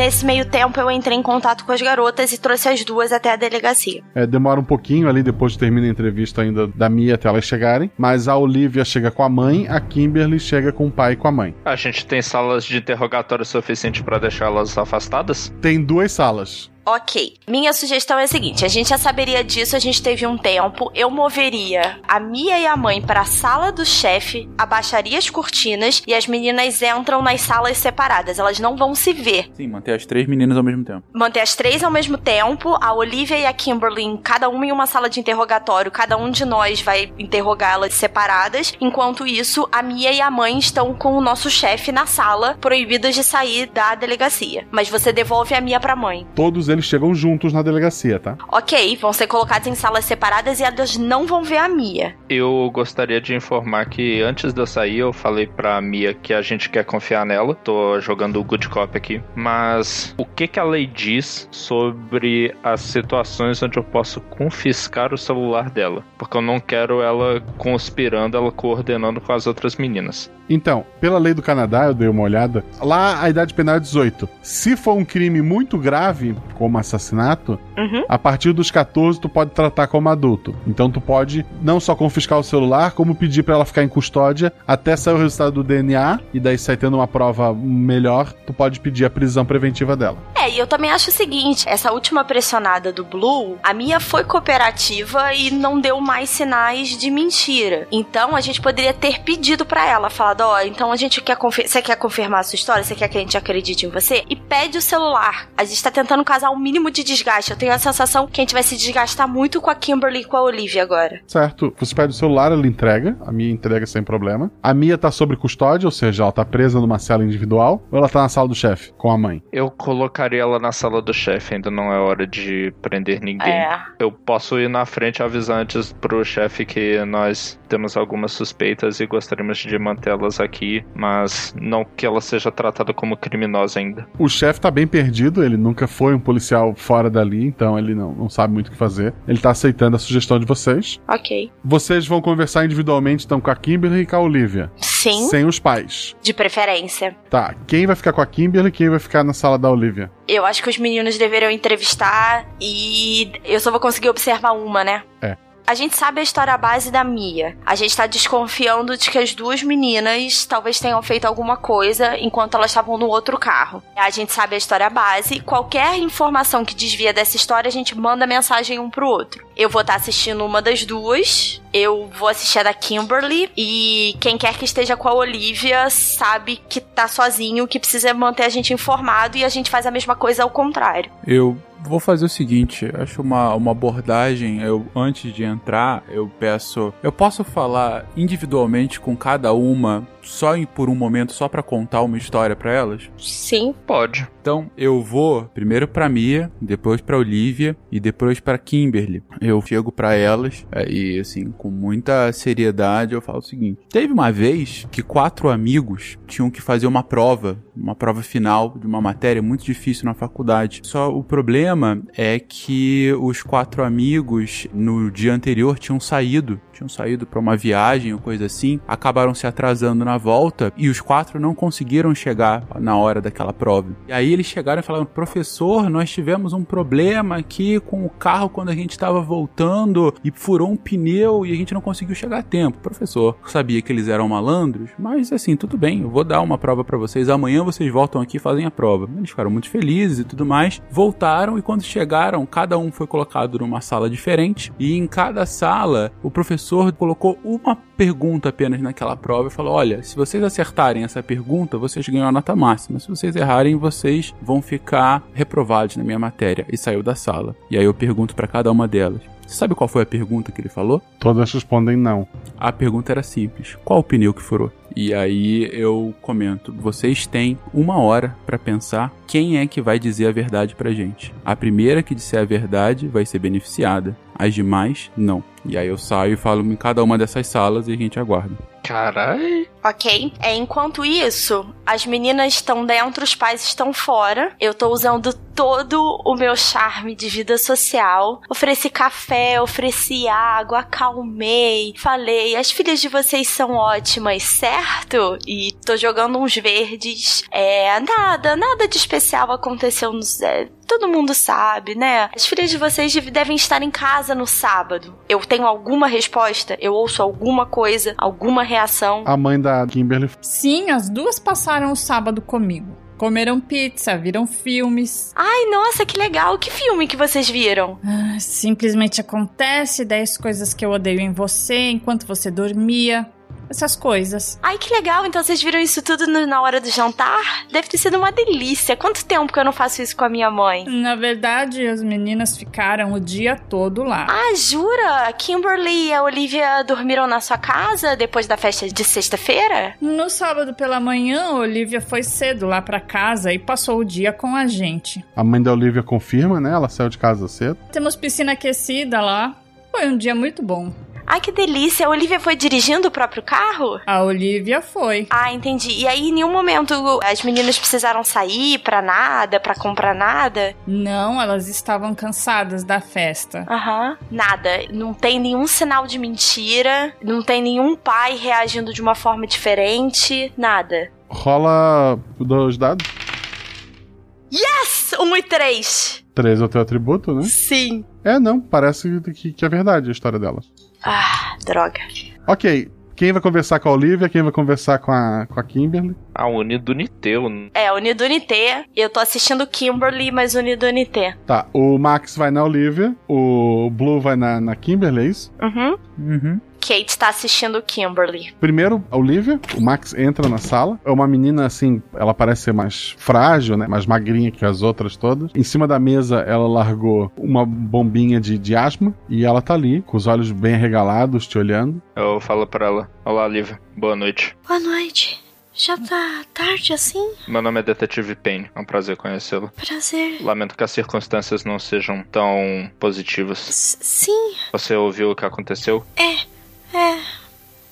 Nesse meio tempo, eu entrei em contato com as garotas e trouxe as duas até a delegacia. É, demora um pouquinho ali, depois termina a entrevista ainda da Mia até elas chegarem. Mas a Olivia chega com a mãe, a Kimberly chega com o pai e com a mãe. A gente tem salas de interrogatório suficiente para deixá-las afastadas? Tem duas salas. Ok. Minha sugestão é a seguinte: a gente já saberia disso, a gente teve um tempo. Eu moveria a Mia e a mãe para a sala do chefe, abaixaria as cortinas e as meninas entram nas salas separadas. Elas não vão se ver. Sim, manter as três meninas ao mesmo tempo. Manter as três ao mesmo tempo, a Olivia e a Kimberly, cada uma em uma sala de interrogatório, cada um de nós vai interrogá-las separadas. Enquanto isso, a Mia e a mãe estão com o nosso chefe na sala, proibidas de sair da delegacia. Mas você devolve a Mia pra mãe. Todos eles chegam juntos na delegacia, tá? Ok, vão ser colocados em salas separadas e elas não vão ver a Mia. Eu gostaria de informar que antes de eu sair, eu falei pra Mia que a gente quer confiar nela. Tô jogando o Good Cop aqui. Mas o que, que a lei diz sobre as situações onde eu posso confiscar o celular dela? Porque eu não quero ela conspirando, ela coordenando com as outras meninas. Então, pela lei do Canadá, eu dei uma olhada. Lá a idade penal é 18. Se for um crime muito grave, como assassinato, Uhum. a partir dos 14 tu pode tratar como adulto. Então tu pode não só confiscar o celular, como pedir pra ela ficar em custódia até sair o resultado do DNA e daí sai tendo uma prova melhor, tu pode pedir a prisão preventiva dela. É, e eu também acho o seguinte: essa última pressionada do Blue, a Mia foi cooperativa e não deu mais sinais de mentira. Então a gente poderia ter pedido pra ela, falado: ó, então a gente quer você quer confirmar a sua história, você quer que a gente acredite em você? E pede o celular. A gente tá tentando causar o mínimo de desgaste. Eu tenho a sensação que a gente vai se desgastar muito com a Kimberly e com a Olivia agora. Certo? Você pede o celular, ela entrega. A Mia entrega sem problema. A Mia tá sob custódia, ou seja, ela tá presa numa cela individual, ou ela tá na sala do chefe, com a mãe. Eu colocaria ela na sala do chefe, ainda não é hora de prender ninguém. É. Eu posso ir na frente avisar antes pro chefe que nós temos algumas suspeitas e gostaríamos de mantê-las aqui, mas não que ela seja tratada como criminosa ainda. O chefe tá bem perdido, ele nunca foi um policial fora dali, então ele não, não sabe muito o que fazer. Ele tá aceitando a sugestão de vocês. Ok. Vocês vão conversar individualmente, então, com a Kimberly e com a Olivia. Sim. Sem os pais. De preferência. Tá, quem vai ficar com a Kimberly e quem vai ficar na sala da Olivia? Eu acho que os meninos deveriam entrevistar e eu só vou conseguir observar uma, né? É. A gente sabe a história base da Mia. A gente tá desconfiando de que as duas meninas talvez tenham feito alguma coisa enquanto elas estavam no outro carro. A gente sabe a história base. Qualquer informação que desvia dessa história, a gente manda mensagem um pro outro. Eu vou estar assistindo uma das duas. Eu vou assistir a da Kimberly. E quem quer que esteja com a Olivia sabe que tá sozinho, que precisa manter a gente informado. E a gente faz a mesma coisa ao contrário. Eu vou fazer o seguinte, acho uma, uma abordagem, eu antes de entrar, eu peço, eu posso falar individualmente com cada uma só em, por um momento só pra contar uma história pra elas? Sim. Pode. Então eu vou primeiro pra Mia, depois pra Olivia e depois pra Kimberly. Eu chego pra elas é, e assim, com muita seriedade eu falo o seguinte: teve uma vez que quatro amigos tinham que fazer uma prova, uma prova final de uma matéria muito difícil na faculdade. Só o problema é que os quatro amigos no dia anterior tinham saído, tinham saído pra uma viagem ou coisa assim, acabaram se atrasando na volta e os quatro não conseguiram chegar na hora daquela prova. E aí eles chegaram e falaram: professor, nós tivemos um problema aqui com o carro quando a gente estava voltando e furou um pneu e a gente não conseguiu chegar a tempo. O professor sabia que eles eram malandros, mas assim, tudo bem, eu vou dar uma prova para vocês. Amanhã vocês voltam aqui e fazem a prova. Eles ficaram muito felizes e tudo mais. Voltaram e quando chegaram, cada um foi colocado numa sala diferente e em cada sala o professor colocou uma pergunta apenas naquela prova e falou: olha, se vocês acertarem essa pergunta, vocês ganham a nota máxima. Se vocês errarem, vocês vão ficar reprovados na minha matéria. E saiu da sala. E aí eu pergunto para cada uma delas: você sabe qual foi a pergunta que ele falou? Todas respondem não. A pergunta era simples: qual o pneu que furou? E aí eu comento: vocês têm uma hora para pensar quem é que vai dizer a verdade pra gente. A primeira que disser a verdade vai ser beneficiada, as demais não. E aí eu saio e falo em cada uma dessas salas e a gente aguarda. Carai. Ok. É, enquanto isso, as meninas estão dentro, os pais estão fora. Eu tô usando todo o meu charme de vida social. Ofereci café, ofereci água, acalmei, falei: as filhas de vocês são ótimas, certo? E tô jogando uns verdes. É, nada, nada de especial aconteceu no. Todo mundo sabe, né? As filhas de vocês devem estar em casa no sábado. Eu tenho alguma resposta? Eu ouço alguma coisa, alguma reação? A mãe da Kimberly. Sim, as duas passaram o sábado comigo. Comeram pizza, viram filmes. Ai, nossa, que legal. Que filme que vocês viram? Ah, simplesmente acontece 10 coisas que eu odeio em você enquanto você dormia. Essas coisas. Ai, que legal. Então vocês viram isso tudo no- na hora do jantar? Deve ter sido uma delícia. Quanto tempo que eu não faço isso com a minha mãe? Na verdade, as meninas ficaram o dia todo lá. Ah, jura? A Kimberly e a Olivia dormiram na sua casa depois da festa de sexta-feira? No sábado pela manhã, a Olivia foi cedo lá pra casa e passou o dia com a gente. A mãe da Olivia confirma, né? Ela saiu de casa cedo. Temos piscina aquecida lá. Foi um dia muito bom. Ai, que delícia. A Olivia foi dirigindo o próprio carro? A Olivia foi. Ah, entendi. E aí, em nenhum momento as meninas precisaram sair pra nada, pra comprar nada? Não, elas estavam cansadas da festa. Aham. Nada. Não tem nenhum sinal de mentira. Não tem nenhum pai reagindo de uma forma diferente. Nada. Rola dois dados. Yes! Um e três. Três é o teu atributo, né? Sim. É, não. Parece que, que é verdade a história dela. Ah, droga. Ok. Quem vai conversar com a Olivia? Quem vai conversar com a, com a Kimberly? A Uniduniteu. É, Unidunité. Eu tô assistindo Kimberly, mas Unidunité. Tá, o Max vai na Olivia, o Blue vai na, na Kimberly, é isso? Uhum. Uhum. Kate tá assistindo Kimberly. Primeiro, a Olivia, o Max entra na sala. É uma menina assim, ela parece ser mais frágil, né? Mais magrinha que as outras todas. Em cima da mesa, ela largou uma bombinha de, de asma e ela tá ali, com os olhos bem arregalados, te olhando. Eu falo pra ela: Olá, Lívia. Boa noite. Boa noite. Já tá tarde assim? Meu nome é Detetive Payne. É um prazer conhecê-lo. Prazer. Lamento que as circunstâncias não sejam tão positivas. Sim, Você ouviu o que aconteceu? é. É.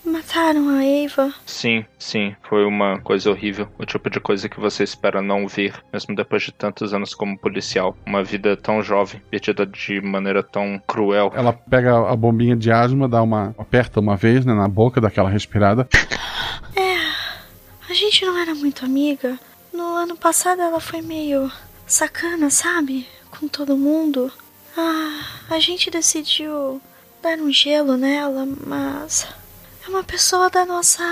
Mataram a Eva. Sim, sim, foi uma coisa horrível. O tipo de coisa que você espera não ver, mesmo depois de tantos anos como policial. Uma vida tão jovem, perdida de maneira tão cruel. Ela pega a bombinha de asma, dá uma. aperta uma vez, né, na boca, daquela respirada. É. A gente não era muito amiga. No ano passado ela foi meio sacana, sabe? Com todo mundo. Ah, a gente decidiu dar um gelo nela, mas é uma pessoa da nossa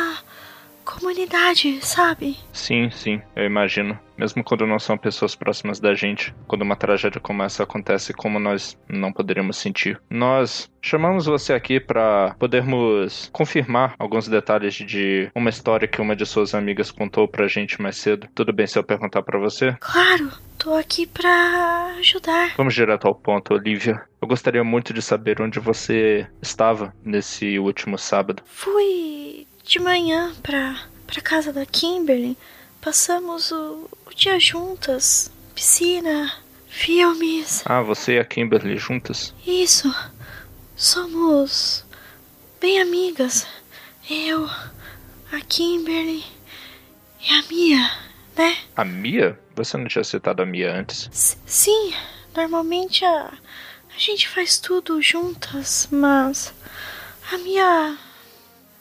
comunidade, sabe? Sim, sim, eu imagino. Mesmo quando não são pessoas próximas da gente, quando uma tragédia como essa acontece, como nós não poderíamos sentir. Nós chamamos você aqui para podermos confirmar alguns detalhes de uma história que uma de suas amigas contou pra gente mais cedo. Tudo bem se eu perguntar para você? Claro, tô aqui pra ajudar. Vamos direto ao ponto, Olivia. Eu gostaria muito de saber onde você estava nesse último sábado. Fui de manhã pra, pra casa da Kimberly. Passamos o, o dia juntas. Piscina, filmes. Ah, você e a Kimberly juntas? Isso. Somos bem amigas. Eu, a Kimberly e a Mia, né? A Mia? Você não tinha citado a Mia antes? S- sim, normalmente a, a gente faz tudo juntas, mas a Mia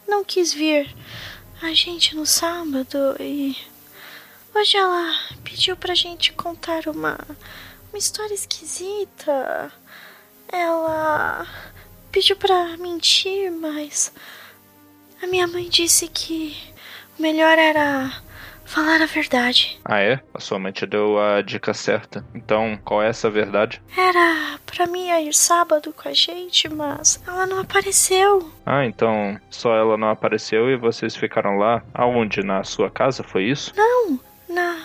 não quis vir a gente no sábado e hoje ela pediu pra gente contar uma, uma história esquisita. Ela pediu pra mentir, mas a minha mãe disse que o melhor era falar a verdade. Ah, é? A sua mãe te deu a dica certa. Então, qual é essa verdade? Era pra mim ir sábado com a gente, mas ela não apareceu. Ah, então só ela não apareceu e vocês ficaram lá? Aonde? Na sua casa? Foi isso? Não, na,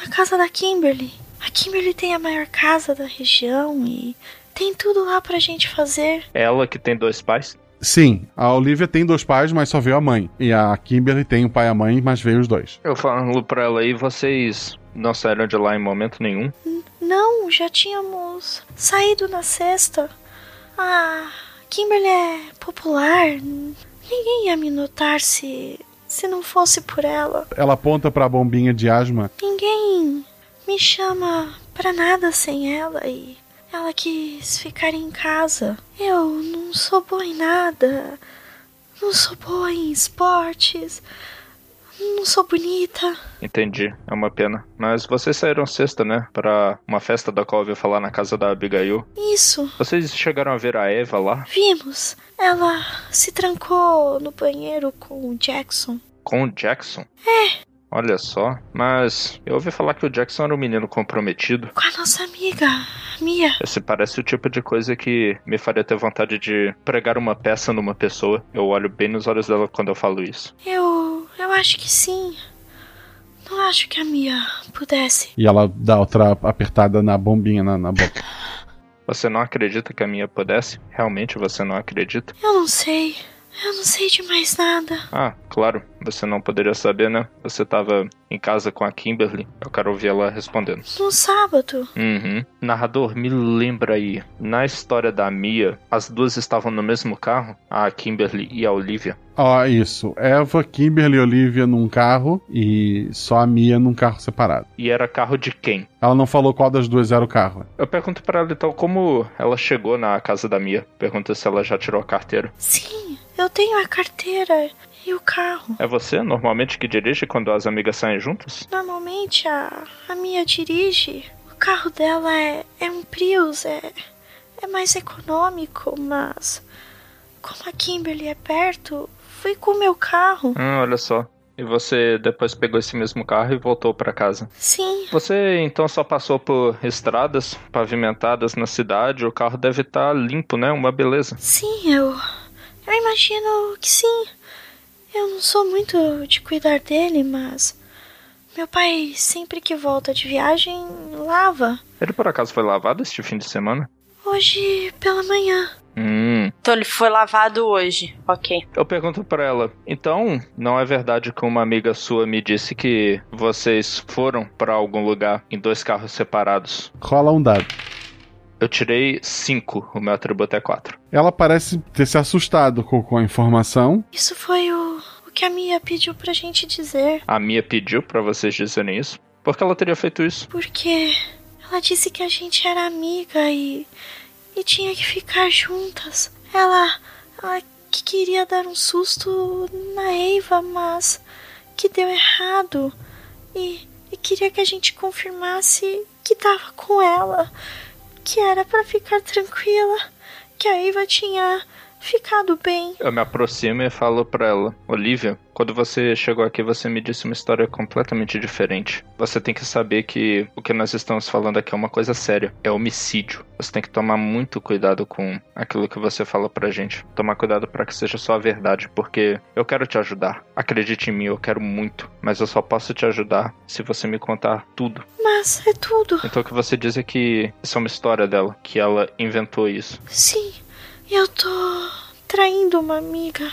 na casa da Kimberly. A Kimberly tem a maior casa da região e tem tudo lá pra gente fazer. Ela que tem dois pais? Sim, a Olivia tem dois pais, mas só veio a mãe. E a Kimberly tem o pai e a mãe, mas veio os dois. Eu falo pra ela aí, vocês não saíram de lá em momento nenhum? Não, já tínhamos saído na sexta. A Kimberly é popular. Ninguém ia me notar se se não fosse por ela. Ela aponta pra bombinha de asma. Ninguém me chama pra nada sem ela e ela quis ficar em casa. Eu não sou boa em nada. Não sou boa em esportes. Não sou bonita. Entendi, é uma pena. Mas vocês saíram sexta, né? Pra uma festa da qual eu ouvi falar na casa da Abigail. Isso. Vocês chegaram a ver a Eva lá? Vimos. Ela se trancou no banheiro com o Jackson. Com o Jackson? É, Olha só, mas eu ouvi falar que o Jackson era um menino comprometido. Com a nossa amiga, Mia. Esse parece o tipo de coisa que me faria ter vontade de pregar uma peça numa pessoa. Eu olho bem nos olhos dela quando eu falo isso. Eu. eu acho que sim. Não acho que a Mia pudesse. E ela dá outra apertada na bombinha na, na boca. Você não acredita que a minha pudesse? Realmente você não acredita? Eu não sei. Eu não sei de mais nada. Ah, claro. Você não poderia saber, né? Você tava em casa com a Kimberly. Eu quero ouvir ela respondendo. No sábado. Uhum. Narrador, me lembra aí. Na história da Mia, as duas estavam no mesmo carro? A Kimberly e a Olivia? Ó, isso. Eva, Kimberly e Olivia num carro e só a Mia num carro separado. E era carro de quem? Ela não falou qual das duas era o carro. Eu pergunto para ela então como ela chegou na casa da Mia. Pergunta se ela já tirou a carteira. Sim, eu tenho a carteira e o carro. É você normalmente que dirige quando as amigas saem juntas? Normalmente a, a Mia dirige. O carro dela é, é um Prius, é, é mais econômico, mas como a Kimberly é perto, fui com o meu carro. Hum, olha só. E você depois pegou esse mesmo carro e voltou para casa? Sim. Você então só passou por estradas pavimentadas na cidade? O carro deve estar limpo, né? Uma beleza. Sim, eu. Eu imagino que sim. Eu não sou muito de cuidar dele, mas. Meu pai, sempre que volta de viagem, lava. Ele por acaso foi lavado este fim de semana? Hoje pela manhã. Hum. Então ele foi lavado hoje, ok. Eu pergunto para ela, então não é verdade que uma amiga sua me disse que vocês foram para algum lugar em dois carros separados? Rola um dado. Eu tirei cinco, o meu atributo é quatro. Ela parece ter se assustado com, com a informação. Isso foi o, o que a Mia pediu pra gente dizer. A Mia pediu para vocês dizerem isso? Por que ela teria feito isso? Porque ela disse que a gente era amiga e e tinha que ficar juntas. Ela, ela que queria dar um susto na Eva, mas que deu errado. E, e queria que a gente confirmasse que tava com ela, que era para ficar tranquila, que a Eva tinha ficado bem. Eu me aproximo e falo para ela: Olivia, quando você chegou aqui, você me disse uma história completamente diferente. Você tem que saber que o que nós estamos falando aqui é uma coisa séria: é homicídio. Você tem que tomar muito cuidado com aquilo que você fala pra gente. Tomar cuidado para que seja só a verdade, porque eu quero te ajudar. Acredite em mim, eu quero muito, mas eu só posso te ajudar se você me contar tudo. Mas é tudo. Então o que você diz é que isso é uma história dela, que ela inventou isso. Sim. Eu tô traindo uma amiga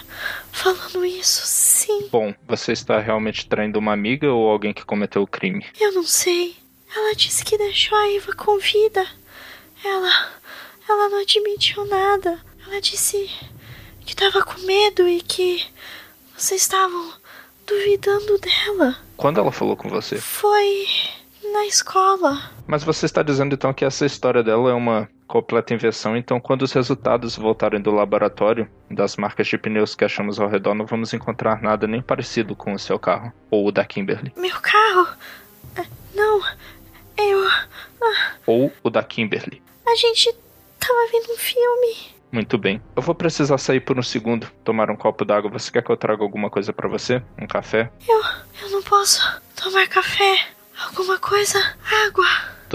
falando isso, sim. Bom, você está realmente traindo uma amiga ou alguém que cometeu o crime? Eu não sei. Ela disse que deixou a Eva com vida. Ela. Ela não admitiu nada. Ela disse que estava com medo e que vocês estavam duvidando dela. Quando ela falou com você? Foi na escola. Mas você está dizendo então que essa história dela é uma completa invenção, então quando os resultados voltarem do laboratório das marcas de pneus que achamos ao redor, não vamos encontrar nada nem parecido com o seu carro ou o da Kimberly. Meu carro? Ah, não, eu. Ah, Ou o da Kimberly. a gente tava vendo um filme. Muito bem. Eu vou precisar sair por um segundo, tomar um copo d'água. Você quer que eu traga alguma coisa para você? Um café? Eu. Eu não posso tomar café. Alguma coisa? Água.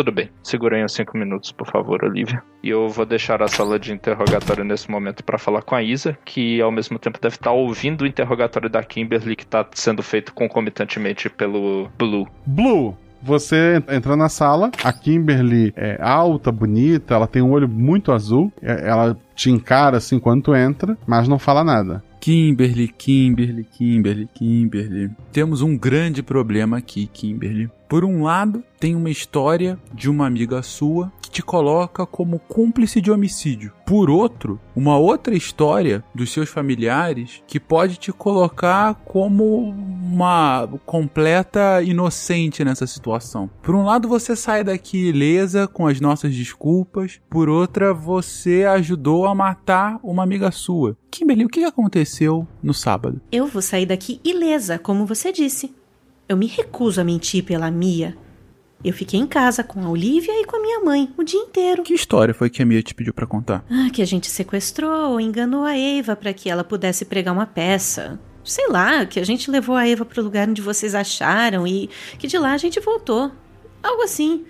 Tudo bem. Segura aí uns 5 minutos, por favor, Olivia. E eu vou deixar a sala de interrogatório nesse momento para falar com a Isa, que ao mesmo tempo deve estar ouvindo o interrogatório da Kimberly, que tá sendo feito concomitantemente pelo Blue. Blue, você entra na sala, a Kimberly é alta, bonita, ela tem um olho muito azul, é- ela te encara assim quando entra, mas não fala nada. Kimberly, Kimberly, Kimberly, Kimberly. Temos um grande problema aqui, Kimberly. Por um lado, tem uma história de uma amiga sua que te coloca como cúmplice de homicídio. Por outro, uma outra história dos seus familiares que pode te colocar como uma completa inocente nessa situação. Por um lado, você sai daqui ilesa com as nossas desculpas. Por outra, você ajudou a matar uma amiga sua. Kimberly, o que aconteceu no sábado? Eu vou sair daqui ilesa, como você disse. Eu me recuso a mentir pela Mia. Eu fiquei em casa com a Olivia e com a minha mãe o dia inteiro. Que história foi que a Mia te pediu pra contar? Ah, que a gente sequestrou, enganou a Eva para que ela pudesse pregar uma peça. Sei lá, que a gente levou a Eva pro lugar onde vocês acharam e que de lá a gente voltou. Algo assim.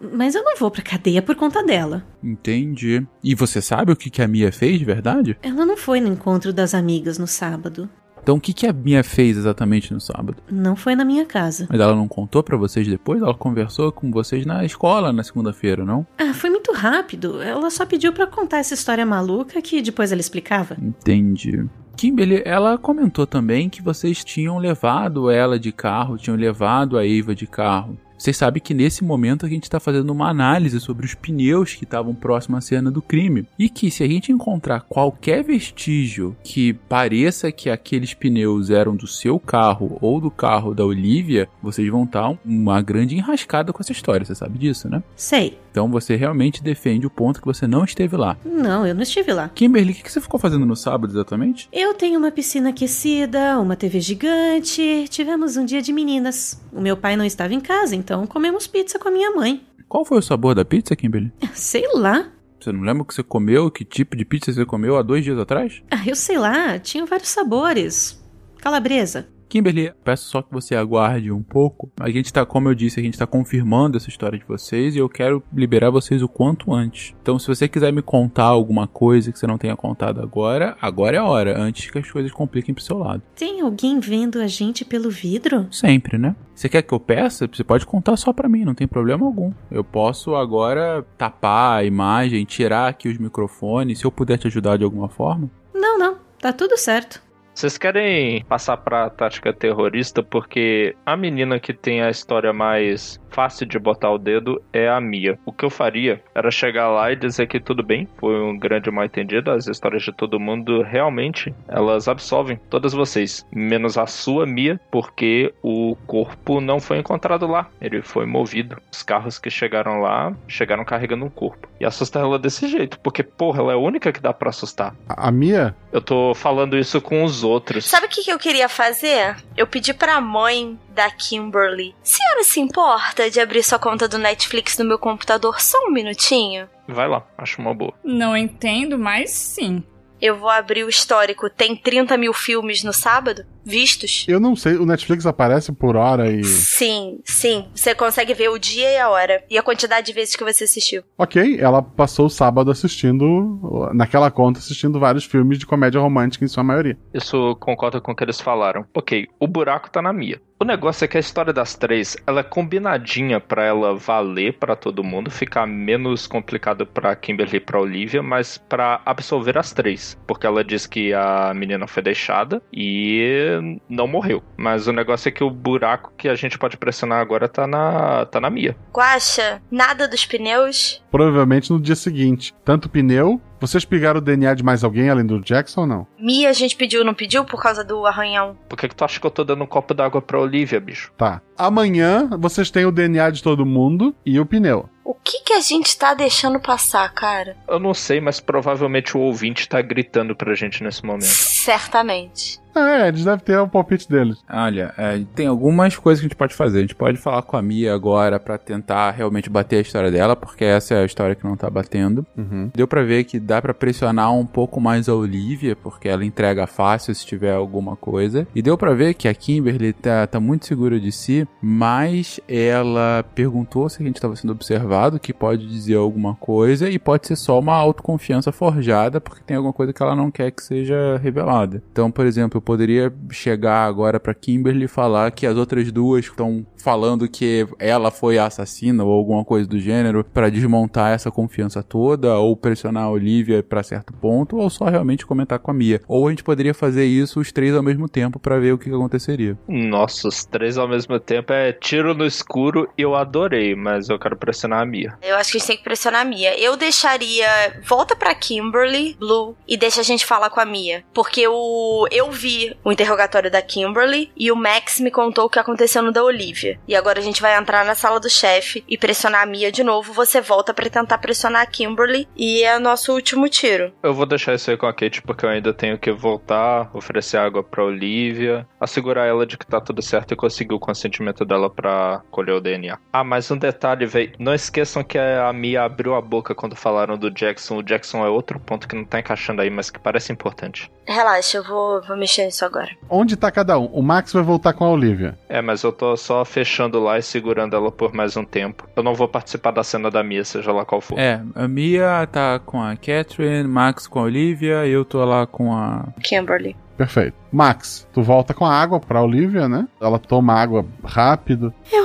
Mas eu não vou pra cadeia por conta dela. Entendi. E você sabe o que, que a Mia fez de verdade? Ela não foi no encontro das amigas no sábado. Então o que, que a Mia fez exatamente no sábado? Não foi na minha casa. Mas ela não contou pra vocês depois? Ela conversou com vocês na escola na segunda-feira, não? Ah, foi muito rápido. Ela só pediu pra contar essa história maluca que depois ela explicava. Entendi. Kimberly, ela comentou também que vocês tinham levado ela de carro, tinham levado a Eva de carro. Vocês sabem que nesse momento a gente está fazendo uma análise sobre os pneus que estavam próximos à cena do crime. E que se a gente encontrar qualquer vestígio que pareça que aqueles pneus eram do seu carro ou do carro da Olivia, vocês vão estar uma grande enrascada com essa história. Você sabe disso, né? Sei. Então você realmente defende o ponto que você não esteve lá. Não, eu não estive lá. Kimberly, o que você ficou fazendo no sábado exatamente? Eu tenho uma piscina aquecida, uma TV gigante. Tivemos um dia de meninas. O meu pai não estava em casa, então comemos pizza com a minha mãe. Qual foi o sabor da pizza, Kimberly? Sei lá. Você não lembra o que você comeu? Que tipo de pizza você comeu há dois dias atrás? Ah, eu sei lá. Tinha vários sabores. Calabresa. Kimberly, peço só que você aguarde um pouco. A gente tá, como eu disse, a gente tá confirmando essa história de vocês e eu quero liberar vocês o quanto antes. Então, se você quiser me contar alguma coisa que você não tenha contado agora, agora é a hora, antes que as coisas compliquem pro seu lado. Tem alguém vendo a gente pelo vidro? Sempre, né? Você quer que eu peça? Você pode contar só para mim, não tem problema algum. Eu posso agora tapar a imagem, tirar aqui os microfones, se eu puder te ajudar de alguma forma. Não, não. Tá tudo certo. Vocês querem passar pra tática terrorista? Porque a menina que tem a história mais fácil de botar o dedo é a Mia. O que eu faria era chegar lá e dizer que tudo bem, foi um grande mal entendido, as histórias de todo mundo realmente elas absolvem todas vocês, menos a sua Mia, porque o corpo não foi encontrado lá, ele foi movido. Os carros que chegaram lá chegaram carregando um corpo. E assustar ela desse jeito, porque porra, ela é a única que dá para assustar. A, a Mia? Eu tô falando isso com os outros. Sabe o que, que eu queria fazer? Eu pedi pra mãe da Kimberly. Senhora se importa de abrir sua conta do Netflix no meu computador só um minutinho? Vai lá, acho uma boa. Não entendo, mas sim. Eu vou abrir o histórico. Tem 30 mil filmes no sábado? Vistos? Eu não sei, o Netflix aparece por hora e. Sim, sim. Você consegue ver o dia e a hora. E a quantidade de vezes que você assistiu. Ok, ela passou o sábado assistindo, naquela conta, assistindo vários filmes de comédia romântica em sua maioria. Isso concorda com o que eles falaram. Ok, o buraco tá na Mia. O negócio é que a história das três, ela é combinadinha para ela valer para todo mundo, ficar menos complicado para Kimberly e para Olivia, mas para absolver as três, porque ela diz que a menina foi deixada e não morreu. Mas o negócio é que o buraco que a gente pode pressionar agora tá na tá na Mia. Guaxa, nada dos pneus? Provavelmente no dia seguinte. Tanto pneu. Vocês pegaram o DNA de mais alguém além do Jackson ou não? Mia a gente pediu, não pediu por causa do arranhão? Por que, que tu acha que eu tô dando um copo d'água pra Olivia, bicho? Tá. Amanhã vocês têm o DNA de todo mundo e o pneu. O que que a gente tá deixando passar, cara? Eu não sei, mas provavelmente o ouvinte tá gritando pra gente nesse momento. Certamente. É, eles devem ter o palpite deles. Olha, é, tem algumas coisas que a gente pode fazer. A gente pode falar com a Mia agora pra tentar realmente bater a história dela, porque essa é a história que não tá batendo. Uhum. Deu pra ver que dá pra pressionar um pouco mais a Olivia, porque ela entrega fácil se tiver alguma coisa. E deu pra ver que a Kimberly tá, tá muito segura de si, mas ela perguntou se a gente tava sendo observado, que pode dizer alguma coisa, e pode ser só uma autoconfiança forjada, porque tem alguma coisa que ela não quer que seja revelada. Então, por exemplo, poderia chegar agora pra Kimberly e falar que as outras duas estão falando que ela foi a assassina ou alguma coisa do gênero pra desmontar essa confiança toda ou pressionar a Olivia pra certo ponto ou só realmente comentar com a Mia. Ou a gente poderia fazer isso os três ao mesmo tempo pra ver o que que aconteceria. Nossa, os três ao mesmo tempo é tiro no escuro e eu adorei, mas eu quero pressionar a Mia. Eu acho que a gente tem que pressionar a Mia. Eu deixaria. Volta pra Kimberly, Blue, e deixa a gente falar com a Mia. Porque o eu vi o interrogatório da Kimberly e o Max me contou o que aconteceu no da Olivia. E agora a gente vai entrar na sala do chefe e pressionar a Mia de novo. Você volta pra tentar pressionar a Kimberly e é nosso último tiro. Eu vou deixar isso aí com a Kate porque eu ainda tenho que voltar, oferecer água pra Olivia, assegurar ela de que tá tudo certo e conseguir o consentimento dela pra colher o DNA. Ah, mas um detalhe, velho. Não esqueçam que a Mia abriu a boca quando falaram do Jackson. O Jackson é outro ponto que não tá encaixando aí, mas que parece importante. Relaxa, eu vou, vou mexer mexer nisso agora. Onde tá cada um? O Max vai voltar com a Olivia. É, mas eu tô só fechando lá e segurando ela por mais um tempo. Eu não vou participar da cena da Mia, seja lá qual for. É, a Mia tá com a Catherine, Max com a Olivia, eu tô lá com a. Kimberly. Perfeito. Max, tu volta com a água pra Olivia, né? Ela toma água rápido. Eu.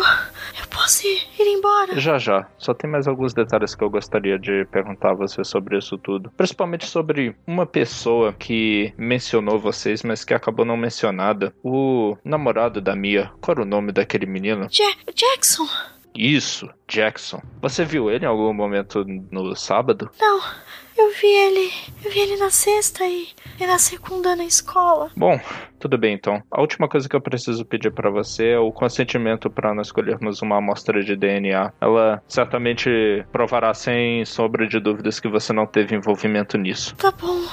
Eu posso ir, ir embora. Já já. Só tem mais alguns detalhes que eu gostaria de perguntar a você sobre isso tudo. Principalmente sobre uma pessoa que mencionou vocês, mas que acabou não mencionada. O namorado da Mia. Qual era o nome daquele menino? Ja Jackson. Isso, Jackson. Você viu ele em algum momento no sábado? Não, eu vi ele. Eu vi ele na sexta e, e na segunda na escola. Bom, tudo bem então. A última coisa que eu preciso pedir para você é o consentimento para nós escolhermos uma amostra de DNA. Ela certamente provará sem sombra de dúvidas que você não teve envolvimento nisso. Tá bom.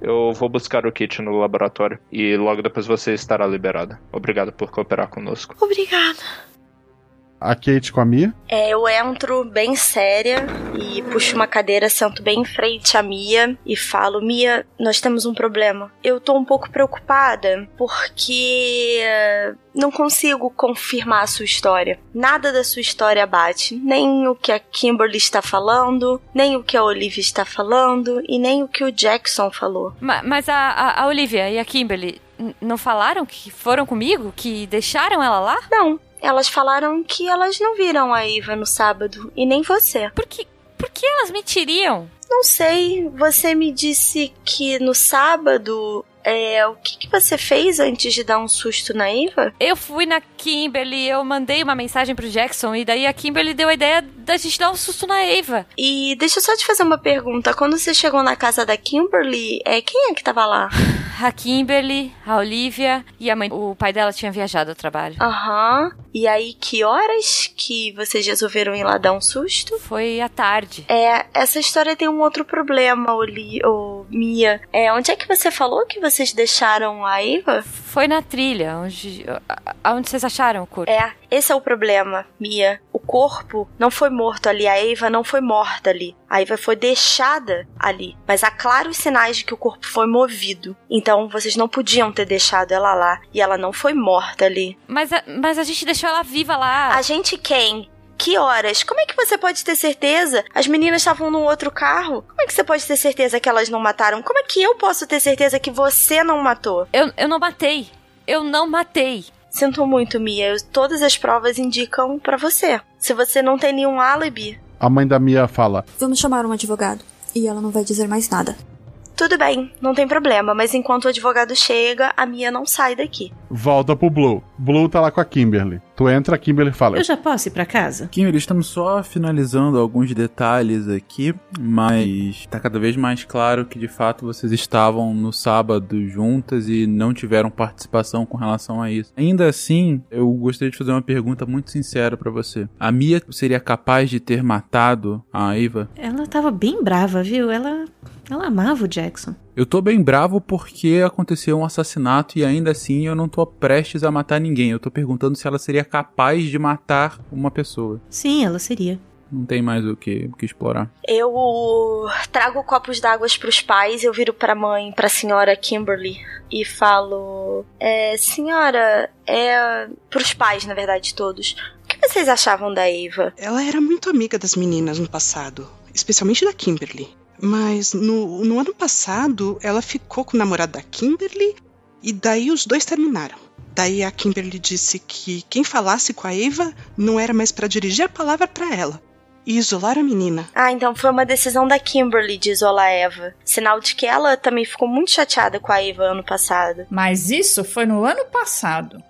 Eu vou buscar o kit no laboratório e logo depois você estará liberada. Obrigado por cooperar conosco. Obrigada. A Kate com a Mia? É, eu entro bem séria e puxo uma cadeira, sento bem em frente à Mia e falo: Mia, nós temos um problema. Eu tô um pouco preocupada porque eh, não consigo confirmar a sua história. Nada da sua história bate. Nem o que a Kimberly está falando, nem o que a Olivia está falando e nem o que o Jackson falou. Ma- mas a, a, a Olivia e a Kimberly n- não falaram que foram comigo? Que deixaram ela lá? Não. Elas falaram que elas não viram a Eva no sábado e nem você. Por que, por que elas mentiriam? Não sei. Você me disse que no sábado. É, o que, que você fez antes de dar um susto na Eva? Eu fui na Kimberly, eu mandei uma mensagem pro Jackson e daí a Kimberly deu a ideia da gente dar um susto na Eva. E deixa eu só te fazer uma pergunta. Quando você chegou na casa da Kimberly, é, quem é que tava lá? A Kimberly, a Olivia e a mãe. O pai dela tinha viajado ao trabalho. Aham. E aí, que horas que vocês resolveram ir lá dar um susto? Foi à tarde. É, essa história tem um outro problema, Oli, ô, Mia. É, onde é que você falou que vocês deixaram a Eva? Foi na trilha, onde. Onde vocês acharam o corpo? É, esse é o problema, Mia. O corpo não foi morto ali, a Eva não foi morta ali. A Eva foi deixada ali. Mas há claros sinais de que o corpo foi movido. Então vocês não podiam ter deixado ela lá. E ela não foi morta ali. Mas a, mas a gente deixou ela viva lá. A gente quem? Que horas? Como é que você pode ter certeza? As meninas estavam num outro carro. Como é que você pode ter certeza que elas não mataram? Como é que eu posso ter certeza que você não matou? Eu, eu não matei. Eu não matei. Sinto muito, Mia. Eu- todas as provas indicam pra você. Se você não tem nenhum álibi, A mãe da Mia fala: Vamos chamar um advogado. E ela não vai dizer mais nada. Tudo bem, não tem problema. Mas enquanto o advogado chega, a Mia não sai daqui. volta pro Blue. Blue tá lá com a Kimberly. Tu entra, a Kimberly fala: Eu já posso ir pra casa? Kimberly, estamos só finalizando alguns detalhes aqui, mas tá cada vez mais claro que de fato vocês estavam no sábado juntas e não tiveram participação com relação a isso. Ainda assim, eu gostaria de fazer uma pergunta muito sincera pra você. A Mia seria capaz de ter matado a Eva? Ela tava bem brava, viu? Ela, ela amava o Jackson. Eu tô bem bravo porque aconteceu um assassinato e ainda assim eu não tô prestes a matar ninguém. Eu tô perguntando se ela seria capaz de matar uma pessoa. Sim, ela seria. Não tem mais o que, o que explorar. Eu trago copos d'água pros pais, eu viro pra mãe, pra senhora Kimberly, e falo: É, senhora, é. pros pais, na verdade, todos. O que vocês achavam da Eva? Ela era muito amiga das meninas no passado, especialmente da Kimberly. Mas no, no ano passado, ela ficou com o namorado da Kimberly e daí os dois terminaram. Daí a Kimberly disse que quem falasse com a Eva não era mais pra dirigir a palavra pra ela e isolar a menina. Ah, então foi uma decisão da Kimberly de isolar a Eva. Sinal de que ela também ficou muito chateada com a Eva ano passado. Mas isso foi no ano passado.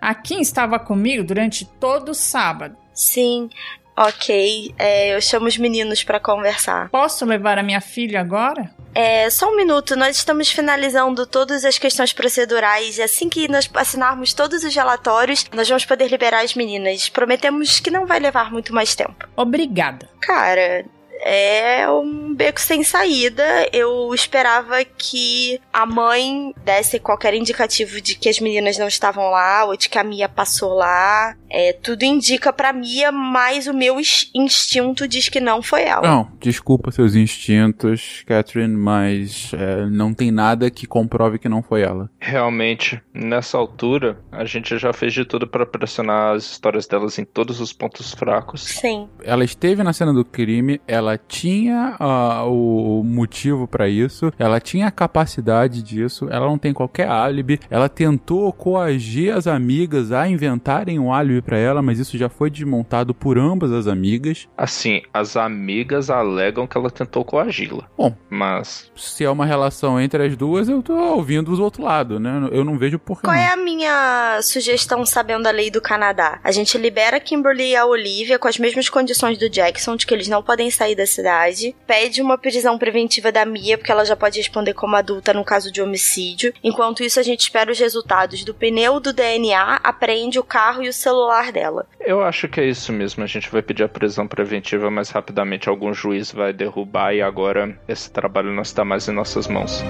A Kim estava comigo durante todo o sábado. Sim, ok. É, eu chamo os meninos pra conversar. Posso levar a minha filha agora? É, só um minuto, nós estamos finalizando todas as questões procedurais e assim que nós assinarmos todos os relatórios, nós vamos poder liberar as meninas. Prometemos que não vai levar muito mais tempo. Obrigada. Cara, é um beco sem saída. Eu esperava que a mãe desse qualquer indicativo de que as meninas não estavam lá ou de que a Mia passou lá. É, tudo indica pra Mia, mas o meu instinto diz que não foi ela. Não, desculpa seus instintos, Catherine, mas é, não tem nada que comprove que não foi ela. Realmente, nessa altura, a gente já fez de tudo para pressionar as histórias delas em todos os pontos fracos. Sim. Ela esteve na cena do crime, ela tinha uh, o motivo para isso, ela tinha a capacidade disso, ela não tem qualquer álibi, ela tentou coagir as amigas a inventarem um álibi para ela, mas isso já foi desmontado por ambas as amigas. Assim, as amigas alegam que ela tentou coagi-la. Bom, mas se é uma relação entre as duas, eu tô ouvindo do outro lado, né? Eu não vejo porquê. Qual não. é a minha sugestão sabendo a lei do Canadá? A gente libera a Kimberly e a Olivia com as mesmas condições do Jackson, de que eles não podem sair da cidade. Pede uma prisão preventiva da Mia, porque ela já pode responder como adulta no caso de homicídio. Enquanto isso, a gente espera os resultados do pneu do DNA, apreende o carro e o celular dela. Eu acho que é isso mesmo. A gente vai pedir a prisão preventiva, mas rapidamente algum juiz vai derrubar e agora esse trabalho não está mais em nossas mãos.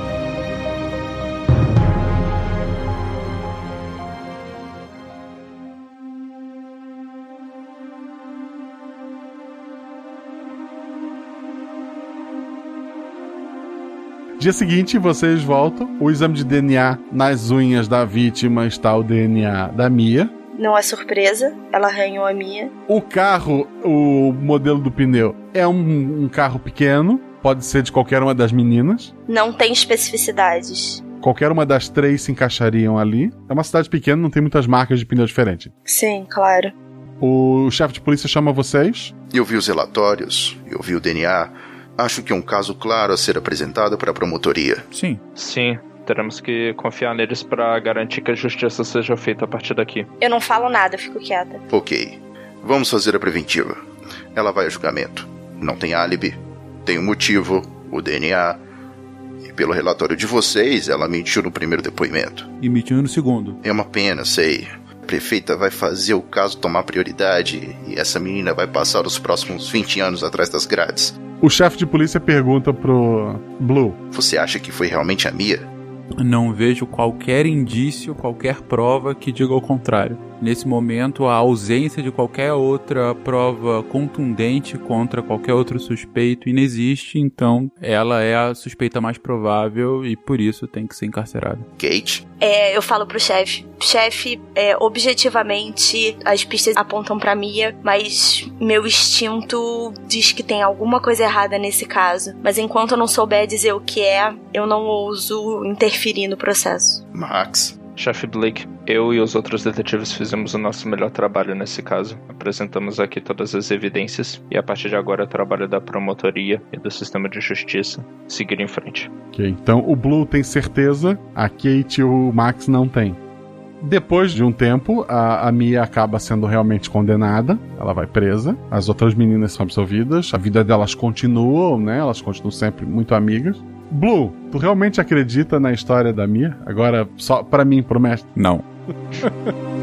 Dia seguinte, vocês voltam. O exame de DNA nas unhas da vítima está o DNA da Mia. Não é surpresa, ela arranhou a Mia. O carro, o modelo do pneu, é um, um carro pequeno. Pode ser de qualquer uma das meninas. Não tem especificidades. Qualquer uma das três se encaixariam ali. É uma cidade pequena, não tem muitas marcas de pneu diferentes. Sim, claro. O chefe de polícia chama vocês. Eu vi os relatórios, eu vi o DNA. Acho que é um caso claro a ser apresentado para a promotoria. Sim. Sim. Teremos que confiar neles para garantir que a justiça seja feita a partir daqui. Eu não falo nada, fico quieta. Ok. Vamos fazer a preventiva. Ela vai a julgamento. Não tem álibi, tem um motivo, o DNA. E pelo relatório de vocês, ela mentiu no primeiro depoimento. E mentiu no segundo. É uma pena, sei. A prefeita vai fazer o caso tomar prioridade e essa menina vai passar os próximos 20 anos atrás das grades. O chefe de polícia pergunta pro Blue: Você acha que foi realmente a Mia? Não vejo qualquer indício, qualquer prova que diga o contrário. Nesse momento, a ausência de qualquer outra prova contundente contra qualquer outro suspeito inexiste, então ela é a suspeita mais provável e por isso tem que ser encarcerada. Kate? É, eu falo pro chefe. Chefe, é, objetivamente, as pistas apontam pra Mia, mas meu instinto diz que tem alguma coisa errada nesse caso. Mas enquanto eu não souber dizer o que é, eu não ouso interferir no processo. Max? Chefe Blake, eu e os outros detetives fizemos o nosso melhor trabalho nesse caso. Apresentamos aqui todas as evidências e a partir de agora é o trabalho da promotoria e do sistema de justiça seguir em frente. Ok, então o Blue tem certeza, a Kate e o Max não têm. Depois de um tempo, a, a Mia acaba sendo realmente condenada. Ela vai presa. As outras meninas são absolvidas. A vida delas continua, né? Elas continuam sempre muito amigas. Blue, tu realmente acredita na história da Mia? Agora, só para mim, promete? Não.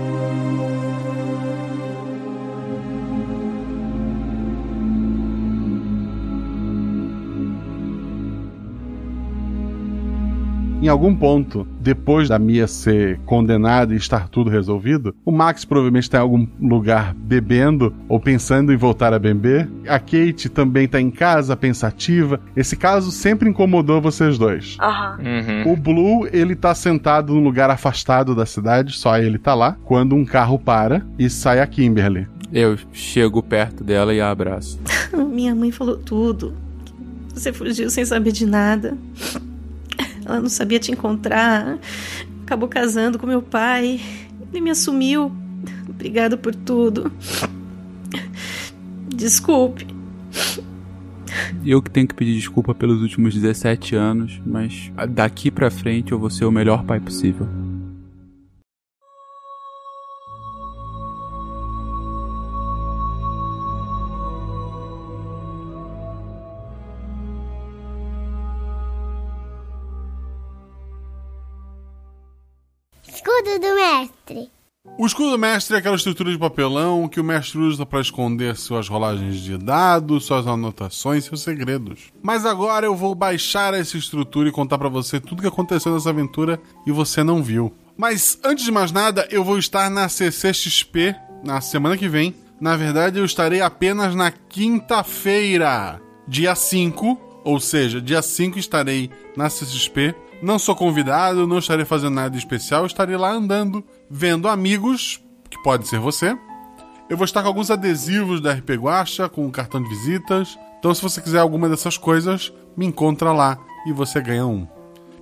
Em algum ponto, depois da Mia ser condenada e estar tudo resolvido, o Max provavelmente está em algum lugar bebendo ou pensando em voltar a beber. A Kate também está em casa, pensativa. Esse caso sempre incomodou vocês dois. Uhum. O Blue, ele tá sentado num lugar afastado da cidade, só ele tá lá, quando um carro para e sai a Kimberly. Eu chego perto dela e a abraço. Minha mãe falou tudo. Você fugiu sem saber de nada. Ela não sabia te encontrar. Acabou casando com meu pai. Ele me assumiu. Obrigada por tudo. Desculpe. Eu que tenho que pedir desculpa pelos últimos 17 anos, mas daqui pra frente eu vou ser o melhor pai possível. Mestre. O escudo mestre é aquela estrutura de papelão que o mestre usa para esconder suas rolagens de dados, suas anotações, seus segredos. Mas agora eu vou baixar essa estrutura e contar para você tudo que aconteceu nessa aventura e você não viu. Mas antes de mais nada, eu vou estar na CCXP na semana que vem. Na verdade, eu estarei apenas na quinta-feira, dia 5, ou seja, dia 5 estarei na CCXP. Não sou convidado, não estarei fazendo nada especial, estarei lá andando, vendo amigos, que pode ser você. Eu vou estar com alguns adesivos da RP Guacha, com um cartão de visitas. Então, se você quiser alguma dessas coisas, me encontra lá e você ganha um.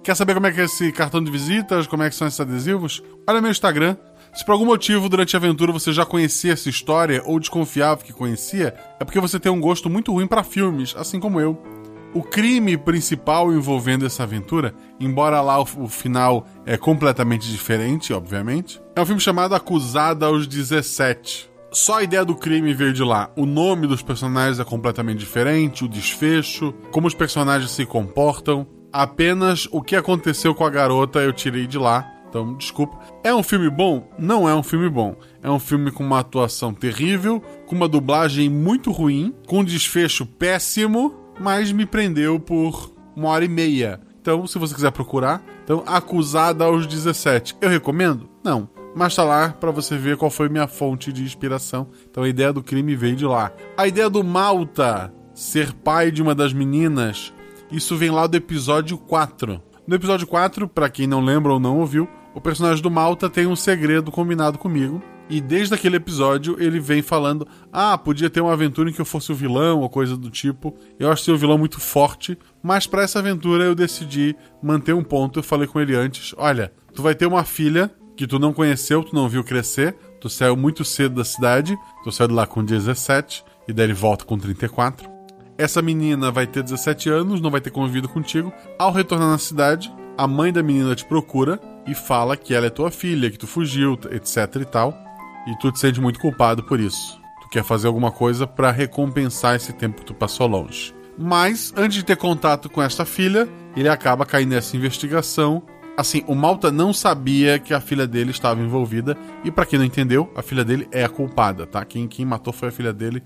Quer saber como é que é esse cartão de visitas, como é que são esses adesivos? Olha meu Instagram. Se por algum motivo durante a aventura você já conhecia essa história ou desconfiava que conhecia, é porque você tem um gosto muito ruim para filmes, assim como eu. O crime principal envolvendo essa aventura, embora lá o, o, final é completamente diferente, obviamente, é um filme chamado Acusada aos 17. Só a ideia do crime veio de lá. O nome dos personagens é completamente diferente, o desfecho, como os personagens se comportam. Apenas o que aconteceu com a garota eu tirei de lá. Então, desculpa. É um filme bom? Não é um filme bom. É um filme com uma atuação terrível, com uma dublagem muito ruim, com um desfecho péssimo, mas me prendeu por uma hora e meia. Então, se você quiser procurar, então Acusada aos 17. Eu recomendo? Não. Mas tá lá para você ver qual foi minha fonte de inspiração. Então a ideia do crime veio de lá. A ideia do Malta ser pai de uma das meninas, isso vem lá do episódio 4. No episódio 4, para quem não lembra ou não ouviu, o personagem do Malta tem um segredo combinado comigo. E desde aquele episódio ele vem falando: Ah, podia ter uma aventura em que eu fosse o vilão ou coisa do tipo. Eu acho que o vilão muito forte, mas para essa aventura eu decidi manter um ponto. Eu falei com ele antes: Olha, tu vai ter uma filha que tu não conheceu, tu não viu crescer, tu saiu muito cedo da cidade, tu saiu de lá com 17 e daí ele volta com 34. Essa menina vai ter 17 anos, não vai ter convivido contigo. Ao retornar na cidade, a mãe da menina te procura e fala que ela é tua filha, que tu fugiu, etc e tal. E tu te sente muito culpado por isso. Tu quer fazer alguma coisa para recompensar esse tempo que tu passou longe. Mas, antes de ter contato com esta filha, ele acaba caindo nessa investigação. Assim, o Malta não sabia que a filha dele estava envolvida. E para quem não entendeu, a filha dele é a culpada, tá? Quem, quem matou foi a filha dele.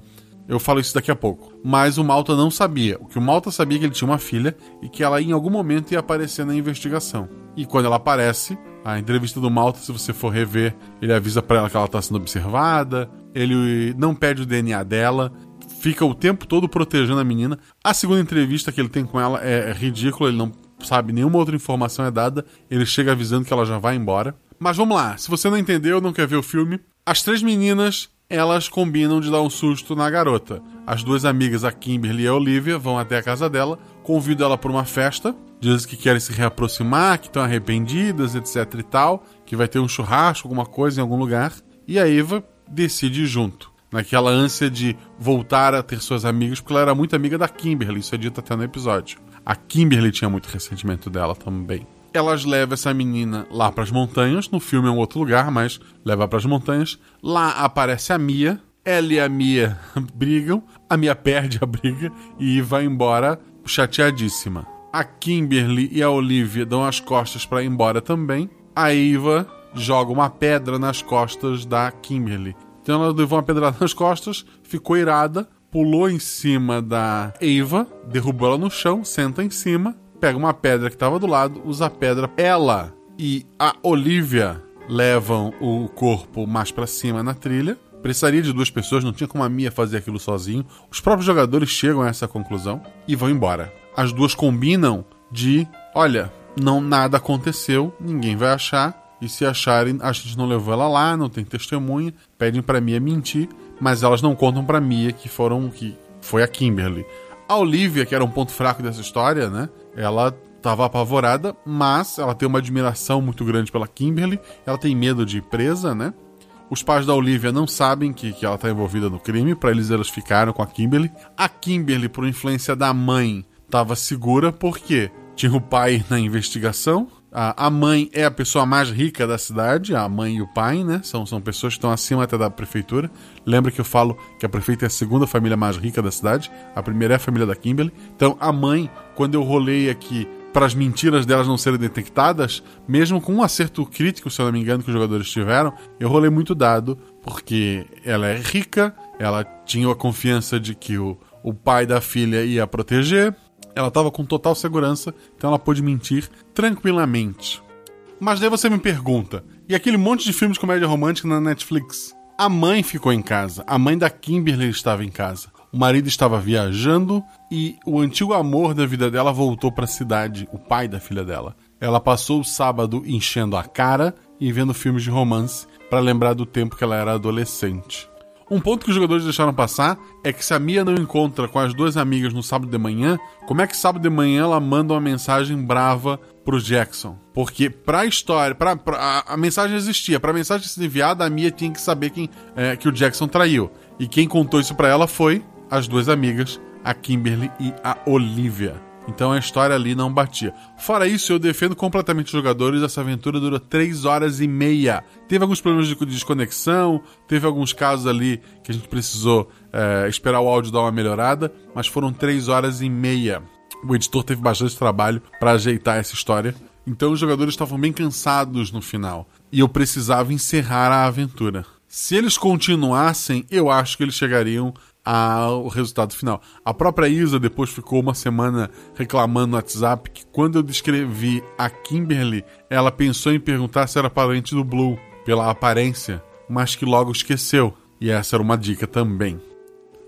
Eu falo isso daqui a pouco. Mas o Malta não sabia. O que o Malta sabia é que ele tinha uma filha e que ela em algum momento ia aparecer na investigação. E quando ela aparece, a entrevista do Malta, se você for rever, ele avisa para ela que ela tá sendo observada, ele não pede o DNA dela, fica o tempo todo protegendo a menina. A segunda entrevista que ele tem com ela é, é ridícula, ele não sabe nenhuma outra informação é dada, ele chega avisando que ela já vai embora. Mas vamos lá, se você não entendeu, não quer ver o filme, as três meninas elas combinam de dar um susto na garota. As duas amigas, a Kimberly e a Olivia, vão até a casa dela, convidam ela para uma festa, dizem que querem se reaproximar, que estão arrependidas, etc e tal, que vai ter um churrasco, alguma coisa em algum lugar, e a Eva decide junto. Naquela ânsia de voltar a ter suas amigas, porque ela era muito amiga da Kimberly, isso é dito até no episódio. A Kimberly tinha muito ressentimento dela também elas levam essa menina lá para as montanhas. No filme é um outro lugar, mas leva para as montanhas. Lá aparece a Mia. Ela e a Mia brigam. A Mia perde a briga e vai embora chateadíssima. A Kimberly e a Olivia dão as costas para ir embora também. A Eva joga uma pedra nas costas da Kimberly. Então ela levou uma pedrada nas costas, ficou irada, pulou em cima da Eva, derrubou ela no chão, senta em cima pega uma pedra que estava do lado, usa a pedra. Ela e a Olivia levam o corpo mais para cima na trilha. Precisaria de duas pessoas, não tinha como a Mia fazer aquilo sozinho. Os próprios jogadores chegam a essa conclusão e vão embora. As duas combinam de, olha, não nada aconteceu, ninguém vai achar. E se acharem, a gente não levou ela lá, não tem testemunha, pedem para Mia mentir, mas elas não contam para Mia que foram que foi a Kimberly. A Olivia, que era um ponto fraco dessa história, né? Ela estava apavorada, mas ela tem uma admiração muito grande pela Kimberly. Ela tem medo de ir presa, né? Os pais da Olivia não sabem que, que ela está envolvida no crime, para eles elas ficaram com a Kimberly. A Kimberly, por influência da mãe, estava segura porque tinha o pai na investigação, a, mãe é a pessoa mais rica da cidade, a mãe e o pai, né? São, são pessoas que estão acima até da prefeitura. Lembra que eu falo que a prefeita é a segunda família mais rica da cidade? A primeira é a família da Kimberly. Então, a mãe, quando eu rolei aqui para as mentiras delas não serem detectadas, mesmo com um acerto crítico, se eu não me engano, que os jogadores tiveram, eu rolei muito dado, porque ela é rica, ela tinha a confiança de que o, o pai da filha ia proteger, ela estava com total segurança, então ela pôde mentir tranquilamente. Mas daí você me pergunta, e aquele monte de filmes de comédia romântica na Netflix? A mãe ficou em casa, a mãe da Kimberly estava em casa. O marido estava viajando e o antigo amor da vida dela voltou para a cidade, o pai da filha dela. Ela passou o sábado enchendo a cara e vendo filmes de romance para lembrar do tempo que ela era adolescente. Um ponto que os jogadores deixaram passar é que se a Mia não encontra com as duas amigas no sábado de manhã, como é que sábado de manhã ela manda uma mensagem brava pro Jackson? Porque pra história, pra, pra a, a, mensagem existia, pra mensagem ser enviada, a Mia tinha que saber quem é, que o Jackson traiu. E quem contou isso para ela foi as duas amigas, a Kimberly e a Olivia. Então a história ali não batia. Fora isso, eu defendo completamente os jogadores. Essa aventura dura 3 horas e meia. Teve alguns problemas de desconexão, teve alguns casos ali que a gente precisou é, esperar o áudio dar uma melhorada, mas foram 3 horas e meia. O editor teve bastante trabalho para ajeitar essa história. Então os jogadores estavam bem cansados no final. E eu precisava encerrar a aventura. Se eles continuassem, eu acho que eles chegariam ao resultado final. A própria Isa depois ficou uma semana reclamando no WhatsApp que quando eu descrevi a Kimberly, ela pensou em perguntar se era parente do Blue, pela aparência, mas que logo esqueceu. E essa era uma dica também.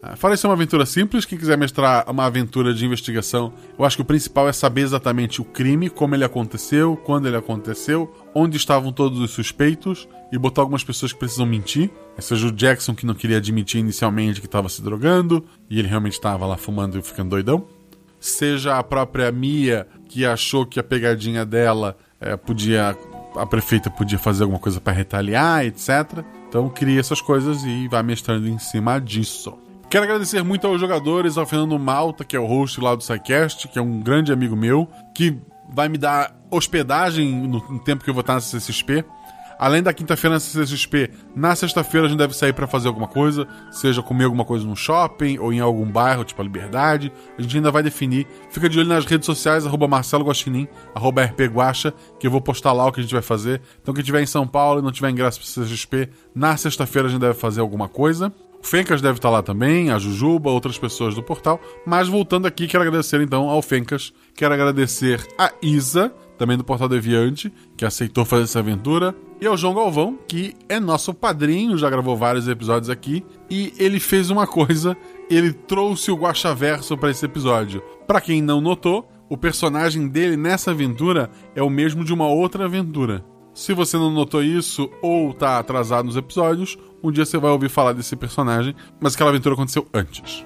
Ah, fora isso, é uma aventura simples. Quem quiser mestrar uma aventura de investigação, eu acho que o principal é saber exatamente o crime, como ele aconteceu, quando ele aconteceu, onde estavam todos os suspeitos e botar algumas pessoas que precisam mentir. Seja o Jackson que não queria admitir inicialmente que estava se drogando e ele realmente estava lá fumando e ficando doidão. Seja a própria Mia que achou que a pegadinha dela é, podia. A prefeita podia fazer alguma coisa para retaliar, etc. Então cria essas coisas e vai mestrando em cima disso. Quero agradecer muito aos jogadores, ao Fernando Malta, que é o host lá do SciCast, que é um grande amigo meu, que vai me dar hospedagem no tempo que eu vou estar na CCXP. Além da quinta-feira na CCXP, na sexta-feira a gente deve sair para fazer alguma coisa, seja comer alguma coisa no shopping ou em algum bairro, tipo a Liberdade. A gente ainda vai definir. Fica de olho nas redes sociais, arroba Marcelo Guaxinim, arroba rpguacha, que eu vou postar lá o que a gente vai fazer. Então quem estiver em São Paulo e não tiver ingresso para CCXP, na sexta-feira a gente deve fazer alguma coisa. O Fencas deve estar lá também, a Jujuba, outras pessoas do portal. Mas voltando aqui, quero agradecer então ao Fencas, quero agradecer a Isa, também do Portal Deviante, que aceitou fazer essa aventura, e ao João Galvão, que é nosso padrinho, já gravou vários episódios aqui, e ele fez uma coisa, ele trouxe o Guaxaverso para esse episódio. Para quem não notou, o personagem dele nessa aventura é o mesmo de uma outra aventura. Se você não notou isso ou tá atrasado nos episódios, um dia você vai ouvir falar desse personagem, mas aquela aventura aconteceu antes.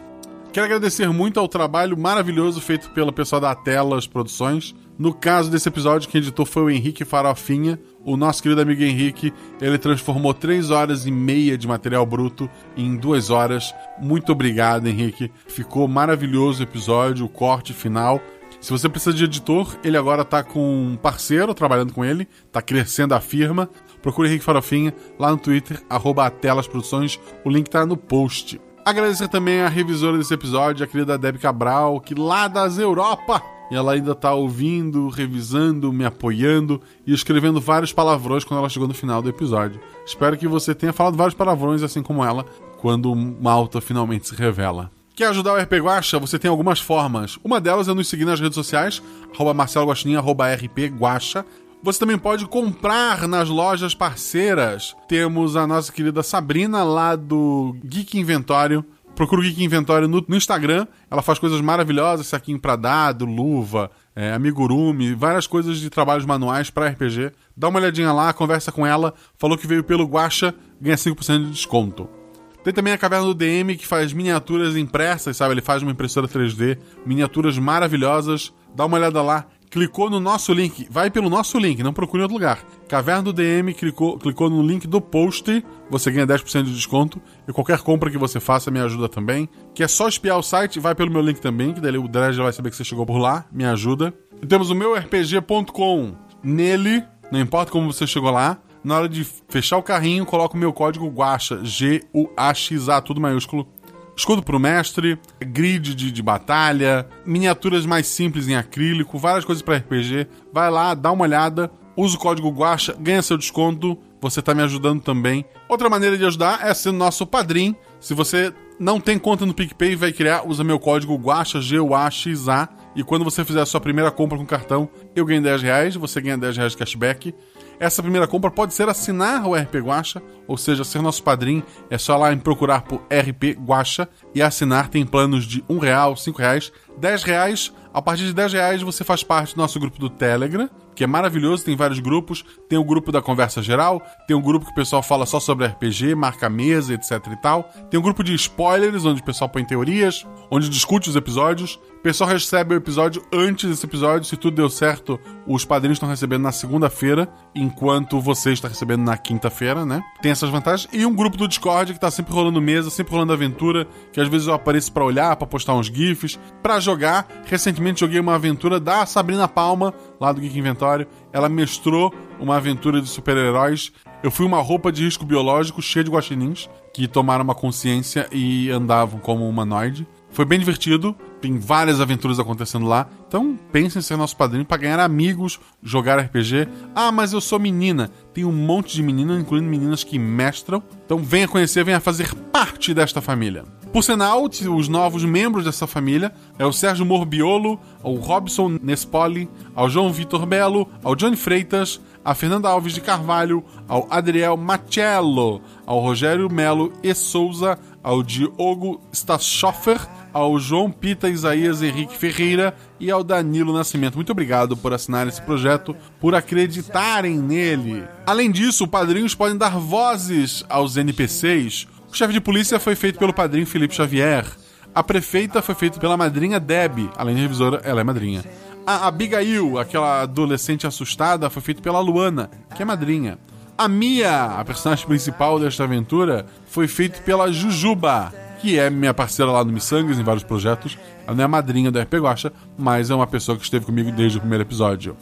Quero agradecer muito ao trabalho maravilhoso feito pelo pessoal da Telas Produções. No caso desse episódio, quem editou foi o Henrique Farofinha. O nosso querido amigo Henrique, ele transformou 3 horas e meia de material bruto em 2 horas. Muito obrigado, Henrique. Ficou maravilhoso o episódio, o corte final. Se você precisa de editor, ele agora tá com um parceiro trabalhando com ele, tá crescendo a firma. Procure Henrique Farofinha lá no Twitter, arroba Produções, o link tá no post. Agradecer também a revisora desse episódio, a querida Deb Cabral, que lá das Europa, e ela ainda tá ouvindo, revisando, me apoiando e escrevendo vários palavrões quando ela chegou no final do episódio. Espero que você tenha falado vários palavrões assim como ela, quando Malta finalmente se revela. Quer ajudar o RP Guacha? Você tem algumas formas. Uma delas é nos seguir nas redes sociais, arroba Marcelo Guaxinim, arroba RP Guacha. Você também pode comprar nas lojas parceiras. Temos a nossa querida Sabrina, lá do Geek Inventório. Procura o Geek Inventório no, no Instagram. Ela faz coisas maravilhosas, saquinho pra dado, luva, é, amigurumi, várias coisas de trabalhos manuais para RPG. Dá uma olhadinha lá, conversa com ela. Falou que veio pelo Guacha, ganha 5% de desconto. Tem também a Caverna do DM, que faz miniaturas impressas, sabe? Ele faz uma impressora 3D, miniaturas maravilhosas. Dá uma olhada lá. Clicou no nosso link, vai pelo nosso link, não procure em outro lugar. Caverna do DM, clicou, clicou no link do post, você ganha 10% de desconto. E qualquer compra que você faça me ajuda também. Que é só espiar o site, vai pelo meu link também, que daí o Dredd já vai saber que você chegou por lá, me ajuda. E temos o meu RPG.com. Nele, não importa como você chegou lá, na hora de fechar o carrinho, coloca o meu código GUAXA, G-U-A-X-A, tudo maiúsculo. escudo pro mestre, grid de, de batalha, miniaturas mais simples em acrílico, várias coisas para RPG. Vai lá, dá uma olhada, usa o código Guacha, ganha seu desconto. Você tá me ajudando também. Outra maneira de ajudar é ser nosso padrinho. Se você não tem conta no PicPay, vai criar, usa meu código Guacha, G-U-A-X-A. E quando você fizer a sua primeira compra com cartão, eu ganho 10 reais, você ganha 10 reais de cashback. Essa primeira compra pode ser assinar o RP Guacha, ou seja, ser nosso padrinho. É só lá em procurar por RP Guacha e assinar. Tem planos de um real, cinco reais, 10 reais. A partir de 10 reais você faz parte do nosso grupo do Telegram, que é maravilhoso, tem vários grupos. Tem o grupo da conversa geral, tem um grupo que o pessoal fala só sobre RPG, marca mesa, etc e tal. Tem um grupo de spoilers, onde o pessoal põe teorias, onde discute os episódios. O pessoal recebe o episódio antes desse episódio. Se tudo deu certo, os padrinhos estão recebendo na segunda-feira, enquanto você está recebendo na quinta-feira, né? Tem essas vantagens. E um grupo do Discord que tá sempre rolando mesa, sempre rolando aventura, que às vezes eu apareço para olhar, para postar uns GIFs, para jogar. Recentemente joguei uma aventura da Sabrina Palma, lá do Geek Inventório. Ela mestrou uma aventura de super-heróis. Eu fui uma roupa de risco biológico cheia de guaxinins que tomaram uma consciência e andavam como humanoide. Foi bem divertido, tem várias aventuras acontecendo lá. Então pense em ser nosso padrinho para ganhar amigos, jogar RPG. Ah, mas eu sou menina. Tem um monte de meninas, incluindo meninas que mestram. Então venha conhecer, venha fazer parte desta família. Por sinal, os novos membros dessa família é o Sérgio Morbiolo, ao Robson Nespoli, ao João Vitor Belo, ao Johnny Freitas, a Fernanda Alves de Carvalho, ao Adriel Machello, ao Rogério Melo e Souza, ao Diogo Staschoffer, ao João Pita Isaías Henrique Ferreira e ao Danilo Nascimento. Muito obrigado por assinar esse projeto, por acreditarem nele. Além disso, padrinhos podem dar vozes aos NPCs. O chefe de polícia foi feito pelo padrinho Felipe Xavier. A prefeita foi feita pela madrinha Deb. Além de revisora, ela é madrinha. A Abigail, aquela adolescente assustada, foi feita pela Luana, que é madrinha. A Mia, a personagem principal desta aventura, foi feita pela Jujuba, que é minha parceira lá no Missangas, em vários projetos. Ela não é madrinha do RP Guacha, mas é uma pessoa que esteve comigo desde o primeiro episódio.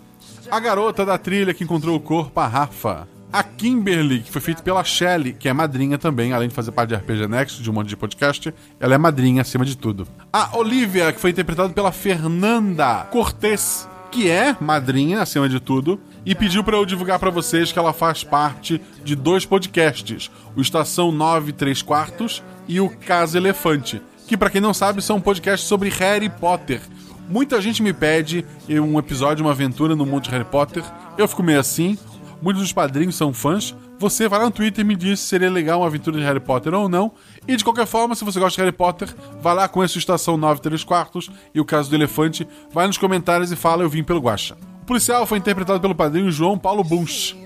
A garota da trilha que encontrou o corpo, a Rafa. A Kimberly, que foi feita pela Shelley, que é madrinha também, além de fazer parte de RPG Next, de um monte de podcast, ela é madrinha acima de tudo. A Olivia, que foi interpretada pela Fernanda Cortez, que é madrinha acima de tudo, e pediu para eu divulgar para vocês que ela faz parte de dois podcasts, o Estação 9 3 quartos e o Casa Elefante, que para quem não sabe são podcasts sobre Harry Potter. Muita gente me pede um episódio, uma aventura no mundo de Harry Potter. Eu fico meio assim. Muitos dos padrinhos são fãs. Você vai lá no Twitter e me diz se seria legal uma aventura de Harry Potter ou não. E de qualquer forma, se você gosta de Harry Potter, vai lá com essa Estação 9 3 quartos e o Caso do Elefante. Vai nos comentários e fala eu vim pelo Guacha. Policial foi interpretado pelo padrinho João Paulo Bunch.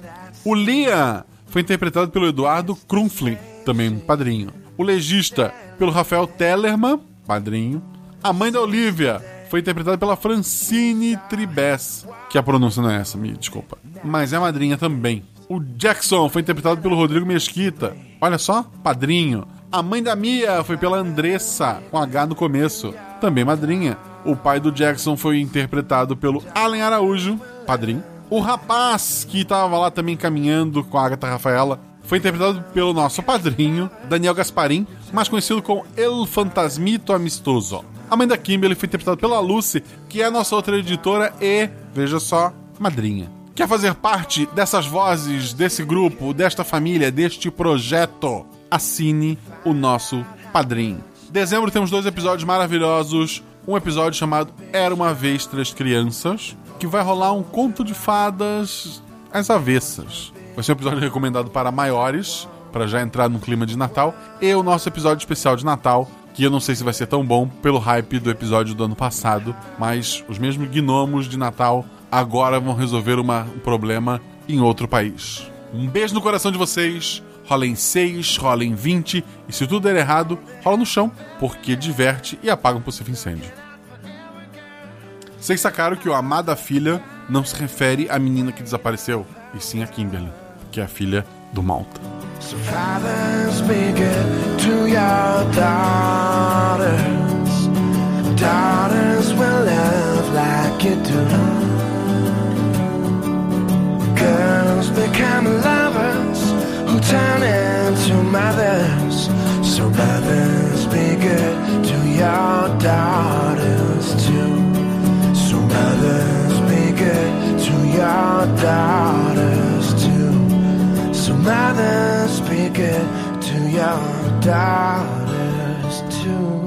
O Liam foi interpretado pelo Eduardo Krumflin, também padrinho. O legista pelo Rafael Tellerman, padrinho. A mãe da Olivia foi interpretada pela Francine Tribes, que a pronúncia não é essa, me desculpa. Mas é madrinha também. O Jackson foi interpretado pelo Rodrigo Mesquita. Olha só, padrinho. A mãe da Mia foi pela Andressa, com H no começo, também madrinha. O pai do Jackson foi interpretado pelo Allen Araújo, padrinho. O rapaz que estava lá também caminhando com a Agatha Rafaela foi interpretado pelo nosso padrinho, Daniel Gasparim, mais conhecido como El Fantasmito Amistoso. A mãe da Kimberly foi interpretada pela Lucy, que é a nossa outra editora e, veja só, madrinha. Quer fazer parte dessas vozes, desse grupo, desta família, deste projeto? Assine o nosso padrinho. Dezembro temos dois episódios maravilhosos. Um episódio chamado Era uma Vez Três Crianças, que vai rolar um conto de fadas às avessas. Vai ser um episódio recomendado para maiores, para já entrar no clima de Natal. E o nosso episódio especial de Natal, que eu não sei se vai ser tão bom pelo hype do episódio do ano passado, mas os mesmos gnomos de Natal agora vão resolver uma, um problema em outro país. Um beijo no coração de vocês. Rola em 6, rola em 20, e se tudo der errado, rola no chão, porque diverte e apaga um possível incêndio. Vocês sacaram que o amada filha não se refere à menina que desapareceu, e sim a Kimberly, que é a filha do Malta. So fathers, be Turn into mothers. So mothers, be good to your daughters too. So mothers, be good to your daughters too. So mothers, be good to your daughters too.